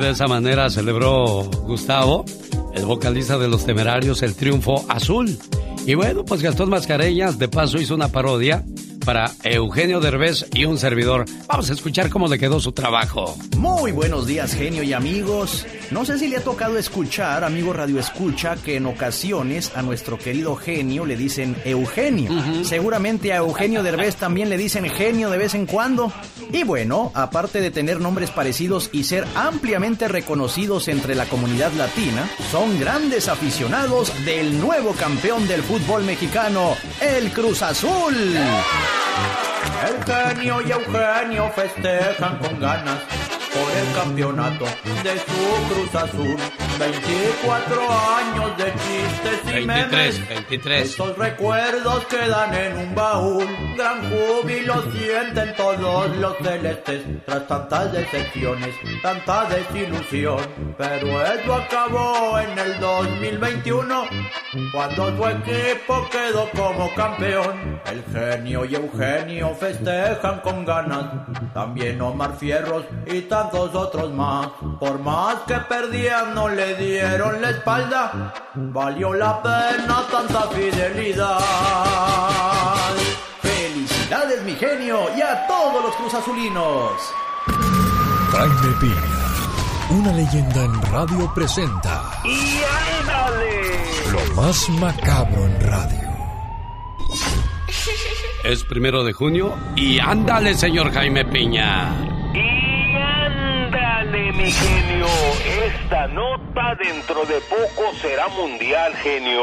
S3: de esa manera celebró Gustavo, el vocalista de los temerarios, el triunfo azul. Y bueno, pues Gastón Mascareñas de paso hizo una parodia para Eugenio Derbez y un servidor. Vamos a escuchar cómo le quedó su trabajo.
S20: Muy buenos días, genio y amigos. No sé si le ha tocado escuchar, amigo Radio Escucha, que en ocasiones a nuestro querido genio le dicen Eugenio. Seguramente a Eugenio Derbez también le dicen genio de vez en cuando. Y bueno, aparte de tener nombres parecidos y ser ampliamente reconocidos entre la comunidad latina, son grandes aficionados del nuevo campeón del fútbol mexicano, el Cruz Azul. El genio y Eugenio festejan con ganas por el campeonato de su Cruz Azul. 24 años de chistes y
S3: 23,
S20: memes.
S3: 23.
S20: Estos recuerdos quedan en un baúl. Gran júbilo sienten todos los celestes tras tantas decepciones, tanta desilusión. Pero eso acabó en el 2021 cuando su equipo quedó como campeón. El genio y Eugenio festejan con ganas. También Omar Fierros y tantos otros más. Por más que perdían, no le dieron la espalda. Valió la pena tanta fidelidad. Felicidades Felicidades, mi genio, y a todos los cruzazulinos.
S47: Jaime Piña, una leyenda en radio presenta.
S22: ¡Y ándale!
S47: Lo más macabro en radio.
S3: Es primero de junio y ándale, señor Jaime Piña.
S22: Mi genio. Esta nota dentro de poco será mundial, genio.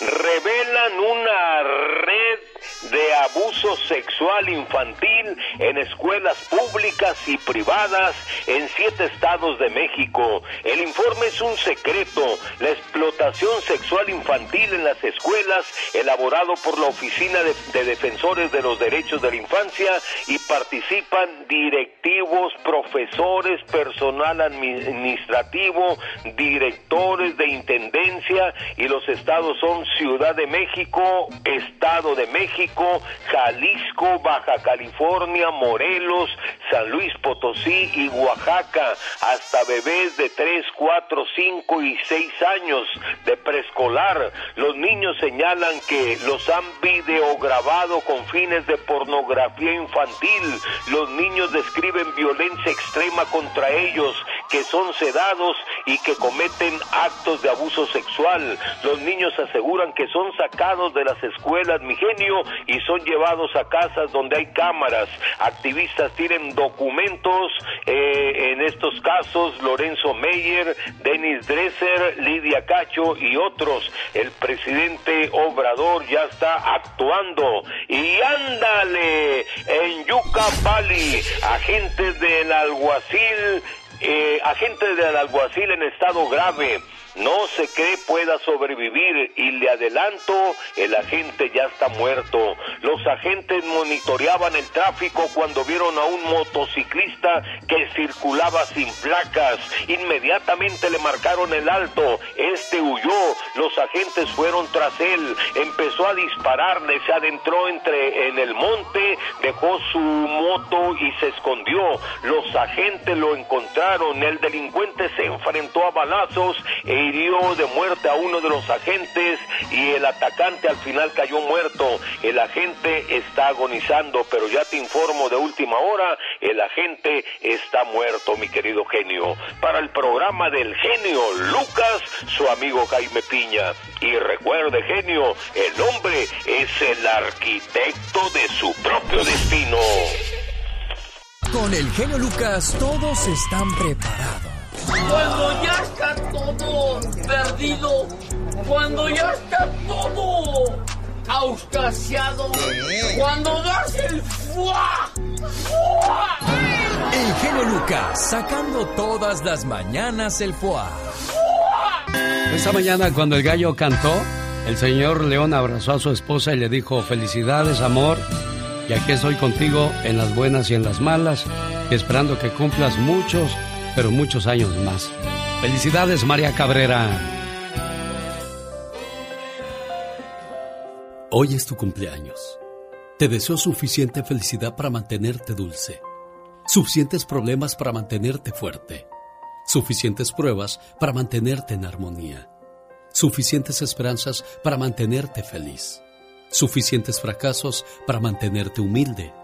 S22: Revelan una red de abuso sexual infantil en escuelas públicas y privadas en siete estados de México. El informe es un secreto. La explotación sexual infantil en las escuelas, elaborado por la Oficina de, de Defensores de los Derechos de la Infancia y participan directivos, profesores, personal administrativo, directores de intendencia y los estados son Ciudad de México, Estado de México, Jalisco, Baja California, Morelos, San Luis Potosí y Oaxaca, hasta bebés de 3, 4, 5 y 6 años de preescolar. Los niños señalan que los han videograbado con fines de pornografía infantil. Los niños describen violencia extrema contra ellos, que son sedados y que cometen actos de abuso sexual. Los niños aseguran que son sacados de las escuelas, mi genio, y son llevados a casas donde hay cámaras. Activistas tienen documentos, eh, en estos casos Lorenzo Meyer, Denis Dresser, Lidia Cacho y otros. El presidente Obrador ya está actuando. Y ándale, en Yucca Valley, agentes del alguacil eh, agente del alguacil en estado grave. No se cree pueda sobrevivir y le adelanto, el agente ya está muerto. Los agentes monitoreaban el tráfico cuando vieron a un motociclista que circulaba sin placas. Inmediatamente le marcaron el alto. Este huyó. Los agentes fueron tras él. Empezó a dispararle, se adentró entre en el monte, dejó su moto y se escondió. Los agentes lo encontraron. El delincuente se enfrentó a balazos e hirió de muerte a uno de los agentes y el atacante al final cayó muerto. El agente está agonizando, pero ya te informo de última hora, el agente está muerto, mi querido genio. Para el programa del genio Lucas, su amigo Jaime Piña. Y recuerde, genio, el hombre es el arquitecto de su propio destino.
S47: Con el genio Lucas todos están preparados.
S51: Cuando ya está todo perdido, cuando ya está todo auscasiado, cuando das el fuá, fuá.
S47: El genio Lucas sacando todas las mañanas el foie.
S3: Esa mañana cuando el gallo cantó, el señor León abrazó a su esposa y le dijo, felicidades amor, y aquí estoy contigo en las buenas y en las malas, esperando que cumplas muchos, pero muchos años más. Felicidades María Cabrera.
S27: Hoy es tu cumpleaños. Te deseo suficiente felicidad para mantenerte dulce, suficientes problemas para mantenerte fuerte, suficientes pruebas para mantenerte en armonía, suficientes esperanzas para mantenerte feliz, suficientes fracasos para mantenerte humilde,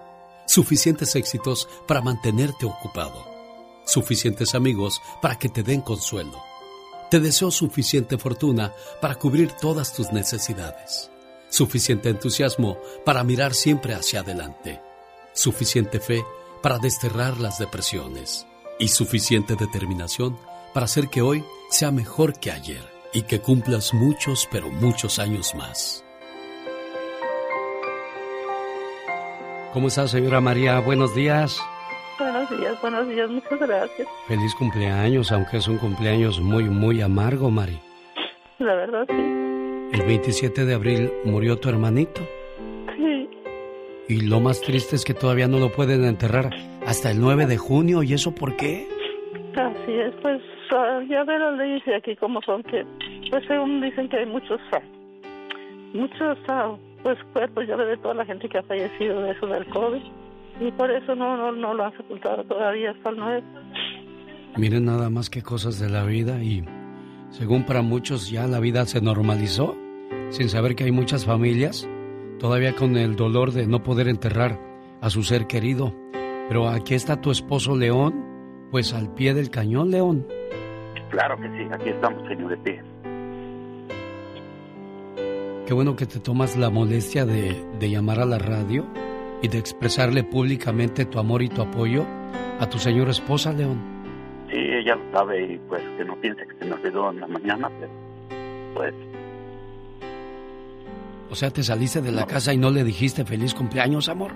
S27: suficientes éxitos para mantenerte ocupado, suficientes amigos para que te den consuelo. Te deseo suficiente fortuna para cubrir todas tus necesidades suficiente entusiasmo para mirar siempre hacia adelante, suficiente fe para desterrar las depresiones y suficiente determinación para hacer que hoy sea mejor que ayer y que cumplas muchos, pero muchos años más.
S3: ¿Cómo está, señora María? Buenos días.
S52: Buenos días, buenos días, muchas gracias.
S3: Feliz cumpleaños, aunque es un cumpleaños muy, muy amargo, Mari.
S52: La verdad, sí.
S3: El 27 de abril murió tu hermanito.
S52: Sí.
S3: Y lo más triste es que todavía no lo pueden enterrar hasta el 9 de junio. ¿Y eso por qué?
S52: Así es, pues uh, ya ve las leyes de aquí como son que, pues según dicen que hay muchos, uh, muchos uh, pues cuerpos, ya ve de toda la gente que ha fallecido de eso del COVID. Y por eso no, no, no lo han sepultado todavía hasta el 9.
S3: Miren nada más que cosas de la vida y según para muchos ya la vida se normalizó, sin saber que hay muchas familias todavía con el dolor de no poder enterrar a su ser querido. Pero aquí está tu esposo León, pues al pie del cañón, León.
S53: Claro que sí, aquí estamos, señor de pie.
S3: Qué bueno que te tomas la molestia de, de llamar a la radio y de expresarle públicamente tu amor y tu apoyo a tu señora esposa, León.
S53: Sí, ella lo sabe y pues que no piense que se me olvidó en la mañana, pero pues
S3: O sea, te saliste de la casa y no le dijiste feliz cumpleaños, amor.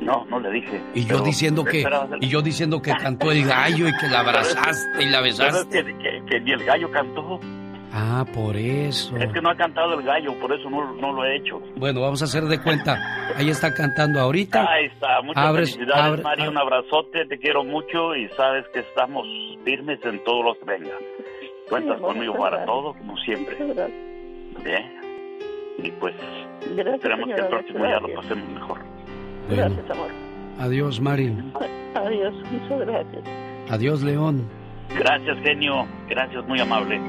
S53: no, no le dije.
S3: Y yo diciendo que y yo diciendo que cantó el gallo y que la abrazaste y la besaste.
S53: que, que- que ni el gallo cantó.
S3: Ah, por eso.
S53: Es que no ha cantado el gallo, por eso no, no lo he hecho.
S3: Bueno, vamos a hacer de cuenta. Ahí está cantando ahorita.
S53: Ahí está, muchas
S3: Abres-
S53: felicidades,
S3: abre-
S53: Mario, un abrazote, te quiero mucho y sabes que estamos firmes en todo lo que venga. Cuentas
S52: Sí,
S53: conmigo para
S52: gracias.
S53: todo, como siempre. Bien. Y pues
S52: Gracias,
S53: esperemos que el
S52: señora,
S53: próximo día lo
S52: gracias.
S53: pasemos mejor.
S3: Bueno,
S52: Gracias, amor.
S3: adiós, Mari.
S52: Adiós, muchas gracias.
S3: Adiós, León.
S53: Gracias, genio. Gracias, muy amable.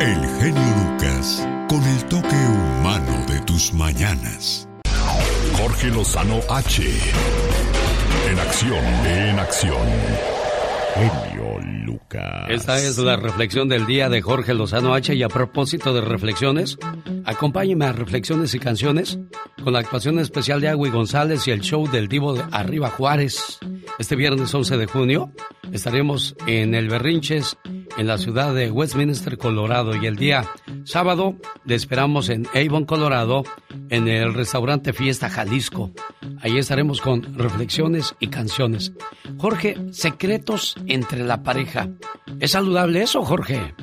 S32: El genio Lucas, con el toque humano de tus mañanas. Jorge Lozano H. En acción, en acción. Genio
S3: Esta es la reflexión del día de Jorge Lozano H. Y a propósito de reflexiones, acompáñeme a Reflexiones y Canciones con la actuación especial de Agui González y el show del Divo de Arriba Juárez. Este viernes 11 de junio estaremos en el Berrinches, en la ciudad de Westminster, Colorado. Y el día sábado le esperamos en Avon, Colorado, en el restaurante Fiesta Jalisco. Ahí estaremos con reflexiones y canciones. Jorge, secretos entre la pareja. ¿Es saludable eso, Jorge?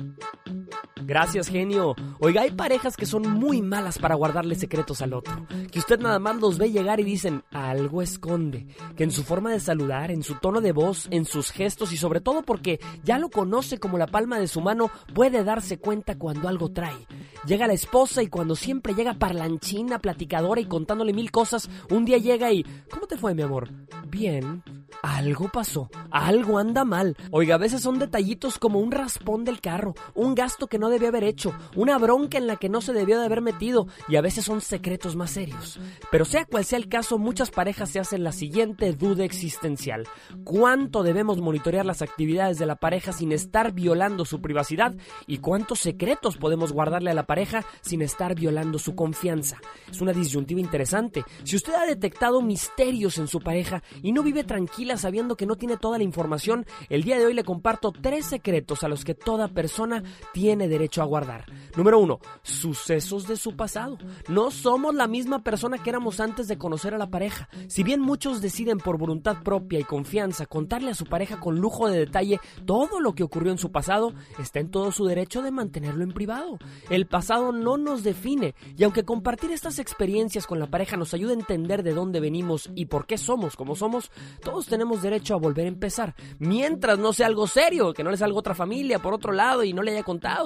S54: Gracias, genio. Oiga, hay parejas que son muy malas para guardarle secretos al otro. Que usted nada más los ve llegar y dicen, algo esconde. Que en su forma de saludar, en su tono de voz, en sus gestos y sobre todo porque ya lo conoce como la palma de su mano, puede darse cuenta cuando algo trae. Llega la esposa y cuando siempre llega parlanchina, platicadora y contándole mil cosas, un día llega y, ¿cómo te fue, mi amor? Bien. Algo pasó, algo anda mal. Oiga, a veces son detallitos como un raspón del carro, un gasto que no debió haber hecho, una bronca en la que no se debió de haber metido y a veces son secretos más serios. Pero sea cual sea el caso, muchas parejas se hacen la siguiente duda existencial. ¿Cuánto debemos monitorear las actividades de la pareja sin estar violando su privacidad? ¿Y cuántos secretos podemos guardarle a la pareja sin estar violando su confianza? Es una disyuntiva interesante. Si usted ha detectado misterios en su pareja y no vive tranquila sabiendo que no tiene toda la información, el día de hoy le comparto tres secretos a los que toda persona tiene derecho a guardar. Número uno, sucesos de su pasado. No somos la misma persona que éramos antes de conocer a la pareja. Si bien muchos deciden por voluntad propia y confianza contarle a su pareja con lujo de detalle todo lo que ocurrió en su pasado, está en todo su derecho de mantenerlo en privado. El pasado no nos define y aunque compartir estas experiencias con la pareja nos ayuda a entender de dónde venimos y por qué somos como somos, todos tenemos derecho a volver a empezar, mientras no sea algo serio, que no le salga otra familia por otro lado y no le haya contado.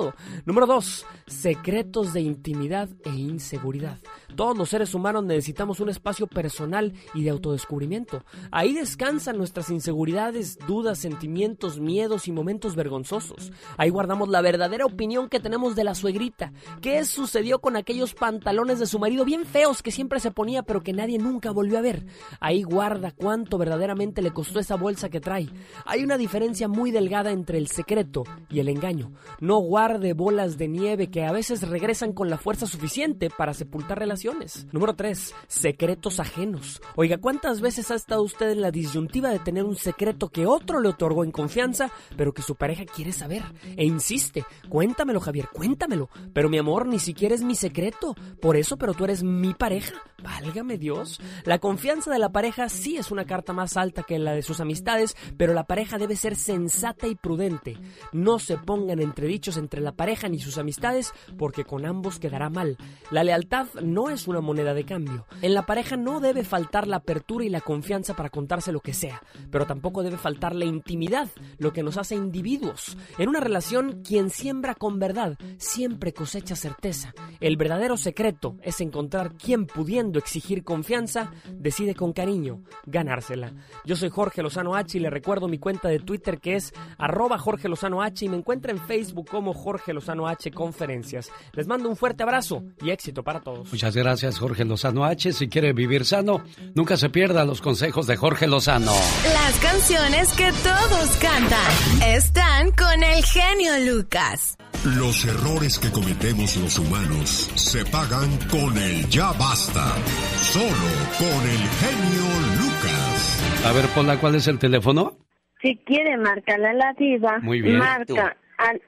S54: Número 2. Secretos de intimidad e inseguridad. Todos los seres humanos necesitamos un espacio personal y de autodescubrimiento. Ahí descansan nuestras inseguridades, dudas, sentimientos, miedos y momentos vergonzosos. Ahí guardamos la verdadera opinión que tenemos de la suegrita. ¿Qué sucedió con aquellos pantalones de su marido bien feos que siempre se ponía pero que nadie nunca volvió a ver? Ahí guarda cuánto verdaderamente le costó esa bolsa que trae. Hay una diferencia muy delgada entre el secreto y el engaño. No guarde bolas de nieve que a veces regresan con la fuerza suficiente para sepultar relaciones. Número 3. Secretos ajenos. Oiga, ¿cuántas veces ha estado usted en la disyuntiva de tener un secreto que otro le otorgó en confianza, pero que su pareja quiere saber? E insiste, cuéntamelo Javier, cuéntamelo. Pero mi amor, ni siquiera es mi secreto. Por eso, pero tú eres mi pareja. Válgame Dios. La confianza de la pareja sí es una carta más alta que la de sus amistades, pero la pareja debe ser sensata y prudente. No se pongan entredichos entre la pareja ni sus amistades, porque con ambos quedará mal. La lealtad no es una moneda de cambio. En la pareja no debe faltar la apertura y la confianza para contarse lo que sea, pero tampoco debe faltar la intimidad, lo que nos hace individuos. En una relación, quien siembra con verdad siempre cosecha certeza. El verdadero secreto es encontrar quien pudiendo exigir confianza, decide con cariño ganársela. Yo soy Jorge Lozano H y le recuerdo mi cuenta de Twitter que es arroba Jorge Lozano H y me encuentra en Facebook como Jorge Lozano H Conferencias. Les mando un fuerte abrazo y éxito para todos.
S3: Muchas gracias Jorge Lozano H. Si quiere vivir sano, nunca se pierda los consejos de Jorge Lozano.
S55: Las canciones que todos cantan están con el genio Lucas.
S32: Los errores que cometemos los humanos se pagan con el ya basta. Solo con el genio Lucas.
S3: A ver, Pola, ¿cuál es el teléfono?
S56: Si quiere marcarle a la diva,
S3: Muy bien.
S56: marca al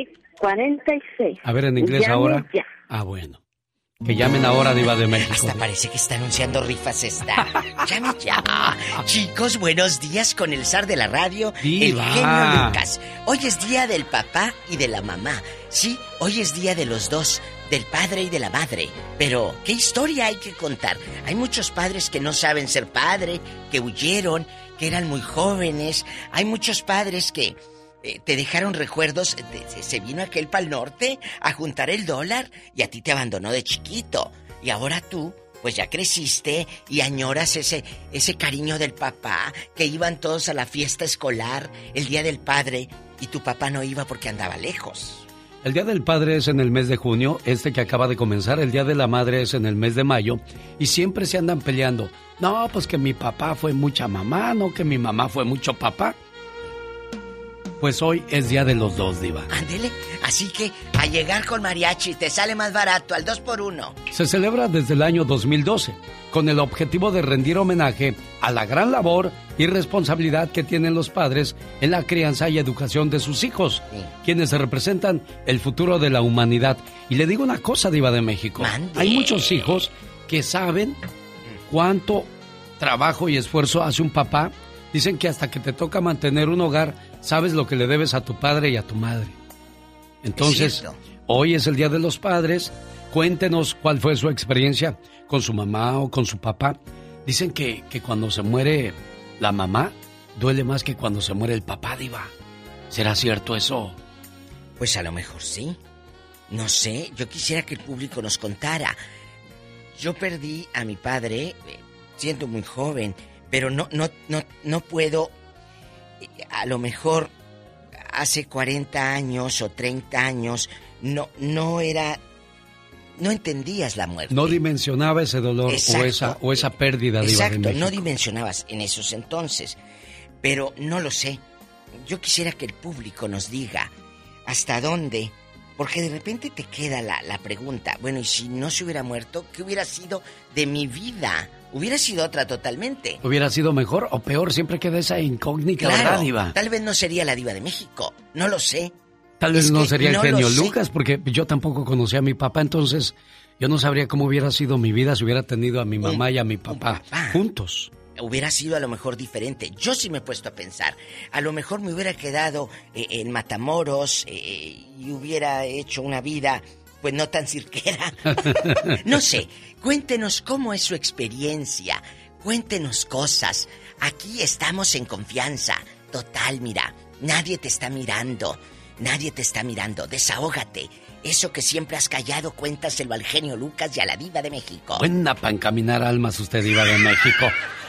S56: 1877-354-3646.
S3: A ver, en inglés
S56: Llame
S3: ahora.
S56: ya.
S3: Ah, bueno. Que llamen ahora, Diva de México.
S2: Hasta parece que está anunciando rifas esta. Llame ya. Chicos, buenos días con el zar de la radio,
S3: Diva.
S2: el genio Lucas. Hoy es día del papá y de la mamá. Sí, hoy es día de los dos, del padre y de la madre. Pero, ¿qué historia hay que contar? Hay muchos padres que no saben ser padre, que huyeron, que eran muy jóvenes. Hay muchos padres que eh, te dejaron recuerdos. de- se- se vino aquel pal norte a juntar el dólar y a ti te abandonó de chiquito. Y ahora tú, pues ya creciste y añoras ese, ese cariño del papá, que iban todos a la fiesta escolar el día del padre y tu papá no iba porque andaba lejos.
S3: El Día del Padre es en el mes de junio, este que acaba de comenzar. El Día de la Madre es en el mes de mayo. Y siempre se andan peleando. No, pues que mi papá fue mucha mamá, no que mi mamá fue mucho papá. Pues hoy es Día de los dos, Diva.
S2: Ándele. Así que a llegar con mariachi te sale más barato al 2 por 1
S3: Se celebra desde el año 2012 con el objetivo de rendir homenaje a la gran labor y responsabilidad que tienen los padres en la crianza y educación de sus hijos, quienes representan el futuro de la humanidad. Y le digo una cosa, Diva de México. Hay muchos hijos que saben cuánto trabajo y esfuerzo hace un papá. Dicen que hasta que te toca mantener un hogar, sabes lo que le debes a tu padre y a tu madre. Entonces, hoy es el Día de los Padres. Cuéntenos cuál fue su experiencia con su mamá o con su papá. Dicen que, que cuando se muere la mamá, duele más que cuando se muere el papá, Diva. ¿Será cierto eso?
S2: Pues a lo mejor sí. No sé, yo quisiera que el público nos contara. Yo perdí a mi padre eh, siendo muy joven, pero no, no, no, no puedo. A lo mejor hace 40 años o 30 años no, no era. No entendías la muerte.
S3: No dimensionaba ese dolor o esa, o esa pérdida, de
S2: Exacto, no dimensionabas en esos entonces. Pero no lo sé. Yo quisiera que el público nos diga hasta dónde. Porque de repente te queda la, la pregunta, bueno, ¿y si no se hubiera muerto, qué hubiera sido de mi vida? Hubiera sido otra totalmente.
S3: ¿Hubiera sido mejor o peor? Siempre queda esa incógnita, ¿verdad,
S2: Claro,
S3: Diva?
S2: tal vez no sería la diva de México, no lo sé.
S3: Tal vez
S2: Es
S3: no sería el
S2: no
S3: genio
S2: sé.
S3: Lucas, porque yo tampoco conocía a mi papá, entonces yo no sabría cómo hubiera sido mi vida si hubiera tenido a mi mamá y a mi papá juntos.
S2: hubiera sido a lo mejor diferente. Yo sí me he puesto a pensar. A lo mejor me hubiera quedado eh, en Matamoros eh, y hubiera hecho una vida, pues no tan cirquera. no sé. Cuéntenos cómo es su experiencia. Cuéntenos cosas. Aquí estamos en confianza. Total, mira. Nadie te está mirando. Nadie te está mirando. Desahógate. Eso que siempre has callado, cuéntaselo al genio Lucas y a la diva de México.
S3: Buena para encaminar almas usted, Diva de México.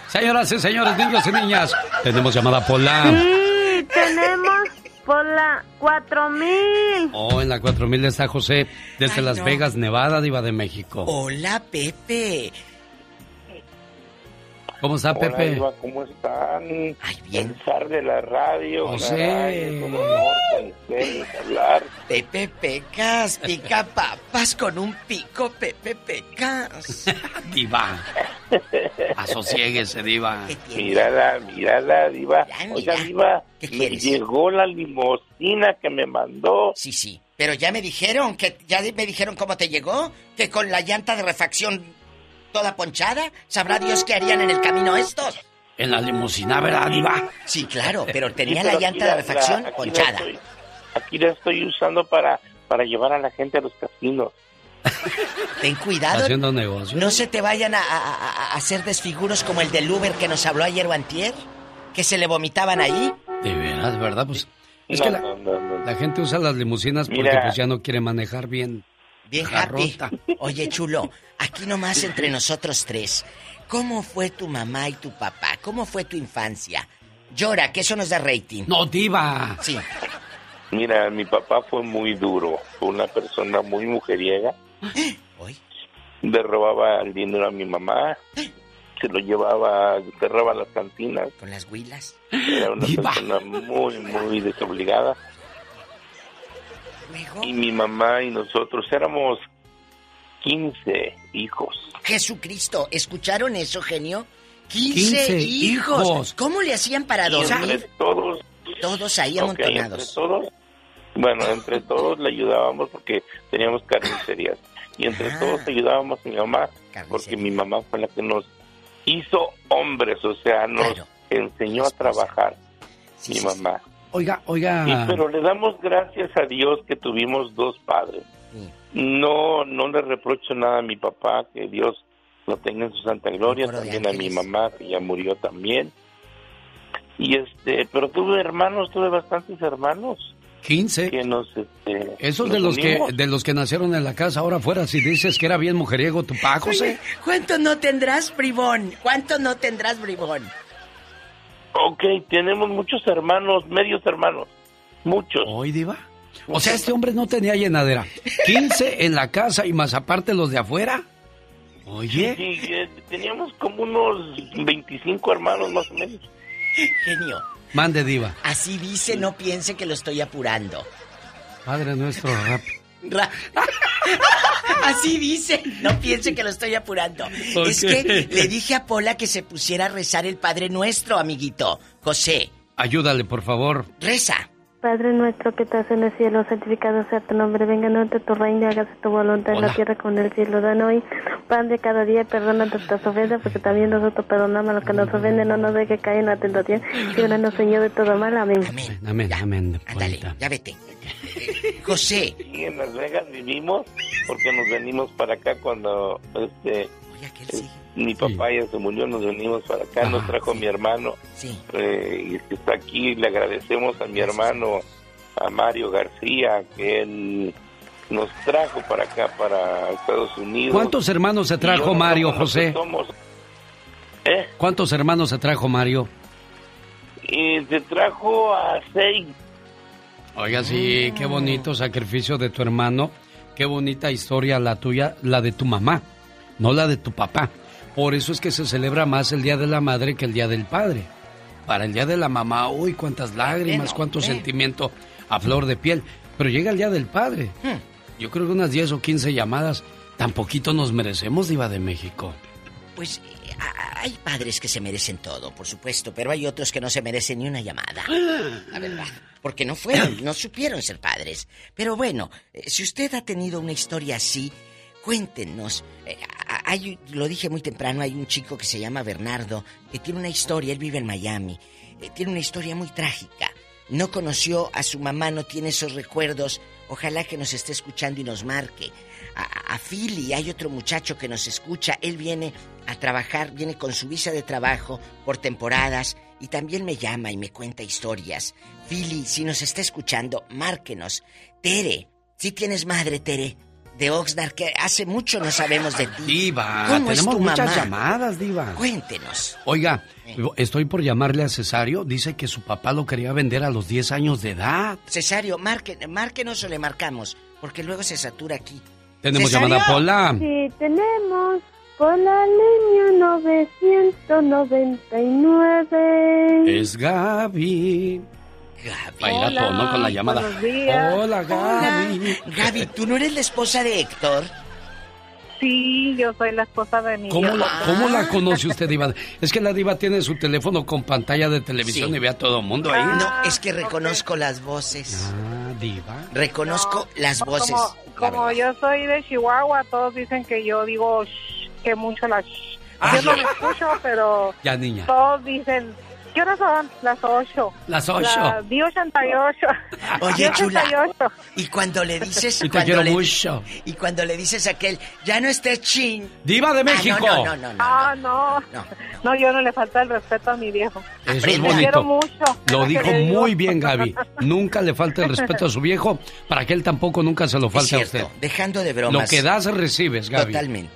S3: Señoras y señores, niños y niñas, tenemos llamada Pola.
S56: Sí, tenemos por la 4000.
S3: Oh, en la 4000 está José, desde
S2: Ay,
S3: Las
S2: no.
S3: Vegas, Nevada, Diva de México.
S2: Hola, Pepe.
S3: ¿Cómo está,
S57: Hola,
S3: Pepe?
S57: ¿cómo están?
S2: Ay, bien.
S57: El zar de la radio.
S3: José.
S57: un honor hablar.
S2: Pepe Pecas, pica papas con un pico, Pepe Pecas.
S3: Diva. Asociéguese, Diva.
S57: Mírala, mírala, Diva.
S2: Ya,
S57: Oiga. Diva,
S2: ¿Qué
S57: me
S2: quieres?
S57: llegó la limosina que me mandó.
S2: Sí, sí. Pero ya me dijeron que ya me dijeron cómo te llegó, que con la llanta de refacción toda ponchada, sabrá Dios qué harían en el camino estos.
S3: En la limusina, ¿verdad, Diva?
S2: Sí, claro, pero tenía
S57: Sí,
S2: la
S57: pero
S2: llanta
S57: aquí
S2: de
S57: la-
S2: refacción
S57: la- aquí la
S2: ponchada.
S57: estoy- aquí la estoy usando para, para llevar a la gente a los casinos.
S2: Ten cuidado.
S3: Haciendo negocio.
S2: No se te vayan a, a- a- hacer desfiguros como el del Uber que nos habló ayer o antier, que se le vomitaban ahí.
S3: De veras, ¿verdad? Pues Es que
S57: No,
S3: la,
S57: no, no, no.
S3: la gente usa las limusinas porque
S57: Mira.
S3: pues ya no quiere manejar bien.
S2: Bien happy. Oye, chulo, aquí nomás entre nosotros tres. ¿Cómo fue tu mamá y tu papá? ¿Cómo fue tu infancia? Llora, que eso nos da rating.
S3: No, diva.
S2: Sí.
S57: Mira, mi papá fue muy duro, fue una persona muy mujeriega. Le robaba el dinero a mi mamá, se lo llevaba, cerraba las cantinas.
S2: ¿Con las huilas?
S57: Era una persona muy, muy desobligada. Y mi mamá y nosotros éramos 15 hijos.
S2: Jesucristo, ¿escucharon eso, genio? 15,
S57: 15
S2: hijos.
S57: hijos.
S2: ¿Cómo le hacían para dormir?
S57: todos,
S2: Todos ahí amontonados.
S57: todos, bueno, entre todos le ayudábamos porque teníamos carnicerías. Y entre
S2: Ah.
S57: todos ayudábamos a mi mamá porque mi mamá fue la que nos hizo hombres, o sea, nos enseñó a trabajar. mi mamá.
S3: Oiga, oiga.
S57: Y, pero le damos gracias a Dios que tuvimos dos padres. No, no le reprocho nada a mi papá, que Dios lo tenga en su santa gloria, también a mi mamá, que ya murió también. Y este, pero tuve hermanos, tuve bastantes hermanos
S3: 15.
S57: que nos, este,
S3: Esos
S57: nos
S3: de los que de los que nacieron en la casa ahora afuera, si dices que era bien mujeriego tu pa, José.
S2: ¿Cuánto no tendrás, bribón? ¿Cuánto no tendrás, bribón?
S57: Ok, tenemos muchos hermanos, medios hermanos, muchos.
S3: ¿Hoy, Diva? O sea, este hombre no tenía llenadera. 15 en la casa y más aparte los de afuera. Oye.
S57: Sí, sí, eh, teníamos como unos 25 hermanos más o menos.
S2: Genio.
S3: Mande, Diva.
S2: Así dice, no piense que lo estoy apurando.
S3: Padre nuestro, rap.
S2: Ra- Así dice, no piense que lo estoy apurando. Es que le dije a Pola que se pusiera a rezar el Padre Nuestro, amiguito. José,
S3: Ayúdale, por favor.
S2: reza.
S56: Padre nuestro que estás en el cielo, santificado sea tu nombre, venga a nosotros tu reino, hágase tu voluntad en la tierra como en el cielo. Dan hoy pan de cada día, y perdona nuestras ofensas, porque también nosotros perdonamos a los que nos ofenden, no nos deje caer en la tentación, líbranos Señor de todo mal, amén.
S3: Amén, amén. Polita.
S2: Ya vete. José.
S57: Sí, en Las Vegas vivimos porque nos venimos para acá cuando este mi papá ya se murió, nos venimos para acá, nos trajo mi hermano eh, y que está aquí, le agradecemos a mi hermano, a Mario García, que él nos trajo para acá, para Estados Unidos.
S3: ¿Cuántos hermanos se
S57: Y
S3: trajo Mario, José?
S57: somos. ¿Eh?
S3: ¿Cuántos hermanos se trajo Mario?
S57: Y se trajo a seis.
S3: Oiga, sí, qué bonito sacrificio de tu hermano. Qué bonita historia la tuya, la de tu mamá, no la de tu papá. Por eso es que se celebra más el Día de la Madre que el Día del Padre. Para el Día de la Mamá, uy, cuántas lágrimas, cuánto sentimiento a flor de piel. Pero llega el Día del Padre. Yo creo que unas 10 o 15 llamadas, tan poquito nos merecemos, Diva de México.
S2: Pues eh, hay padres que se merecen todo, por supuesto, pero hay otros que no se merecen ni una llamada. La verdad. Porque no fueron, no supieron ser padres. Pero bueno, eh, si usted ha tenido una historia así, cuéntenos. Eh, hay, lo dije muy temprano, hay un chico que se llama Bernardo, que tiene una historia, él vive en Miami, eh, tiene una historia muy trágica. No conoció a su mamá, no tiene esos recuerdos. Ojalá que nos esté escuchando y nos marque. A, a Philly hay otro muchacho que nos escucha. Él viene a trabajar, viene con su visa de trabajo por temporadas y también me llama y me cuenta historias. Philly, si nos está escuchando, márquenos. Tere, si tienes madre, Tere, de Oxnard, que hace mucho no sabemos de ti.
S3: Diva,
S2: ¿Cómo es
S3: tenemos
S2: tu
S3: muchas
S2: mamá?
S3: llamadas, Diva.
S2: Cuéntenos.
S3: Oiga, estoy por llamarle a Cesario. Dice que su papá lo quería vender a los 10 años de edad.
S2: Cesario, márquenos o le marcamos, porque luego se satura aquí.
S3: Tenemos
S2: Cesario.
S3: llamada Pola.
S56: Sí, tenemos por la línea 999.
S3: Es Gaby. Va a ir a
S56: Hola,
S3: tono con la llamada.
S56: buenos días.
S3: Hola, Gaby.
S2: Gaby, ¿tú no eres la esposa de Héctor?
S52: Sí, yo soy la esposa de mi
S3: ¿Cómo la, ¿Cómo la conoce usted, Diva? Es que la Diva tiene su teléfono con pantalla de televisión
S2: Sí.
S3: y ve a todo el mundo ahí.
S2: No, es que reconozco las voces.
S3: Ah, Diva.
S2: Reconozco las voces.
S52: Como, como yo soy de Chihuahua, todos dicen que yo digo shh, que mucho la shh.
S3: Ah.
S52: Yo no lo escucho, pero
S3: Ya, niña.
S52: todos dicen ¿Qué horas son? Las 8.
S3: Las ocho.
S52: Las 88.
S2: Oye, chula.
S52: 88.
S2: Y cuando le dices...
S3: Y te
S2: cuando
S3: quiero
S2: le-
S3: mucho.
S2: Y cuando le dices a aquel, ya no estés chin.
S3: Diva de
S2: Ah, no,
S3: México.
S2: no, no, no, no.
S52: Ah, no. no. yo no le falta el respeto a mi viejo.
S3: Eso es
S52: Lo quiero
S3: bonito.
S52: mucho.
S3: Lo
S52: ¿qué
S3: dijo muy bien Gaby. Nunca le falta el respeto a su viejo para que él tampoco nunca se lo
S2: Es
S3: falte a usted.
S2: dejando de
S3: Lo
S2: bromas.
S3: que das recibes, Gaby.
S2: Totalmente.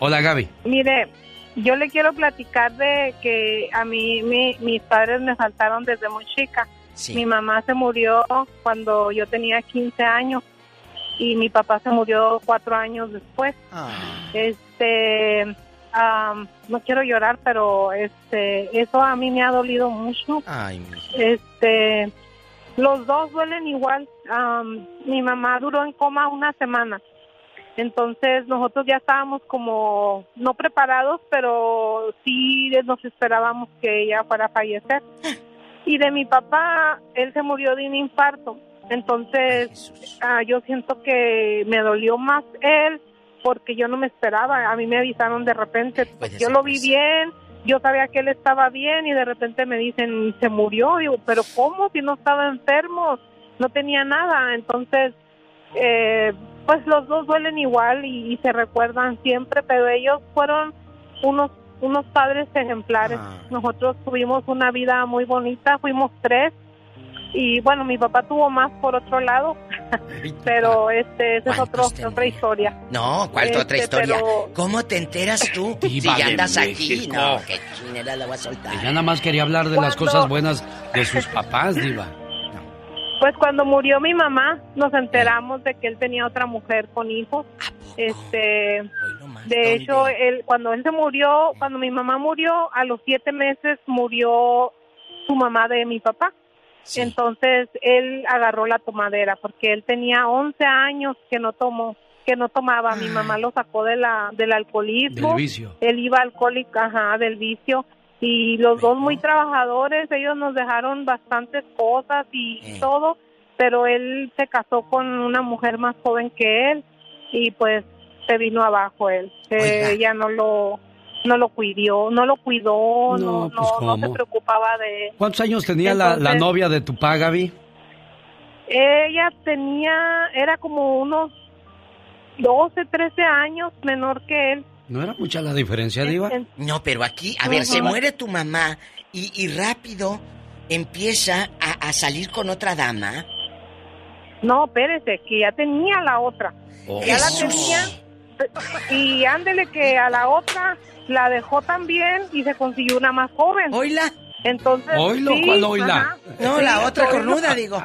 S3: Hola Gaby.
S52: Mire, yo le quiero platicar de que a mí mi- mis padres me faltaron desde muy chica. Mi mamá se murió cuando yo tenía 15 años y mi papá se murió cuatro años después. Este, am, no quiero llorar, pero este, eso a mí me ha dolido mucho.
S2: Ay,
S52: Este, los dos duelen igual. Am, mi mamá duró en coma una semana. Entonces nosotros ya estábamos como no preparados, pero sí nos esperábamos que ella fuera a fallecer. Y de mi papá, él se murió de un infarto. Entonces ah, yo siento que me dolió más él porque yo no me esperaba. A mí me avisaron de repente. yo lo vi bien, yo sabía que él estaba bien y de repente me dicen, se murió. Digo, pero ¿cómo? Si no estaba enfermo, no tenía nada. Entonces, eh, pues los dos duelen igual y, y se recuerdan siempre, pero ellos fueron unos unos padres ejemplares. Nosotros tuvimos una vida muy bonita, fuimos tres y bueno, mi papá tuvo más por otro lado, pero este esa es otro, otra historia.
S2: No, ¿cuál tu otra
S52: Este,
S2: historia?
S52: pero-
S2: ¿Cómo te enteras tú? si ya andas aquí.
S3: México.
S2: No, qué chinera la voy a soltar.
S3: Ella nada más quería hablar de las cosas buenas de sus papás, Diva.
S52: Pues cuando murió mi mamá, nos enteramos de que él tenía otra mujer con hijos. Este, de hecho, él cuando él se murió, cuando mi mamá murió, a los siete meses murió su mamá de mi papá. Entonces él agarró la tomadera porque él tenía 11 años que no tomó, que no tomaba. Mi mamá lo sacó de la del alcoholismo.
S3: Del vicio.
S52: Él iba alcohólico, ajá, del vicio. Y los dos muy trabajadores, ellos nos dejaron bastantes cosas y
S2: Eh.
S52: todo, pero él se casó con una mujer más joven que él y pues se vino abajo él. Eh, ella no lo no lo cuidó, no lo cuidó, no,
S3: No, pues,
S52: no, no se preocupaba de él.
S3: ¿Cuántos años tenía la, la novia de tu papá, Gaby?
S52: Ella tenía, era como unos 12, 13 años menor que él.
S3: ¿No era mucha la diferencia, Diva?
S2: No, pero aquí, a ver, se muere tu mamá y, y rápido empieza a, a salir con otra dama.
S52: No, espérese, que ya tenía la otra.
S2: Oh.
S52: Ya la tenía. Y ándele que a la otra la dejó también y se consiguió una más joven.
S2: Oila.
S52: Entonces.
S3: Oilo,
S52: sí,
S3: ¿cuál oila?
S52: ajá.
S2: No,
S52: Sí,
S2: la otra cornuda, digo.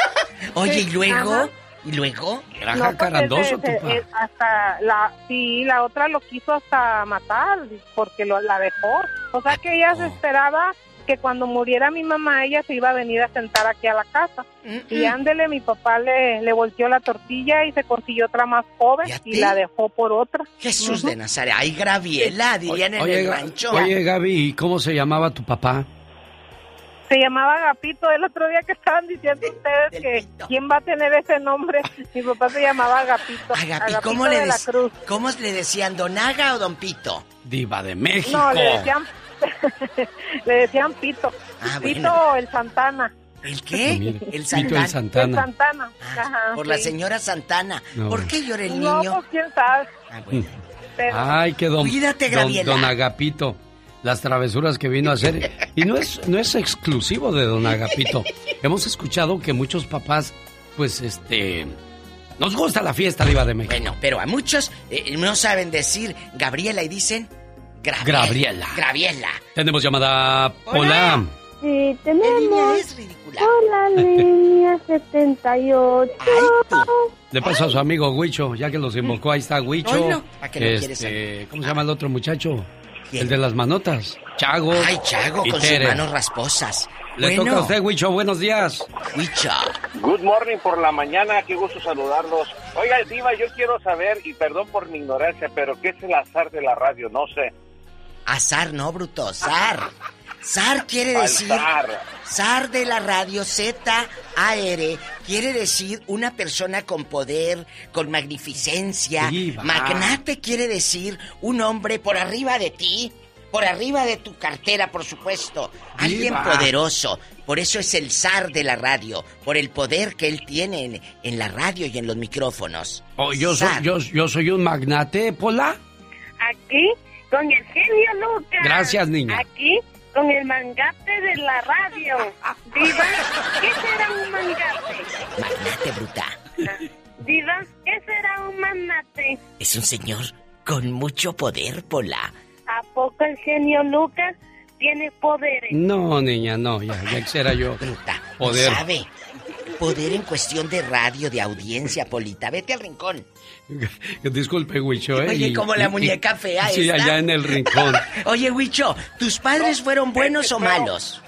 S2: Oye, ¿y luego?
S52: ajá.
S2: ¿Y luego?
S3: Era
S52: No, pues,
S3: jacarandoso
S52: ese-
S3: tu
S52: ese-
S3: papá.
S52: eh, hasta la sí la otra lo quiso hasta matar porque lo, la dejó o sea que ella se esperaba que cuando muriera mi mamá ella se iba a venir a sentar aquí a la casa y ándele mi papá le, le volteó la tortilla y se consiguió otra más joven y la dejó por otra
S2: Jesús de Nazaret. Ay, Graviela, dirían en
S3: Oye,
S2: el
S3: Ga-
S2: rancho.
S3: oye, Gaby, ¿y cómo se llamaba tu papá?
S52: Se llamaba Agapito el otro día que estaban diciendo ustedes que quién va a tener ese nombre mi papá se llamaba Agapito
S2: Agapi,
S52: Agapito
S2: ¿cómo le,
S52: de la
S2: dec-
S52: Cruz
S2: ¿Cómo le decían, Don Aga o Don Pito?
S3: Diva de México.
S52: No, le decían, le decían Pito.
S2: Ah,
S52: Pito
S2: bueno.
S52: el Santana.
S2: ¿El qué?
S3: Mire,
S2: el
S3: Pito el
S2: Santana.
S3: Santana.
S52: El Santana. Ajá,
S2: Por la señora Santana.
S3: No.
S2: ¿Por qué llora el
S52: No,
S2: niño?
S52: pues quién sabe. Pero,
S3: Ay, que don,
S2: Cuídate,
S3: don, don Agapito. Las travesuras que vino a hacer. Y no es, no es exclusivo de don Agapito. Hemos escuchado que muchos papás, pues, este... Nos gusta la fiesta, Diva de México.
S2: Bueno, pero a muchos eh, no saben decir Gabriela y dicen Graviela.
S3: Graviela.
S2: Graviela.
S3: Tenemos llamada... Hola.
S56: Sí, tenemos por la línea 78.
S3: Le paso a su amigo Huicho, ya que los invocó, ahí está Huicho.
S2: Oilo, ¿a qué no
S3: Este, ¿Cómo se llama el otro muchacho? El de las manotas. Chago.
S2: Ay, Chago,
S3: y
S2: con
S3: Tere.
S2: sus manos rasposas.
S3: Le
S2: bueno,
S3: toca a usted, Huicho, buenos días.
S2: Huicho.
S57: Good morning por la mañana, qué gusto saludarlos. Oiga, Diva, yo quiero saber, y perdón por mi ignorancia, pero ¿qué es el azar de la radio? No sé.
S2: Azar, no, bruto, zar. Zar quiere decir...
S57: zar.
S2: Zar de la radio Z-A-R quiere decir una persona con poder, con magnificencia.
S3: Diva.
S2: Magnate quiere decir un hombre por arriba de ti. por arriba de tu cartera, por supuesto. Alguien poderoso. Por eso es el zar de la radio, por el poder que él tiene en, en la radio y en los micrófonos.
S3: Oh, yo, soy, yo, yo soy un magnate, Pola.
S24: Aquí con el genio Lucas.
S3: Gracias, niña.
S24: Aquí con el mangate de la radio. Diva, ¿qué será un mangate?
S2: Magnate bruta.
S24: Diva, ¿qué será un manate?
S2: Es un señor con mucho poder, Pola.
S24: ¿A poco el genio Lucas tiene poderes?
S3: No, niña, no, ya, ya quisiera yo poder.
S2: No sabe. Poder en cuestión de radio, de audiencia, Polita. Vete al rincón.
S3: Disculpe, Huicho, ¿eh?
S2: Oye, como la
S3: y-
S2: muñeca fea
S3: Sí,
S2: esta.
S3: allá en el rincón.
S2: Oye, Huicho, ¿tus padres fueron buenos o malos?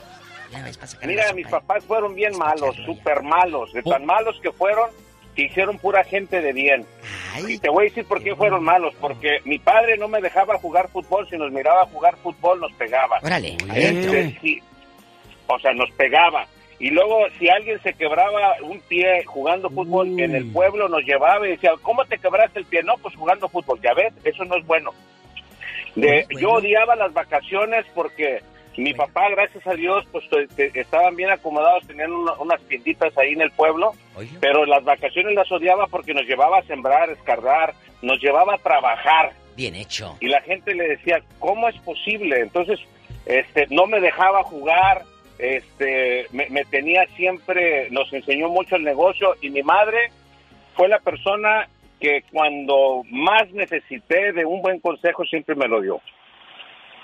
S57: Mira, mis papás fueron bien malos, súper malos. De tan malos que fueron, que hicieron pura gente de bien. Y te voy a decir por qué fueron malos. Porque mi padre no me dejaba jugar fútbol. Si nos miraba jugar fútbol, nos pegaba.
S2: Órale,
S57: Este, sí. O sea, nos pegaba. Y luego, si alguien se quebraba un pie jugando fútbol en el pueblo, nos llevaba y decía, ¿cómo te quebraste el pie? No, pues jugando fútbol. Ya ves, eso no es bueno. De, Yo odiaba las vacaciones porque mi papá, gracias a Dios, pues estaban bien acomodados, tenían una- unas tienditas ahí en el pueblo, pero las vacaciones las odiaba porque nos llevaba a sembrar, escardar, nos llevaba a trabajar.
S2: Bien hecho.
S57: Y la gente le decía, ¿cómo es posible? Entonces, este, no me dejaba jugar, este, me, me tenía siempre, nos enseñó mucho el negocio y mi madre fue la persona que cuando más necesité de un buen consejo siempre me lo dio.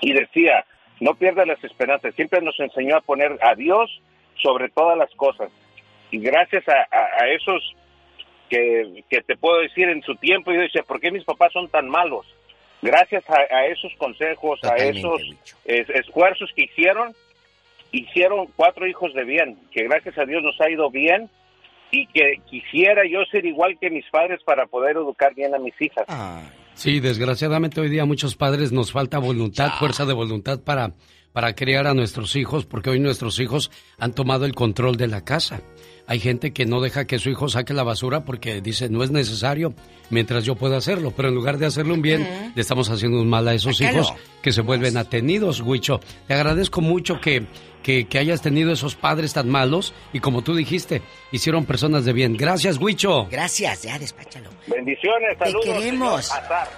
S57: Y decía, no pierdas las esperanzas, siempre nos enseñó a poner a Dios sobre todas las cosas. Y gracias a, a- a esos que, que te puedo decir en su tiempo, yo decía, ¿por qué mis papás son tan malos? Gracias a, a esos consejos,
S2: Totalmente,
S57: a esos es- esfuerzos que hicieron, hicieron cuatro hijos de bien, que gracias a Dios nos ha ido bien y que quisiera yo ser igual que mis padres para poder educar bien a mis hijas.
S3: Sí, desgraciadamente hoy día a muchos padres nos falta voluntad, fuerza de voluntad para, para criar a nuestros hijos, porque hoy nuestros hijos han tomado el control de la casa. Hay gente que no deja que su hijo saque la basura porque dice no es necesario mientras yo pueda hacerlo, pero en lugar de hacerle un bien, le estamos haciendo un mal a esos hijos que se vuelven atenidos, Huicho. Te agradezco mucho que, que, que hayas tenido esos padres tan malos y como tú dijiste, hicieron personas de bien. Gracias, Huicho.
S2: Gracias, ya despáchalo.
S57: Bendiciones,
S2: Te
S57: saludos.
S2: queremos.
S57: señor Azar.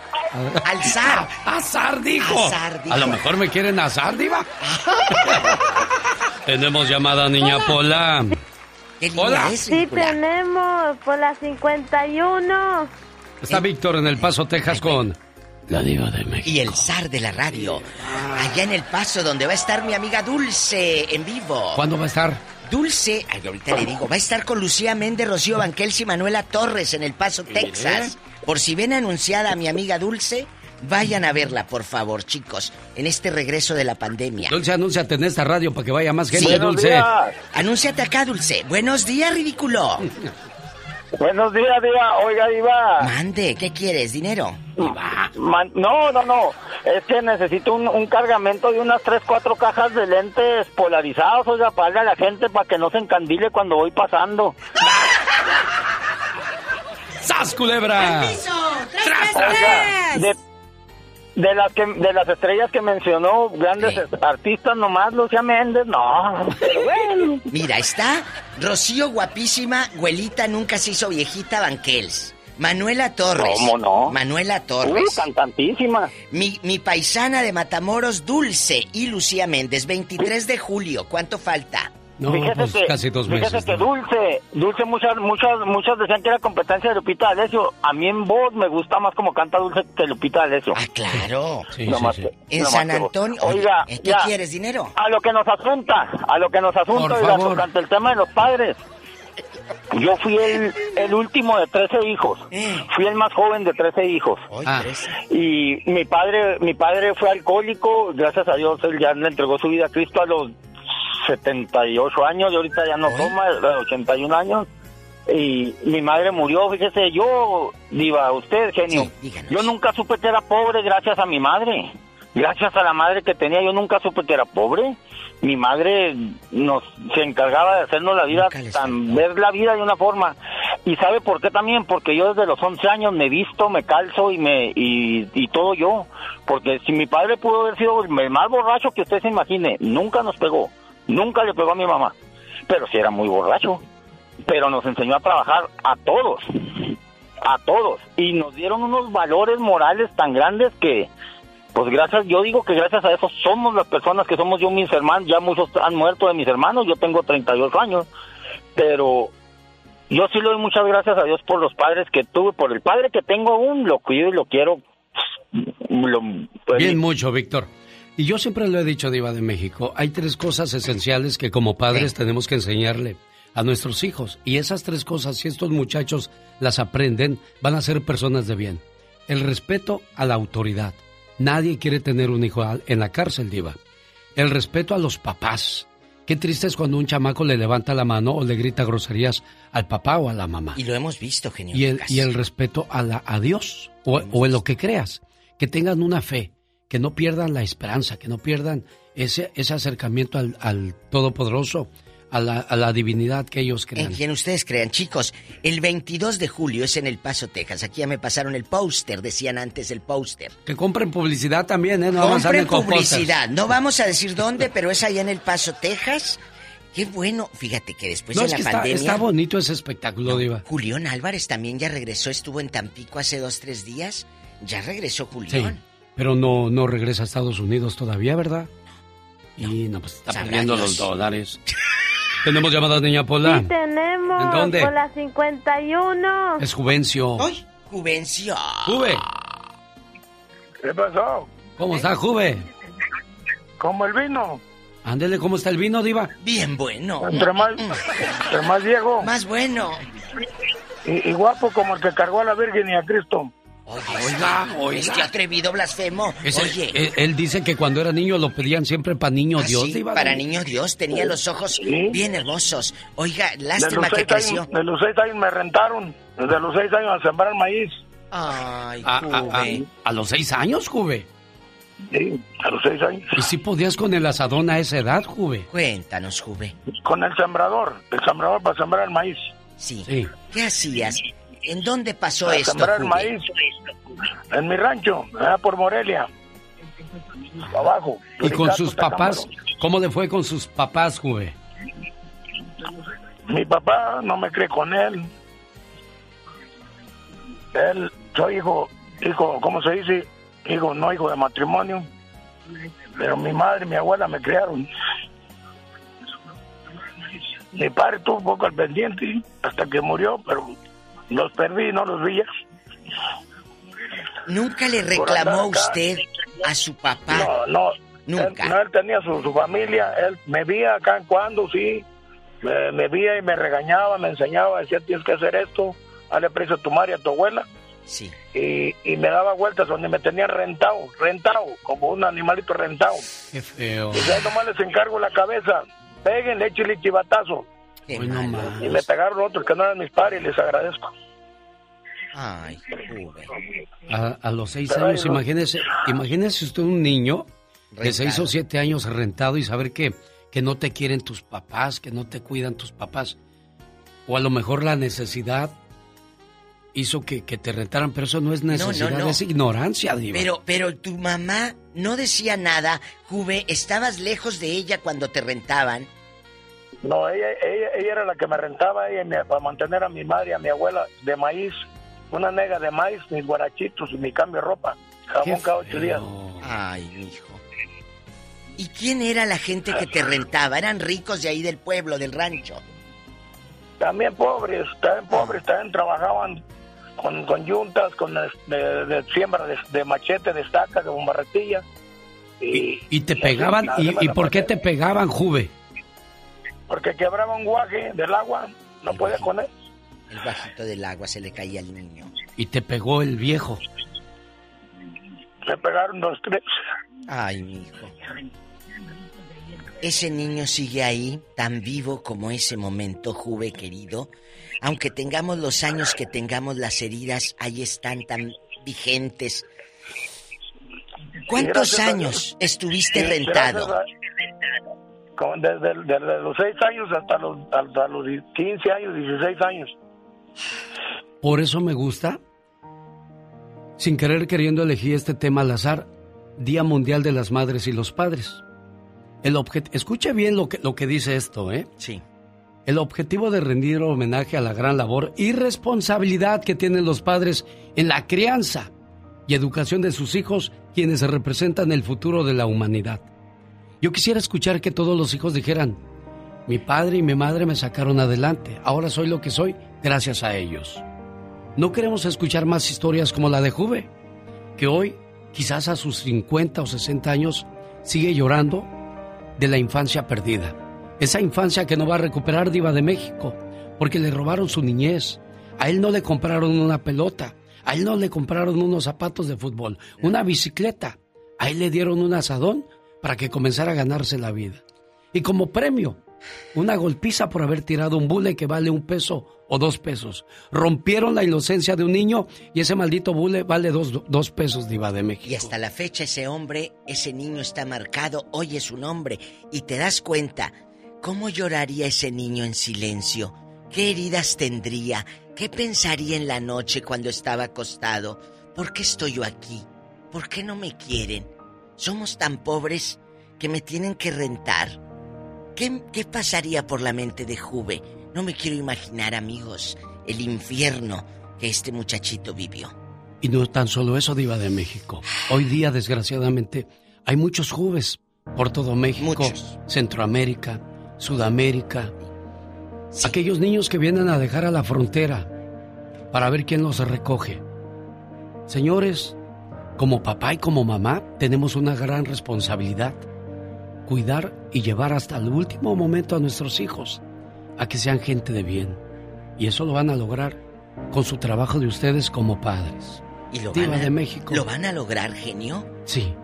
S2: Alzar.
S3: Azar dijo.
S2: Azar dijo.
S3: A lo mejor me quieren azar, diva. Tenemos llamada, niña Pola. Hola.
S56: Sí, tenemos por la 51.
S3: Está Víctor en El Paso, Texas con la diva de México.
S2: Y el zar de la radio. Allá en El Paso, donde va a estar mi amiga Dulce en vivo.
S3: ¿Cuándo va a estar?
S2: Dulce, ay, ahorita le digo, va a estar con Lucía Méndez, Rocío Banquels y Manuela Torres en El Paso, Texas. Por si ven anunciada a mi amiga Dulce, vayan a verla, por favor, chicos, en este regreso de la pandemia.
S3: Dulce, anúnciate en esta radio para que vaya más gente,
S2: Sí.
S3: Dulce.
S2: Anúnciate acá, Dulce. Buenos días, ridículo.
S58: Buenos días, Diva. Oiga, Diva.
S2: Mande, ¿qué quieres? ¿Dinero?
S58: Man- no, no, no. Es que necesito un, un cargamento de unas tres, cuatro cajas de lentes polarizados, oiga, para darle a la gente para que no se encandile cuando voy pasando.
S3: ¡Sas, culebra!
S58: Oiga, de, de las que de las estrellas que mencionó, grandes artistas nomás, Lucía Méndez, no. Pero bueno.
S2: Mira, está Rocío guapísima, güelita nunca se hizo viejita, Banquels. Manuela Torres.
S58: ¿Cómo no?
S2: Manuela Torres.
S58: Uh, cantantísima.
S2: Mi, mi paisana de Matamoros, Dulce y Lucía Méndez, 23 de julio. ¿Cuánto falta?
S3: No,
S58: fíjese
S3: pues
S58: que,
S3: casi dos
S58: fíjese
S3: meses.
S58: que
S3: ¿no?
S58: Dulce, Dulce muchas, muchas, muchas decían que era competencia de Lupita D'Alessio. A mí en voz me gusta más como canta Dulce que Lupita D'Alessio.
S2: Ah, claro.
S3: Sí,
S58: No
S3: sí,
S58: más
S3: sí.
S58: que-
S2: En
S58: no
S2: San. Antonio.
S58: Oiga,
S2: Oye, ¿qué
S58: ya,
S2: quieres, dinero?
S58: A lo que nos asunta, a lo que nos asunta, oiga, tocante el tema de los padres. Yo fui el, el último de 13 hijos. Fui el más joven de 13 hijos.
S3: Ah,
S58: Y mi padre, mi padre fue alcohólico, gracias a Dios él ya le entregó su vida a Cristo a los 78 años y ahorita ya no toma, a los 81 años. Y mi madre murió, fíjese, yo, diva, usted, genio, yo nunca supe que era pobre gracias a mi madre. Gracias a la madre que tenía, yo nunca supe que era pobre. Mi madre nos se encargaba de hacernos la vida, tan, ver la vida de una forma. ¿Y sabe por qué también? Porque yo desde los 11 años me visto, me calzo y me y, y todo yo. Porque si mi padre pudo haber sido el más borracho que usted se imagine, nunca nos pegó. Nunca le pegó a mi mamá. Pero sí era muy borracho. Pero nos enseñó a trabajar a todos. A todos. Y nos dieron unos valores morales tan grandes que, pues gracias, yo digo que gracias a eso somos las personas que somos yo, mis hermanos. Ya muchos han muerto de mis hermanos. Yo tengo 32 años. Pero yo sí le doy muchas gracias a Dios por los padres que tuve, por el padre que tengo aún, lo cuido y lo quiero. Lo, pues,
S3: Bien mucho, Víctor. Y yo siempre lo he dicho, Diva de México, hay tres cosas esenciales que como padres tenemos que enseñarle a nuestros hijos. Y esas tres cosas, si estos muchachos las aprenden, van a ser personas de bien. El respeto a la autoridad. Nadie quiere tener un hijo en la cárcel, Diva. El respeto a los papás. Qué triste es cuando un chamaco le levanta la mano o le grita groserías al papá o a la mamá.
S2: Y lo hemos visto, genio.
S3: Y el, y el respeto a, la, a Dios o, o en lo que creas. Que tengan una fe, que no pierdan la esperanza, que no pierdan ese, ese acercamiento al, al Todopoderoso, a la, a la, divinidad que ellos crean.
S2: En quien ustedes crean. Chicos, el 22 de julio es en El Paso, Texas. Aquí ya me pasaron el póster, decían antes el póster.
S3: Que compren publicidad también, ¿eh?
S2: No compren publicidad. No vamos a decir dónde, pero es allá en El Paso, Texas. Qué bueno. Fíjate que después
S3: no,
S2: de
S3: es
S2: la
S3: que
S2: pandemia...
S3: Está, está bonito ese espectáculo, no, Diva.
S2: Julián Álvarez también ya regresó. Estuvo en Tampico hace dos, tres días. Ya regresó Julián.
S3: Sí, pero no, no regresa a Estados Unidos todavía, ¿verdad? No. Y no, pues está perdiendo los dólares. ¿Tenemos llamadas, niña Pola?
S56: Sí, tenemos.
S3: ¿En dónde?
S56: Por la 51.
S3: Es Juvencio.
S2: ¡Ay! Juvencio.
S3: Juve.
S59: ¿Qué pasó?
S3: ¿Cómo está, Juve?
S59: Como el vino.
S3: Ándele, ¿cómo está el vino, Diva?
S2: Bien bueno.
S59: Entre más, entre más viejo.
S2: Más bueno.
S59: Y, y, guapo como el que cargó a la Virgen y a Cristo.
S2: Oye, oiga, oiga. Este atrevido blasfemo.
S3: Ese,
S2: Oye.
S3: Él, él, dice que cuando era niño lo pedían siempre para niño
S2: ¿Ah,
S3: Dios,
S2: sí? Para niño Dios, tenía los ojos ¿Sí? bien hermosos. Oiga, lástima que creció.
S59: Años, de los seis años me rentaron. Desde los seis años a sembrar maíz.
S2: Ay,
S3: a, a, a, a, los seis años, Juve?
S59: Sí, a los seis años.
S3: ¿Y si podías con el asadón a esa edad, Juve?
S2: Cuéntanos, Juve.
S59: Con el sembrador, el sembrador para sembrar el maíz.
S2: Sí.
S3: sí.
S2: ¿Qué hacías? ¿En dónde pasó
S59: para
S2: esto,
S59: sembrar el maíz. En mi rancho, allá por Morelia. Abajo.
S3: ¿Y con sus papás? ¿Cómo le fue con sus papás, Juve?
S59: Mi papá no me cree con él. Él, soy hijo, hijo, ¿cómo se dice? Hijo, no hijo de matrimonio. Pero mi madre y mi abuela me criaron. Mi padre estuvo un poco al pendiente hasta que murió, pero los perdí, no los vi ya.
S2: ¿Nunca le reclamó usted a su papá?
S59: No, no.
S2: Nunca.
S59: Él, no, él tenía su, su, familia, él me veía acá en cuando, sí. Me, me veía y me regañaba, me enseñaba, decía, tienes que hacer esto, dale precio a tu madre y a tu abuela.
S2: Sí.
S59: Y, y, me daba vueltas donde me tenían rentado, rentado, como un animalito rentado.
S3: Qué feo.
S59: Y ya nomás les encargo la cabeza, peguen, échenle chivatazo.
S2: Qué
S3: Hoy no
S59: y me pegaron otros que no eran mis padres y les agradezco.
S2: Ay, Juve.
S3: A, a, los seis Pero años, imagínese, imagínese usted un niño de seis o siete años rentado y saber que, que no te quieren tus papás, que no te cuidan tus papás. O a lo mejor la necesidad hizo que, que te rentaran, pero eso no es necesidad,
S2: no, no, no.
S3: es ignorancia, Diva.
S2: Pero, pero tu mamá no decía nada, Juve, estabas lejos de ella cuando te rentaban.
S59: No, ella, ella, ella era la que me rentaba ella para mantener a mi madre y a mi abuela de maíz, una nega de maíz, mis guarachitos y mi cambio de ropa, jamón cada ocho días.
S2: Ay, hijo. ¿Y quién era la gente que te rentaba? ¿Eran ricos de ahí del pueblo, del rancho?
S59: También pobres, también pobres, también trabajaban con, con yuntas, con de, siembra de, de, machete, de estaca, de bombarretilla.
S3: Y, y te pegaban, y, y por qué te pegaban, Juve?
S59: Porque quebraba un guaje del agua, no el podía con él.
S2: El bajito del agua se le caía al niño.
S3: Y te pegó el viejo.
S59: Me pegaron dos, tres.
S2: Ay, mi hijo. Ese niño sigue ahí, tan vivo como ese momento, Juve querido. Aunque tengamos los años que tengamos, las heridas ahí están tan vigentes. ¿Cuántos años estuviste rentado?
S59: A, desde, desde, los 6 años hasta los, hasta los 15 años, 16 años.
S3: Por eso me gusta, sin querer queriendo elegir este tema al azar, Día Mundial de las Madres y los Padres. El Escuche bien lo que, lo que dice esto, ¿eh?
S2: Sí.
S3: El objetivo de rendir homenaje a la gran labor y responsabilidad que tienen los padres en la crianza y educación de sus hijos, quienes representan el futuro de la humanidad. Yo quisiera escuchar que todos los hijos dijeran, mi padre y mi madre me sacaron adelante, ahora soy lo que soy gracias a ellos. No queremos escuchar más historias como la de Juve, que hoy, quizás a sus 50 o 60 años, sigue llorando de la infancia perdida. Esa infancia que no va a recuperar Diva de México, porque le robaron su niñez. A él no le compraron una pelota, a él no le compraron unos zapatos de fútbol, una bicicleta. A él le dieron un asadón para que comenzara a ganarse la vida. Y como premio, una golpiza por haber tirado un bule que vale un peso o dos pesos. Rompieron la inocencia de un niño y ese maldito bule vale dos, dos pesos, Diva de México.
S2: Y hasta la fecha ese hombre, ese niño está marcado, oye su nombre y te das cuenta, ¿cómo lloraría ese niño en silencio? ¿Qué heridas tendría? ¿Qué pensaría en la noche cuando estaba acostado? ¿Por qué estoy yo aquí? ¿Por qué no me quieren? Somos tan pobres que me tienen que rentar. ¿Qué, qué pasaría por la mente de Juve? No me quiero imaginar, amigos, el infierno que este muchachito vivió.
S3: Y no tan solo eso, Diva de México. Hoy día, desgraciadamente, hay muchos Juves por todo México, Centroamérica, Sudamérica. Aquellos niños que vienen a dejar a la frontera para ver quién los recoge. Señores, como papá y como mamá tenemos una gran responsabilidad. Cuidar y llevar hasta el último momento a nuestros hijos a que sean gente de bien. Y eso lo van a lograr con su trabajo de ustedes como padres.
S2: ¿Y lo
S3: Diva
S2: van a,
S3: de México.
S2: ¿Lo van a lograr, genio?
S3: Sí.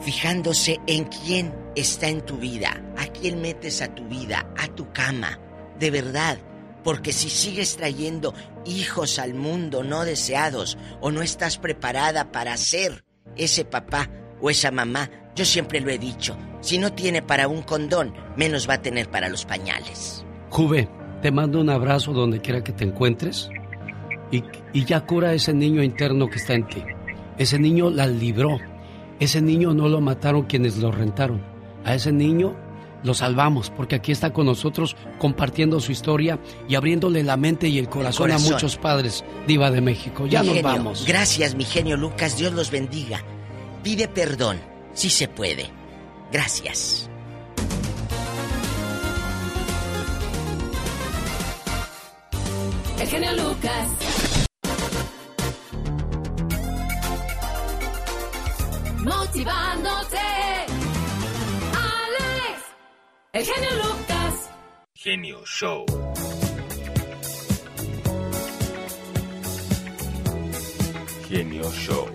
S2: Fijándose en quién está en tu vida, a quién metes a tu vida, a tu cama. De verdad. Porque si sigues trayendo hijos al mundo no deseados o no estás preparada para ser ese papá o esa mamá, yo siempre lo he dicho, si no tiene para un condón, menos va a tener para los pañales.
S3: Juve, te mando un abrazo donde quiera que te encuentres y, y ya cura a ese niño interno que está en ti. Ese niño la libró. Ese niño no lo mataron quienes lo rentaron. A ese niño lo salvamos porque aquí está con nosotros compartiendo su historia y abriéndole la mente y el corazón,
S2: corazón.
S3: a muchos padres, Diva de México. Ya
S2: Mi
S3: nos
S2: genio,
S3: vamos.
S2: Gracias, mi genio Lucas. Dios los bendiga. Pide perdón, si se puede. Gracias.
S45: El genio Lucas. Motivándote. El genio Lucas.
S60: Genio Show. Genio Show.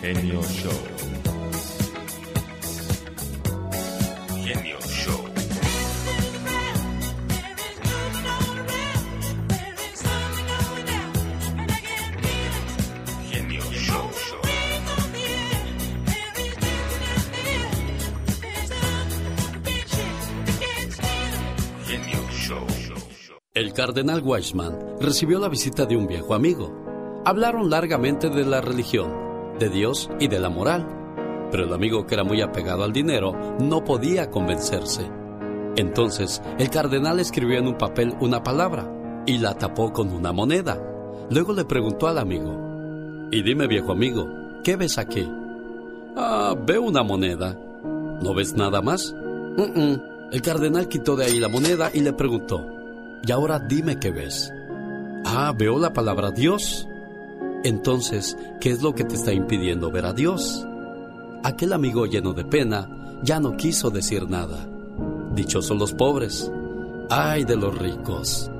S60: Genio Show.
S27: El cardenal Weissman recibió la visita de un viejo amigo. Hablaron largamente de la religión, de Dios y de la moral, pero el amigo que era muy apegado al dinero no podía convencerse. Entonces, el cardenal escribió en un papel una palabra y la tapó con una moneda. Luego le preguntó al amigo, y dime viejo amigo, ¿qué ves aquí? Ah, veo una moneda. ¿No ves nada más? "Mm, mm". El cardenal quitó de ahí la moneda y le preguntó, y ahora dime qué ves. Ah, veo la palabra Dios. Entonces, ¿qué es lo que te está impidiendo ver a Dios? Aquel amigo lleno de pena ya no quiso decir nada. Dichosos los pobres. Ay de los ricos.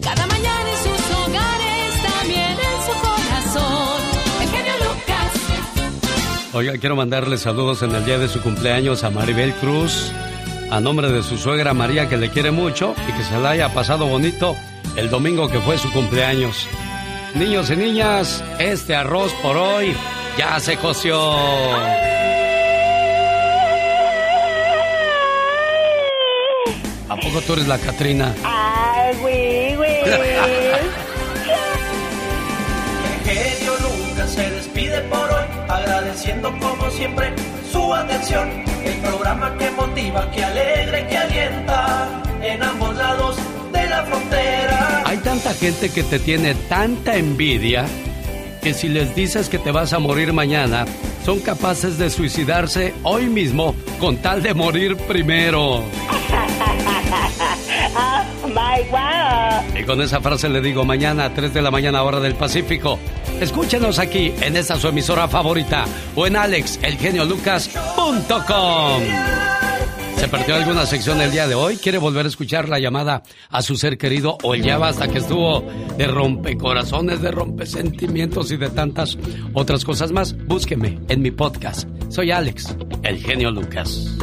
S45: Cada mañana en sus hogares, también en su corazón. El genio Lucas.
S3: Oiga, quiero mandarle saludos en el día de su cumpleaños a Maribel Cruz, a nombre de su suegra María que le quiere mucho y que se la haya pasado bonito el domingo que fue su cumpleaños. Niños y niñas, este arroz por hoy ya se coció. ¿A poco tú eres la Catrina?
S19: Ay, güey, güey.
S59: nunca se despide por agradeciendo como siempre su atención. El programa que motiva, que alegra que alienta en ambos lados de la frontera.
S3: Hay tanta gente que te tiene tanta envidia que si les dices que te vas a morir mañana, son capaces de suicidarse hoy mismo con tal de morir primero.
S19: Wow.
S3: Y con esa frase le digo mañana a 3 de la mañana hora del Pacífico. Escúchenos aquí en esta su emisora favorita o en alexelgeniolucas.com. ¿Se perdió alguna sección el día de hoy? ¿Quiere volver a escuchar la llamada a su ser querido o el ya basta que estuvo de rompecorazones, de rompesentimientos y de tantas otras cosas más? Búsqueme en mi podcast. Soy Alex, el genio Lucas.